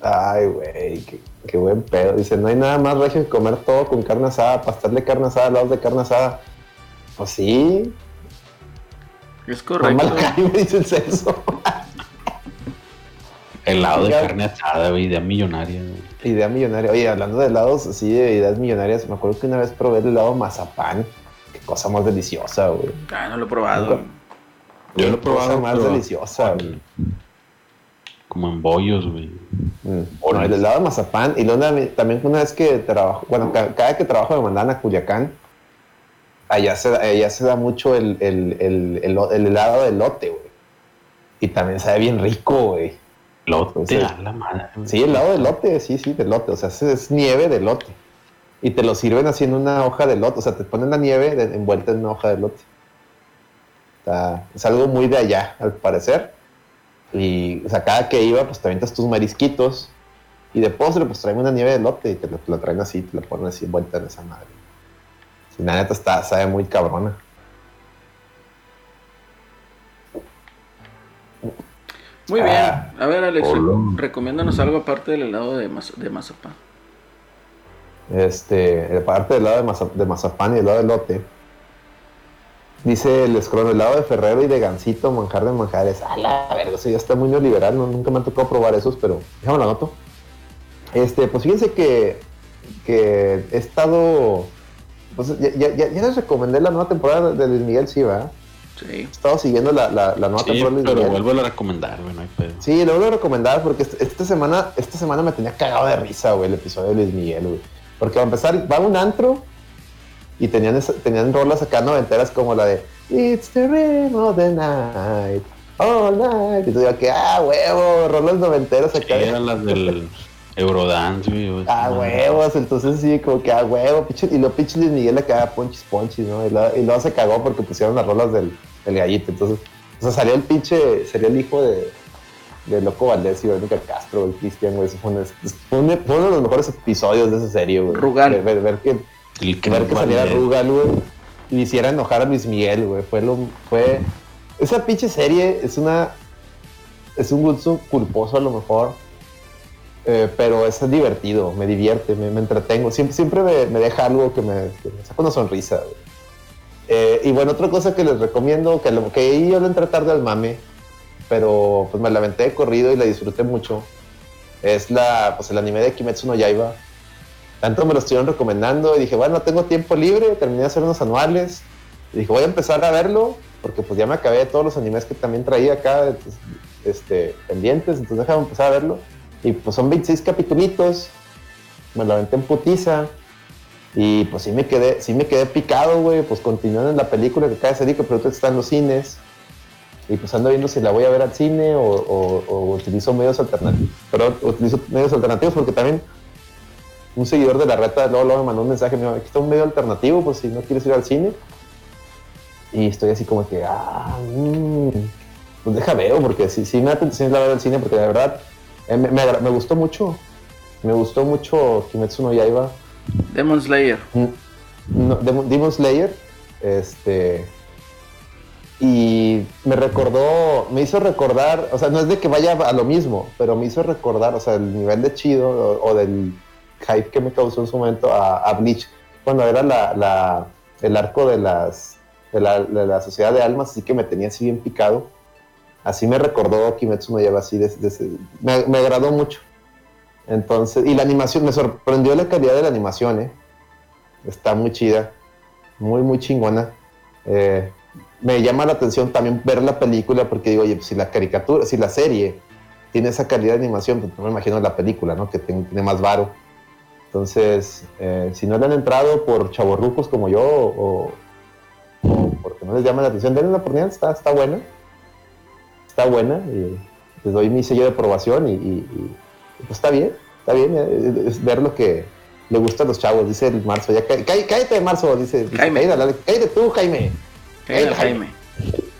Ay, güey, qué, qué, buen pedo. Dice, no hay nada más regio que comer todo con carne asada, pastel de carne asada, lados de carne asada. Pues sí. Es correcto. Mamá la Jaime dice el censo. Helado de carne asada, idea millonaria. Idea millonaria. Oye, hablando de helados, así de ideas millonarias, me acuerdo que una vez probé el helado mazapán. Qué cosa más deliciosa, güey. Ah, no lo he probado. Yo lo he probado. más deliciosa, güey. Como en bollos, güey. Bueno, mm. el helado de mazapán. Y luego también una vez que trabajo, bueno, cada, vez que trabajo me mandan a Culiacán, allá se, allá se da mucho el, el, el, el helado de lote, güey Y también sabe bien rico, güey. Lote, Entonces, a la madre. güey. Sí, helado de lote, sí, sí, de lote. O sea, es, es nieve de lote. Y te lo sirven así en una hoja de lote. O sea, te ponen la nieve de- envuelta en una hoja de lote. Está- es algo muy de allá, al parecer. Y, o sea, cada que iba, pues te avientas tus marisquitos. Y de postre, pues traen una nieve de lote y te lo traen así, te lo ponen así envuelta en esa madre. Sí, la neta está, sabe muy cabrona. Muy bien. Ah, A ver, Alex, hola. recomiéndanos algo aparte del helado de, maz- de mazapán. Este, aparte del lado de, maza- de mazapán y el lado de lote, dice el escrono, el lado de Ferrero y de Gansito, manjar de manjares. A la verga, eso ya está muy neoliberal, no, nunca me han tocado probar esos, pero déjame la anoto. Este, pues fíjense que, que he estado, pues ya, ya- ya- ya les recomendé la nueva temporada de Luis Miguel, sí, ¿verdad? Sí. He estado siguiendo la, la, la nueva Sí, temporada pero Miguel. vuelvo a recomendar, güey, no hay pedo. Sí, lo vuelvo a recomendar porque est- esta semana, esta semana me tenía cagado de risa, güey, el episodio de Luis Miguel, güey. Porque a empezar, va a un antro y tenían, esa- tenían rolas acá noventeras como la de It's the rhythm of the night, all night. Y tú digas que, ah, huevo, rolas noventeras Sí, acá. eran las del Eurodance, güey. Ah, huevos, entonces sí, como que ah, huevo, pinche, y lo pinche Luis Miguel acá, ponchis, ponchis, ¿no? Y, luego- y luego se cagó porque pusieron las rolas del, del gallito, entonces, o sea, salió el pinche, sería el hijo de, de Loco Valdés y Verónica Castro, el Cristian, güey, eso fue, un- fue un- fue uno de los mejores episodios de esa serie, güey. Rugal. Ver, ver- ver que, El que ver que saliera. Rugal, güey, y hiciera enojar a Luis Miguel, güey, fue lo, fue, esa pinche serie es una, es un gusto culposo a lo mejor, eh, pero es divertido, me divierte, me, entretengo. Siempre, me, me deja algo que me, saca una sonrisa. Eh, y bueno, otra cosa que les recomiendo, que, lo, que yo lo entré tarde al mame, pero pues me la aventé de corrido y la disfruté mucho, es pues, el anime de Kimetsu no Yaiba. Tanto me lo estuvieron recomendando y dije, bueno, tengo tiempo libre, terminé de hacer unos anuales. Y dije, voy a empezar a verlo, porque pues ya me acabé de todos los animes que también traía acá pues, este, pendientes, entonces déjame empezar a verlo. Y pues son 26 capitulitos, me lo aventé en putiza. Y pues sí me quedé, sí me quedé picado, güey. Pues continuando en la película que acaba de salir, que pronto está en los cines. Y pues ando viendo si la voy a ver al cine o, utilizo medios alternativos. Pero utilizo medios alternativos porque también un seguidor de la reta luego, luego me mandó un mensaje, me dijo, aquí está un medio alternativo, pues si no quieres ir al cine. Y estoy así como que, ah, mm, pues deja veo, porque sí, sí me da tentación la ver al cine, porque la verdad eh, me, me agra- me gustó mucho. Me gustó mucho Kimetsu no Yaiba. Demon Slayer. Mm, no, Demon, Demon Slayer, este, y me recordó, me hizo recordar, o sea, no es de que vaya a lo mismo, pero me hizo recordar, o sea, el nivel de chido o, o del hype que me causó en su momento a, a Bleach, cuando era la, la- el arco de las de la, de la sociedad de almas, así que me tenía así bien picado. Así me recordó Kimetsu no Yaiba así, me, me agradó mucho. Entonces, y la animación, me sorprendió la calidad de la animación, ¿eh? Está muy chida, muy, muy chingona. Eh, me llama la atención también ver la película porque digo, oye, pues si la caricatura, si la serie tiene esa calidad de animación, pues me imagino la película, ¿no? Que tiene más varo. Entonces, eh, si no le han entrado por chavorrucos como yo o, o porque no les llama la atención, denle una oportunidad, está, está buena. Está buena. Y les doy mi sello de aprobación y, y- y, pues está bien, está bien. eh, es ver lo que le gusta a los chavos, dice el Marzo. Ya, cá- cá- cállate, Marzo, dice. dice, Jaime. Cállate, tú, Jaime. Cállate, Eh, Jaime.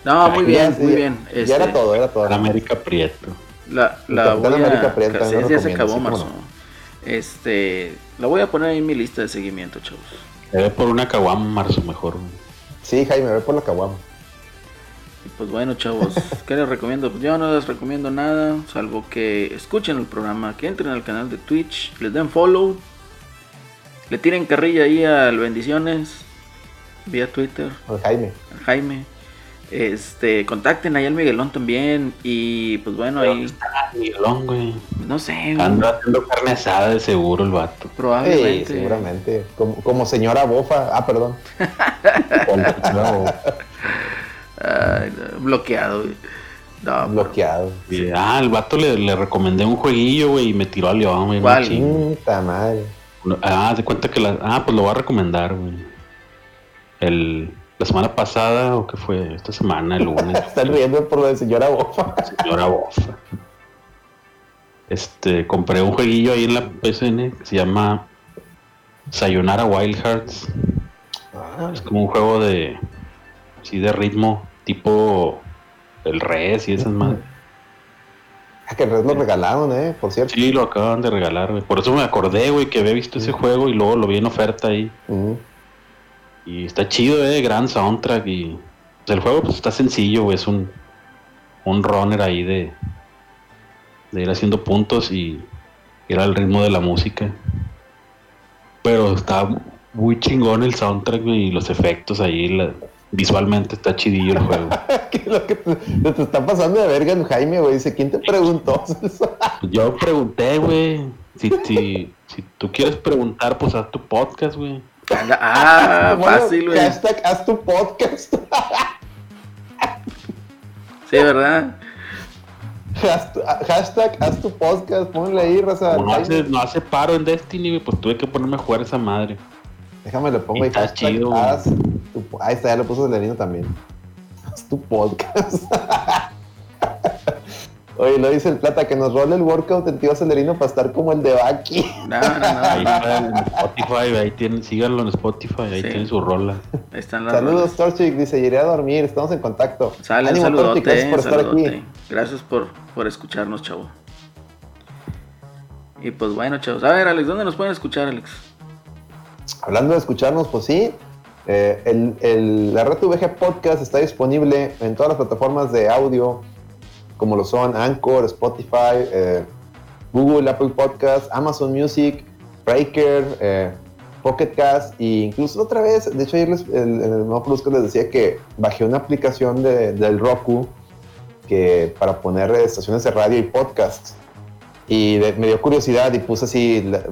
No, muy bien, muy bien. Ya Este, era todo, era todo. Para América Prieto. La, la voy América. Prieto, ya se acabó, Marzo. Este, la voy a poner ahí en mi lista de seguimiento, chavos. Debe por una caguama marzo mejor. Sí, Jaime, ve por la caguama. Y pues bueno, chavos, ¿qué les recomiendo? Pues yo no les recomiendo nada, salvo que escuchen el programa, que entren al canal de Twitch, les den follow, le tiren carrilla ahí al Bendiciones, vía Twitter, Al Jaime. al Jaime. Este, contacten ahí al Miguelón también y pues bueno, ahí, Ah, Miguelón, güey. no sé, Anda haciendo carne asada de seguro el vato. Sí, probablemente. seguramente. Como, como señora bofa. Ah, perdón. No, Bloqueado. güey. No, Bloqueado. ah, el vato le, le recomendé un jueguillo, güey, y me tiró a León, güey. ¿Cuál? madre. Ah, de cuenta que la. Ah, pues lo voy a recomendar, güey. El. la semana pasada, o que fue esta semana, el lunes. Están riendo por lo de señora Bofa. Señora Bofa. Este, compré un jueguillo ahí en la PSN que se llama Sayonara Wild Hearts. Ah, Es como un juego de. Sí, de ritmo, tipo. El Res y esas más. Ah, que Red lo regalaron, eh, por cierto. Sí, lo acaban de regalar, güey. Por eso me acordé, güey, que había visto ese juego y luego lo vi en oferta ahí. Y está chido, eh, gran soundtrack y pues, el juego pues está sencillo, güey, es un un runner ahí de de ir haciendo puntos y ir al ritmo de la música. Pero está muy chingón el soundtrack güey, y los efectos ahí, la- visualmente está chidillo el juego. ¿Qué es lo que te, te está pasando de verga Jaime, güey? Dice, ¿quién te preguntó? Yo pregunté, güey, si, si, si tú quieres preguntar, pues haz tu podcast, güey. Ah, Bueno, fácil, güey. Hashtag, haz tu podcast. Sí, ¿verdad? Hashtag, hashtag, haz tu podcast. Ponle ahí, raza. Como no Jaime. hace, no hace paro en Destiny, güey, pues tuve que ponerme a jugar esa madre. Déjame le pongo ahí. Está hashtag, chido, haz tu Ahí está, ya lo puso Celerino también. Haz tu podcast. Oye, lo dice el plata, que nos role el workout en tío Celerino para estar como el de Baki. No, no, no. Ahí en Spotify, ahí tienen, síganlo en Spotify, ahí Sí. tienen su rola. Ahí están las Saludos. Torchic, dice, iré a dormir, estamos en contacto. Sale, Ánimo, Torchic, saludote, gracias por estar aquí. Gracias por, por escucharnos, chavo. Y pues bueno, chavos. A ver, Alex, ¿dónde nos pueden escuchar, Alex? Hablando de escucharnos, pues sí, eh, la Red VG Podcast está disponible en todas las plataformas de audio, como lo son Anchor, Spotify, eh, Google, Apple Podcast, Amazon Music, Breaker, eh, Pocket Cast e incluso otra vez, de hecho ayer el- en el nuevo Produzco les decía que bajé una aplicación de- del Roku que para poner estaciones de radio y podcasts. Y me dio curiosidad y puse así la-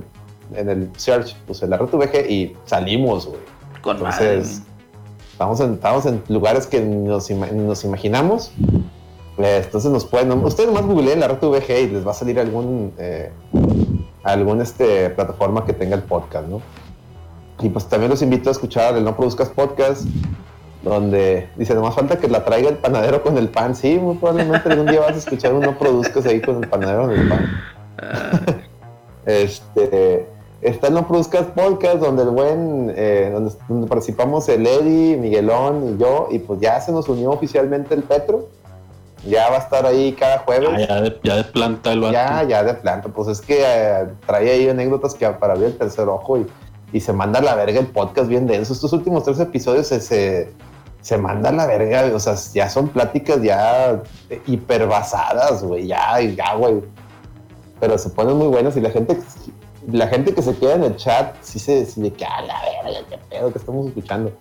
en el search, puse la red VG y salimos, güey. Con. Entonces, estamos en, estamos en lugares que nos, ima- nos imaginamos. Entonces nos pueden, ustedes más googleen la red VG y les va a salir algún, eh, algún este, plataforma que tenga el podcast, ¿no? Y pues también los invito a escuchar el No Produzcas Podcast, donde dice, nomás falta que la traiga el panadero con el pan. Sí, muy probablemente algún día vas a escuchar un No Produzcas ahí con el panadero con el pan. Ah, Este, está No Produzcas Podcast, donde el buen, eh, donde, donde participamos el Eddie, Miguelón y yo, y pues ya se nos unió oficialmente el Petro. Ya va a estar ahí cada jueves. Ah, ya, de, ya de planta el vato. Ya, ya de planta, pues es que eh, trae ahí anécdotas que para abrir el tercer ojo y, y se manda a la verga el podcast bien denso. Estos últimos tres episodios se, se, se manda a la verga, o sea, ya son pláticas ya hiperbasadas, güey, ya, ya, güey. Pero se ponen muy buenas y la gente, la gente que se queda en el chat, sí se sí de que a la verga, qué pedo que estamos escuchando.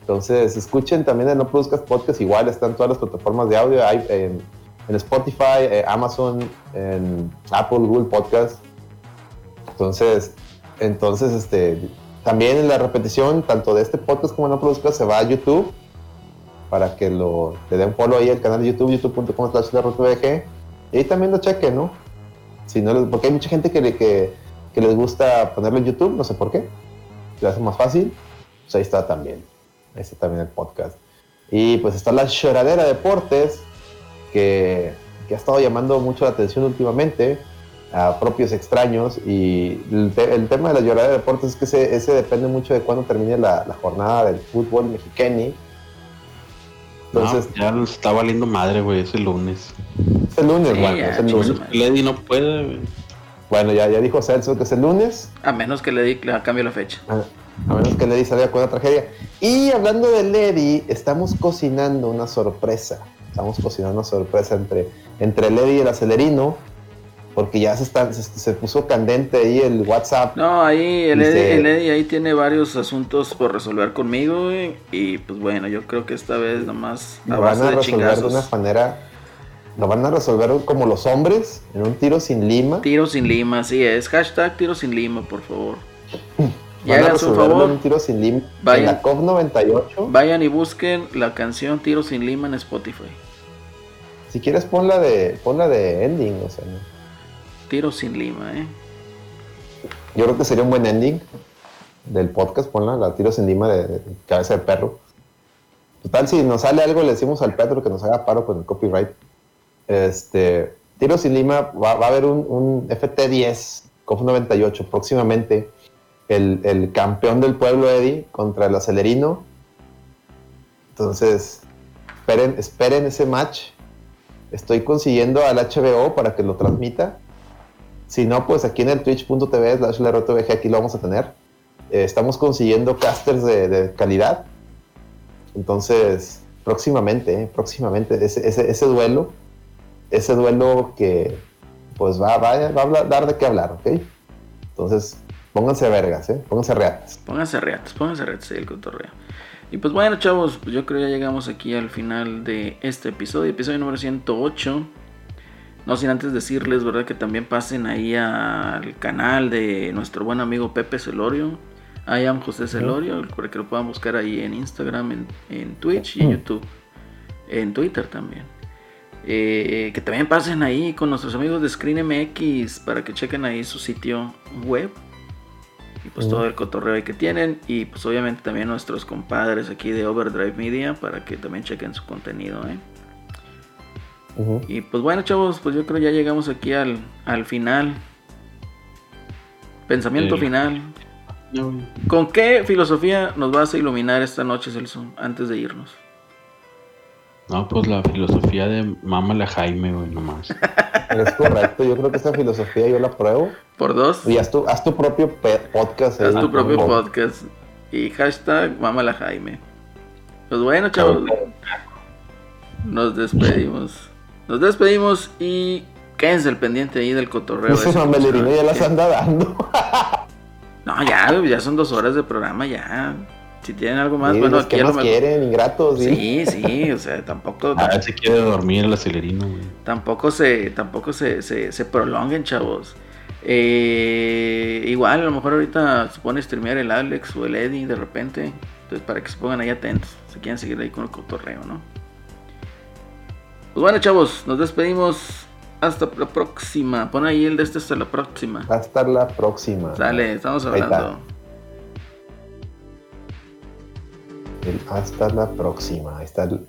Entonces, escuchen también el No Produzcas Podcast, igual están todas las plataformas de audio, hay en, en Spotify, eh, Amazon, en Apple, Google Podcast. Entonces, entonces, este, también la repetición, tanto de este podcast como No Produzcas, se va a YouTube para que lo, le den follow ahí al canal de YouTube, youtube.com slash y ahí también lo chequen, ¿no? Si no porque hay mucha gente que, que, que les gusta ponerlo en YouTube, no sé por qué, le hace más fácil, pues ahí está también, ahí está también el podcast. Y pues está la Lloradera Deportes, que, que ha estado llamando mucho la atención últimamente a propios extraños, y el, te- el tema de la Lloradera Deportes es que ese, ese depende mucho de cuándo termine la, la jornada del fútbol mexicano. Entonces, no, ya nos está valiendo madre, güey, es el lunes. es el lunes, Sí, bueno, es el lunes. Lady no puede, güey. Bueno, ya, ya dijo Celso que es el lunes. a menos que le, di, le cambie la fecha. A, a menos que Lady salga con una tragedia. Y hablando de Lady, estamos cocinando una sorpresa. Estamos cocinando una sorpresa entre, entre Lady y el acelerino. Porque ya se, está, se, se puso candente ahí el WhatsApp. No, ahí el Eddie, el Eddie ahí tiene varios asuntos por resolver conmigo, güey, Y pues bueno, yo creo que esta vez nomás a Lo van a de resolver de una chingazos. manera. Lo van a resolver como los hombres, en un tiro sin lima. Tiro sin lima, así es. Hashtag tiro sin lima, por favor. Y Van a resolverlo en un tiro sin lima. Vayan. En la COP 98. vayan y busquen la canción Tiro sin lima en Spotify. Si quieres, ponla de, ponla de ending. O sea, ¿no? Tiro sin lima, eh. Yo creo que sería un buen ending del podcast. Ponla, la tiro sin lima de, de cabeza de perro. Total, si nos sale algo, le decimos al Petro que nos haga paro con el copyright. Este, Tiro sin Lima, va, a haber un, FT10, COF 98 próximamente. El, campeón del pueblo, Eddie, contra el acelerino. Entonces, esperen, ese match. Estoy consiguiendo al HBO para que lo transmita. Si no, pues aquí en el twitch.tv slash aquí lo vamos a tener. Eh, estamos consiguiendo casters de, calidad. Entonces, próximamente, eh, próximamente, ese, duelo, ese duelo que pues va, va, a dar de qué hablar, ¿ok? Entonces, pónganse vergas, ¿eh? Pónganse reatas. Pónganse reatas, pónganse reatas el cotorreo. Y pues bueno, chavos, pues yo creo ya llegamos aquí al final de este episodio, episodio número 108. No sin antes decirles, ¿verdad? Que también pasen ahí al canal de nuestro buen amigo Pepe Celorio. I am José Celorio, para que lo puedan buscar ahí en Instagram, en, Twitch y en YouTube. En Twitter también. Eh, que también pasen ahí con nuestros amigos de ScreenMX para que chequen ahí su sitio web. Y pues todo el cotorreo ahí que tienen. Y pues obviamente también nuestros compadres aquí de Overdrive Media para que también chequen su contenido. ¿eh? Y pues bueno chavos, pues yo creo ya llegamos aquí al, al final. Pensamiento final. ¿Con qué filosofía nos vas a iluminar esta noche, Celso, antes de irnos? No, pues la filosofía de Mámala Jaime, güey, nomás. Es correcto, yo creo que esa filosofía yo la pruebo. ¿Por dos? Y haz tu, haz tu propio podcast. Haz tu propio podcast. Y hashtag Mámala Jaime. Pues bueno, chavos. Nos despedimos. Nos despedimos y quédense el pendiente ahí del cotorreo. Esos mamelerinos ya las anda dando. No, ya, ya son dos horas de programa, ya. Si tienen algo más, bueno, aquí más quieren, ingratos. Sí, sí, o sea, tampoco. A ver si quiere dormir el acelerino, güey. Tampoco se, tampoco se, se, prolonguen, chavos. Eh, igual, a lo mejor ahorita se pone a streamear el Alex o el Eddie de repente. Entonces, para que se pongan ahí atentos, si quieren seguir ahí con el cotorreo, ¿no? Pues bueno, chavos, nos despedimos. Hasta la próxima. Pon ahí el de este hasta la próxima. Hasta la próxima. Dale, estamos hablando. Hasta la próxima. Ahí está el...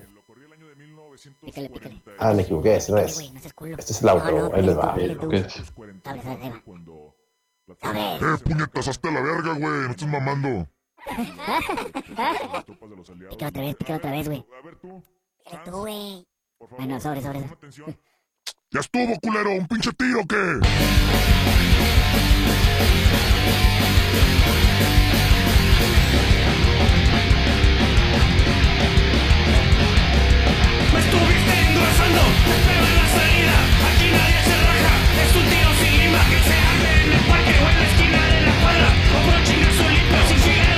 Ah, me equivoqué, ese no es. Este es el auto, ahí les va. ¿Qué es? Eh, puñetas, hasta la verga, güey, no estás mamando. Pica otra vez, pica otra vez, güey. A ver tú. tú, güey. Bueno, sobre, sobre. ¡Ya estuvo, culero! ¿Un pinche tiro qué? Estuviste engrasando, te en la salida, aquí nadie se raja, es un tiro sin lima que se hace en el parque o en la esquina de la cuadra, o prochinas son limpias y siguen.